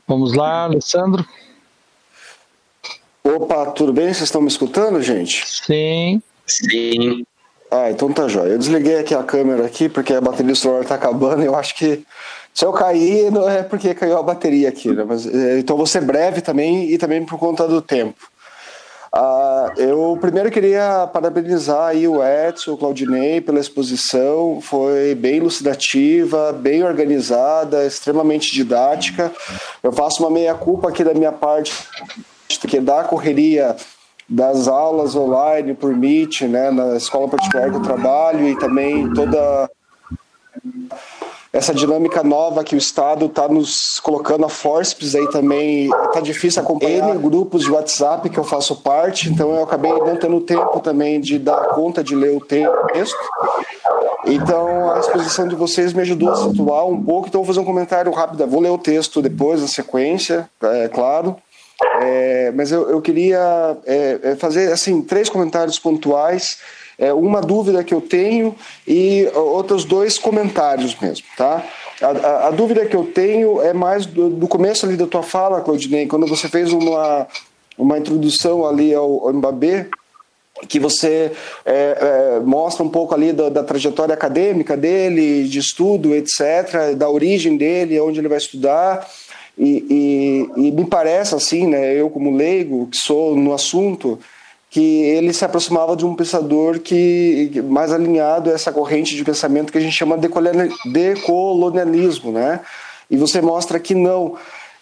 Vamos lá, Alessandro. Opa, tudo bem? Vocês estão me escutando, gente? Sim. Sim. Ah, então tá jóia. Eu desliguei aqui a câmera aqui porque a bateria do celular tá acabando e eu acho que se eu cair, não é porque caiu a bateria aqui, né? Mas, é, então vou ser breve também e também por conta do tempo. Uh, eu primeiro queria parabenizar aí o Edson, o Claudinei pela exposição, foi bem elucidativa, bem organizada, extremamente didática. Eu faço uma meia-culpa aqui da minha parte, que da correria das aulas online por Meet, né, na escola particular que eu trabalho e também toda essa dinâmica nova que o Estado está nos colocando a forceps aí também, está difícil acompanhar N grupos de WhatsApp que eu faço parte, então eu acabei não tendo tempo também de dar conta de ler o texto. Então a exposição de vocês me ajudou a situar um pouco, então vou fazer um comentário rápido, vou ler o texto depois, na sequência, é claro. É, mas eu, eu queria é, é fazer assim três comentários pontuais é, uma dúvida que eu tenho e outros dois comentários mesmo, tá? A, a, a dúvida que eu tenho é mais do, do, começo ali da tua fala, Claudinei, quando você fez uma, uma introdução ali ao, ao que você é, é, mostra um pouco ali da, da, trajetória acadêmica dele, de estudo, etc., da origem dele, onde ele vai estudar. E, e, e me parece assim, né, eu como leigo, que sou no assunto, que ele se aproximava de um pensador que mais alinhado a essa corrente de pensamento que a gente chama de decolonialismo, né? E você mostra que não,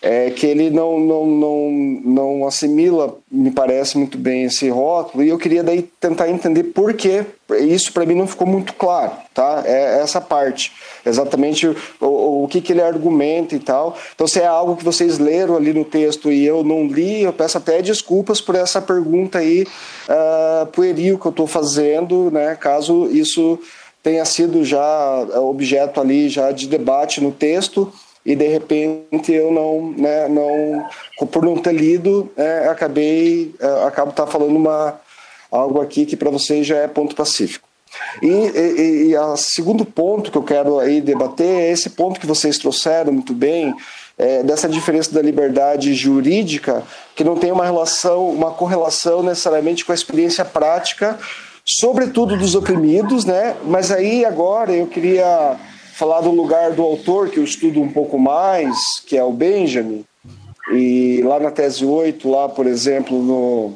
é, que ele não, não, não, não assimila, me parece muito bem esse rótulo, e eu queria daí tentar entender por que isso para mim não ficou muito claro, tá? É essa parte, exatamente o, o que, que ele argumenta e tal. Então, se é algo que vocês leram ali no texto e eu não li, eu peço até desculpas por essa pergunta aí uh, pueril que eu estou fazendo, né? Caso isso tenha sido já objeto ali já de debate no texto e de repente eu não, né, não por não ter lido, é, acabei, é, acabo tá falando uma algo aqui que para vocês já é ponto pacífico. E, e, e o segundo ponto que eu quero aí debater é esse ponto que vocês trouxeram muito bem, é, dessa diferença da liberdade jurídica, que não tem uma relação, uma correlação necessariamente com a experiência prática, sobretudo dos oprimidos, né? Mas aí agora eu queria falar do lugar do autor, que eu estudo um pouco mais, que é o Benjamin, e lá na tese 8, lá, por exemplo, no,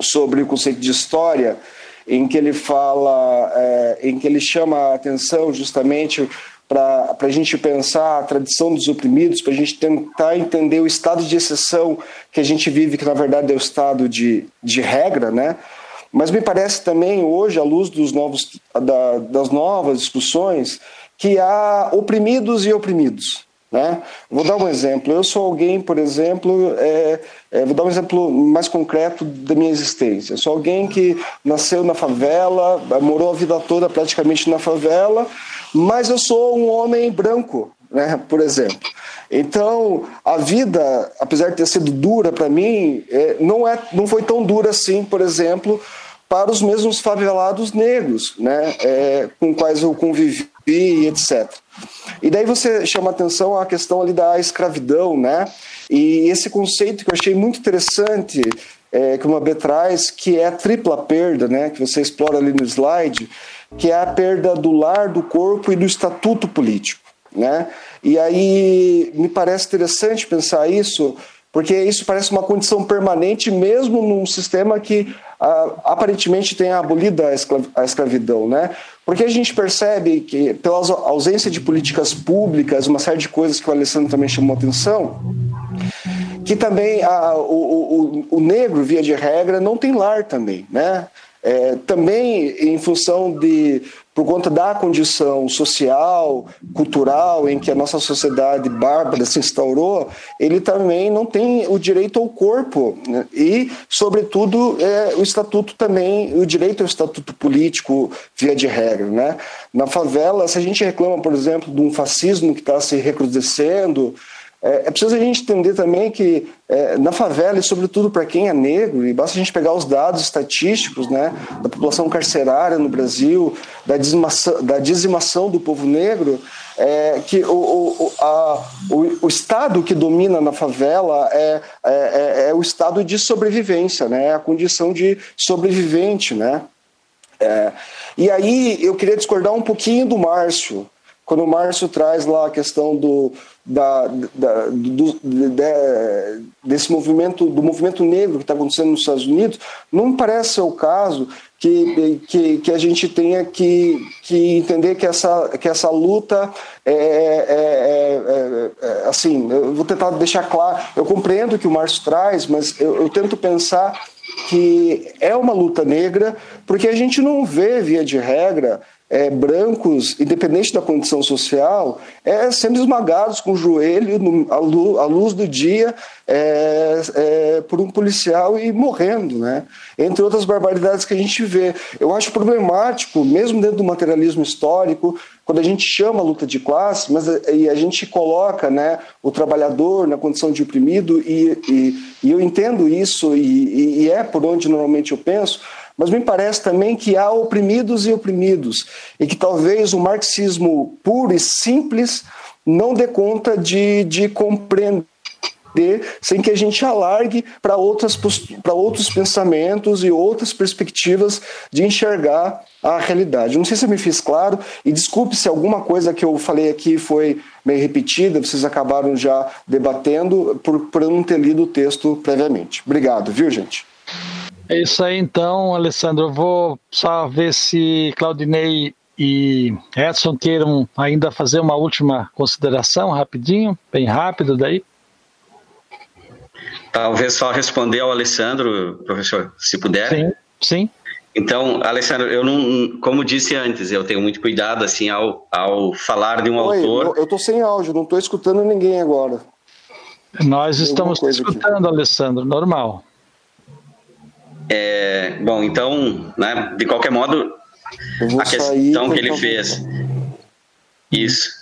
sobre o conceito de história, em que ele fala, é, em que ele chama a atenção justamente para a gente pensar a tradição dos oprimidos, para a gente tentar entender o estado de exceção que a gente vive, que na verdade é o estado de, de regra, né? Mas me parece também hoje, à luz dos novos, da, das novas discussões, que há oprimidos e oprimidos. Né? Vou dar um exemplo. Eu sou alguém, por exemplo, é, é, vou dar um exemplo mais concreto da minha existência. Eu sou alguém que nasceu na favela, morou a vida toda praticamente na favela, mas eu sou um homem branco, né? por exemplo. Então, a vida, apesar de ter sido dura para mim, é, não, é, não foi tão dura assim, por exemplo, para os mesmos favelados negros, né? É, com quais eu convivi e etc. E daí você chama atenção à questão ali da escravidão, né? E esse conceito que eu achei muito interessante é, que uma B traz, que é a tripla perda, né? Que você explora ali no slide, que é a perda do lar, do corpo e do estatuto político, né? E aí me parece interessante pensar isso, porque isso parece uma condição permanente mesmo num sistema que ah, aparentemente tem abolido a escravidão, né? Porque a gente percebe que, pela ausência de políticas públicas, uma série de coisas que o Alessandro também chamou atenção, que também a, o, o, o negro, via de regra, não tem lar também, né? É, também em função de por conta da condição social, cultural em que a nossa sociedade bárbara se instaurou, ele também não tem o direito ao corpo né? e, sobretudo, é, o estatuto também, o direito ao estatuto político via de regra, né? Na favela, se a gente reclama, por exemplo, de um fascismo que está se recrudescendo, é, é, preciso a gente entender também que é, na favela, e sobretudo para quem é negro, e basta a gente pegar os dados estatísticos né, da população carcerária no Brasil, da dizimação, da dizimação do povo negro, é, que o, o, a, o, o, estado que domina na favela é, é, é, é o estado de sobrevivência, né, é a condição de sobrevivente. Né? É, e aí eu queria discordar um pouquinho do Márcio, quando o Márcio traz lá a questão do, da, da, do, de, desse movimento, do movimento negro que está acontecendo nos Estados Unidos, não parece ser o caso que, que, que a gente tenha que, que entender que essa, que essa luta é, é, é, é assim, eu vou tentar deixar claro, eu compreendo o que o Márcio traz, mas eu, eu tento pensar que é uma luta negra, porque a gente não vê, via de regra, é, brancos, independente da condição social, é, sendo esmagados com o joelho no, à, luz, à, luz, do dia é, é, por um policial e morrendo, né? entre outras barbaridades que a gente vê. Eu acho problemático, mesmo dentro do materialismo histórico, quando a gente chama a luta de classe, mas e a gente coloca né, o trabalhador na condição de oprimido, e, e, e eu entendo isso, e, e é por onde normalmente eu penso, mas me parece também que há oprimidos e oprimidos, e que talvez o marxismo puro e simples não dê conta de, de compreender sem que a gente alargue para outros pensamentos e outras perspectivas de enxergar a realidade. Não sei se eu me fiz claro, e desculpe se alguma coisa que eu falei aqui foi meio repetida, vocês acabaram já debatendo por, por eu não ter lido o texto previamente. Obrigado, viu, gente? É isso aí então, Alessandro. Eu vou só ver se Claudinei e Edson queiram ainda fazer uma última consideração rapidinho, bem rápido daí. Talvez só responder ao Alessandro, professor, se puder. Sim, sim. Então, Alessandro, eu não, como disse antes, eu tenho muito cuidado assim ao, ao falar de um Oi, autor. Eu estou sem áudio, não estou escutando ninguém agora. Nós estamos escutando, aqui. Alessandro, normal. É, bom, então, né, de qualquer modo, a questão que ele fez. Isso.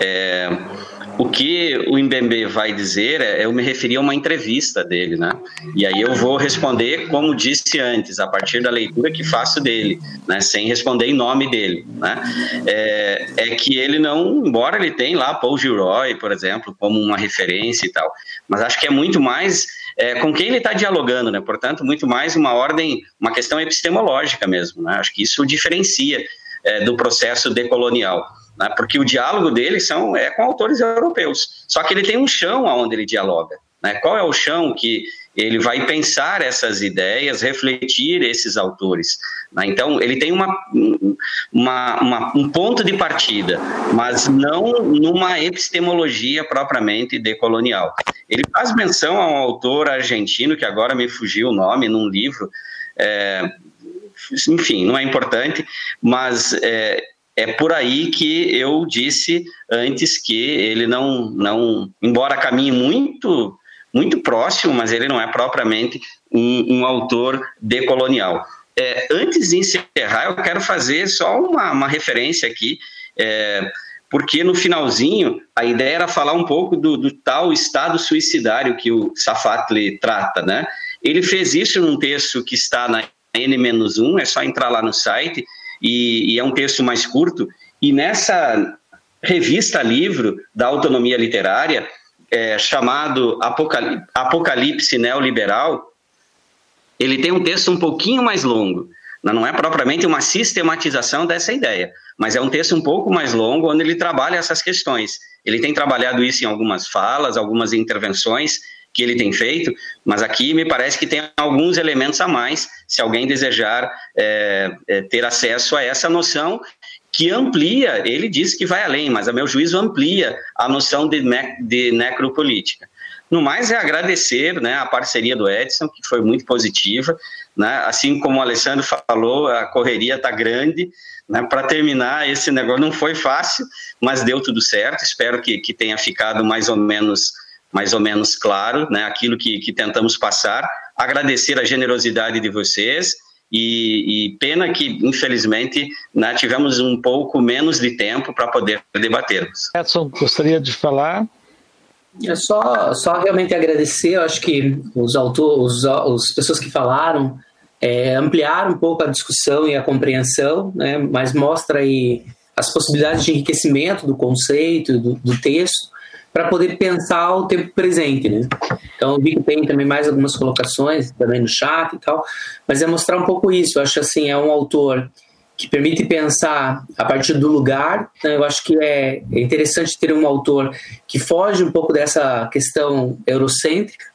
É, o, o que o Mbembe vai dizer, é, eu me referi a uma entrevista dele, né? E aí eu vou responder como disse antes, a partir da leitura que faço dele, né? Sem responder em nome dele, né? É, é que ele não, embora ele tenha lá Paul Gilroy, por exemplo, como uma referência e tal, mas acho que é muito mais é, com quem ele está dialogando, né? Portanto, muito mais uma ordem, uma questão epistemológica mesmo, né? Acho que isso diferencia é, do processo decolonial né? porque o diálogo dele são, é com autores europeus. Só que ele tem um chão onde ele dialoga. Né? Qual é o chão que ele vai pensar essas ideias, refletir esses autores? Né? Então, ele tem uma, uma, uma, um ponto de partida, mas não numa epistemologia propriamente decolonial. Ele faz menção a um autor argentino, que agora me fugiu o nome, num livro. É, enfim, não é importante, mas é, é por aí que eu disse antes que ele não, não embora caminhe muito, muito próximo, mas ele não é propriamente um, um autor decolonial. É, antes de encerrar, eu quero fazer só uma, uma referência aqui, é, porque no finalzinho a ideia era falar um pouco do, do tal estado suicidário que o Safatli trata, né? Ele fez isso num texto que está na N-1, é só entrar lá no site, e, e é um texto mais curto. E nessa revista livro da autonomia literária, é, chamado Apocalipse Neoliberal, ele tem um texto um pouquinho mais longo. Não é propriamente uma sistematização dessa ideia, mas é um texto um pouco mais longo, onde ele trabalha essas questões. Ele tem trabalhado isso em algumas falas, algumas intervenções, que ele tem feito, mas aqui me parece que tem alguns elementos a mais, se alguém desejar é, é, ter acesso a essa noção que amplia, ele diz que vai além, mas a meu juízo amplia a noção de, ne de necropolítica. No mais é agradecer né, a parceria do Edson, que foi muito positiva, né, assim como o Alessandro falou, a correria está grande, né, para terminar esse negócio não foi fácil, mas deu tudo certo, espero que, que tenha ficado mais ou menos mais ou menos claro, né, aquilo que, que tentamos passar. Agradecer a generosidade de vocês e, e pena que, infelizmente, né, tivemos um pouco menos de tempo para poder debatermos. Edson, gostaria de falar? É só, só realmente agradecer, eu acho que os autores, as pessoas que falaram é, ampliaram um pouco a discussão e a compreensão, né, mas mostra aí as possibilidades de enriquecimento do conceito, do, do texto, para poder pensar o tempo presente, né? Então, vi que tem também mais algumas colocações também no chat e tal, mas é mostrar um pouco isso. Eu acho assim, é um autor que permite pensar a partir do lugar. Né? Eu acho que é, é interessante ter um autor que foge um pouco dessa questão eurocêntrica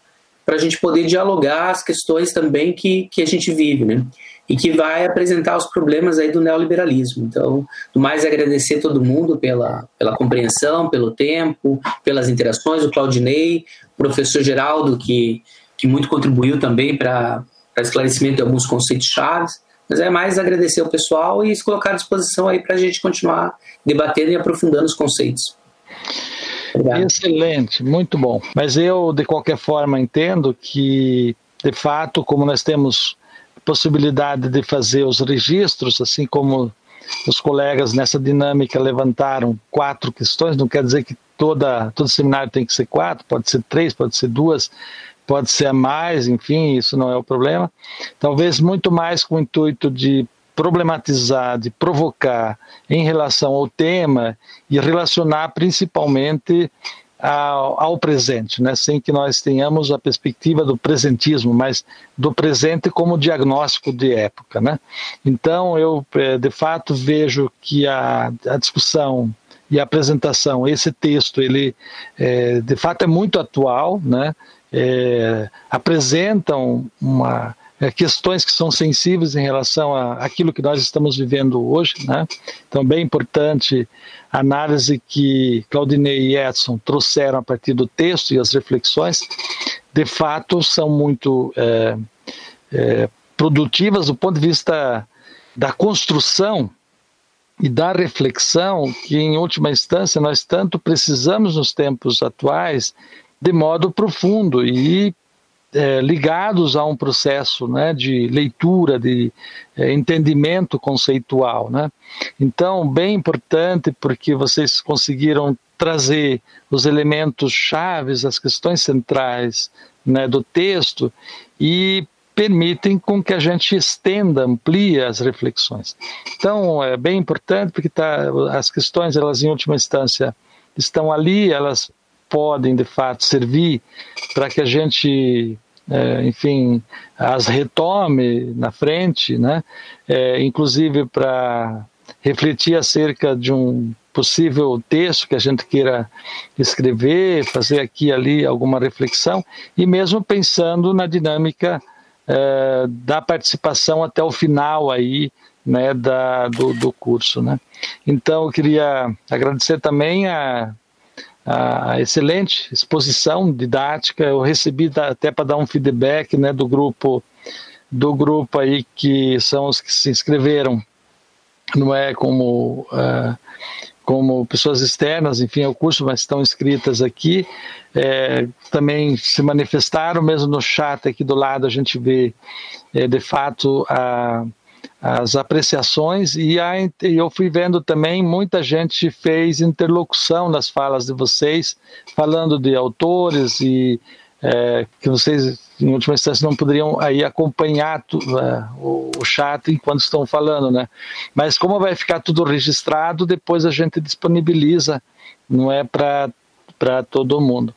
para a gente poder dialogar as questões também que, que a gente vive, né? E que vai apresentar os problemas aí do neoliberalismo. Então, do mais agradecer todo mundo pela, pela compreensão, pelo tempo, pelas interações, o Claudinei, o professor Geraldo, que, que muito contribuiu também para esclarecimento de alguns conceitos chaves. Mas é mais agradecer ao pessoal e se colocar à disposição aí para a gente continuar debatendo e aprofundando os conceitos. Obrigado. Excelente, muito bom. Mas eu, de qualquer forma, entendo que, de fato, como nós temos possibilidade de fazer os registros, assim como os colegas nessa dinâmica levantaram quatro questões, não quer dizer que toda, todo seminário tem que ser quatro, pode ser três, pode ser duas, pode ser a mais, enfim, isso não é o problema. Talvez muito mais com o intuito de problematizar, de provocar em relação ao tema e relacionar principalmente ao, ao, presente, né? sem que nós tenhamos a perspectiva do presentismo, mas do presente como diagnóstico de época. Né? Então, eu, eh, de fato, vejo que a, a discussão e a apresentação, esse texto, ele, é, de fato, é muito atual, né? É, apresentam uma, é, questões que são sensíveis em relação a aquilo que nós estamos vivendo hoje, né? Então, bem importante a análise que Claudinei e Edson trouxeram a partir do texto e as reflexões, de fato, são muito é, é, produtivas do ponto de vista da construção e da reflexão que, em última instância, nós tanto precisamos nos tempos atuais de modo profundo e é, ligados a um processo né, de leitura, de é, entendimento conceitual. Né? Então, bem importante, porque vocês conseguiram trazer os elementos chaves, as questões centrais né, do texto e permitem com que a gente estenda, amplie as reflexões. Então, é bem importante porque tá, as questões, elas em última instância estão ali, elas podem de fato servir para que a gente, é, enfim, as retome na frente, né? É, inclusive para refletir acerca de um possível texto que a gente queira escrever, fazer aqui e ali alguma reflexão, e mesmo pensando na dinâmica é, da participação até o final aí, né, da, do, do curso, né. Então, eu queria agradecer também a a excelente exposição didática. Eu recebi até para dar um feedback né, do grupo do grupo aí que são os que se inscreveram, não é como uh, como pessoas externas, enfim, ao curso, mas estão inscritas aqui. É, também se manifestaram, mesmo no chat aqui do lado a gente vê é, de fato a as apreciações e, a, eu fui vendo também muita gente fez interlocução nas falas de vocês, falando de autores e é, que vocês em última instância não poderiam aí acompanhar tu, uh, o, o chat enquanto estão falando, né? Mas como vai ficar tudo registrado, depois a gente disponibiliza, não é para todo mundo.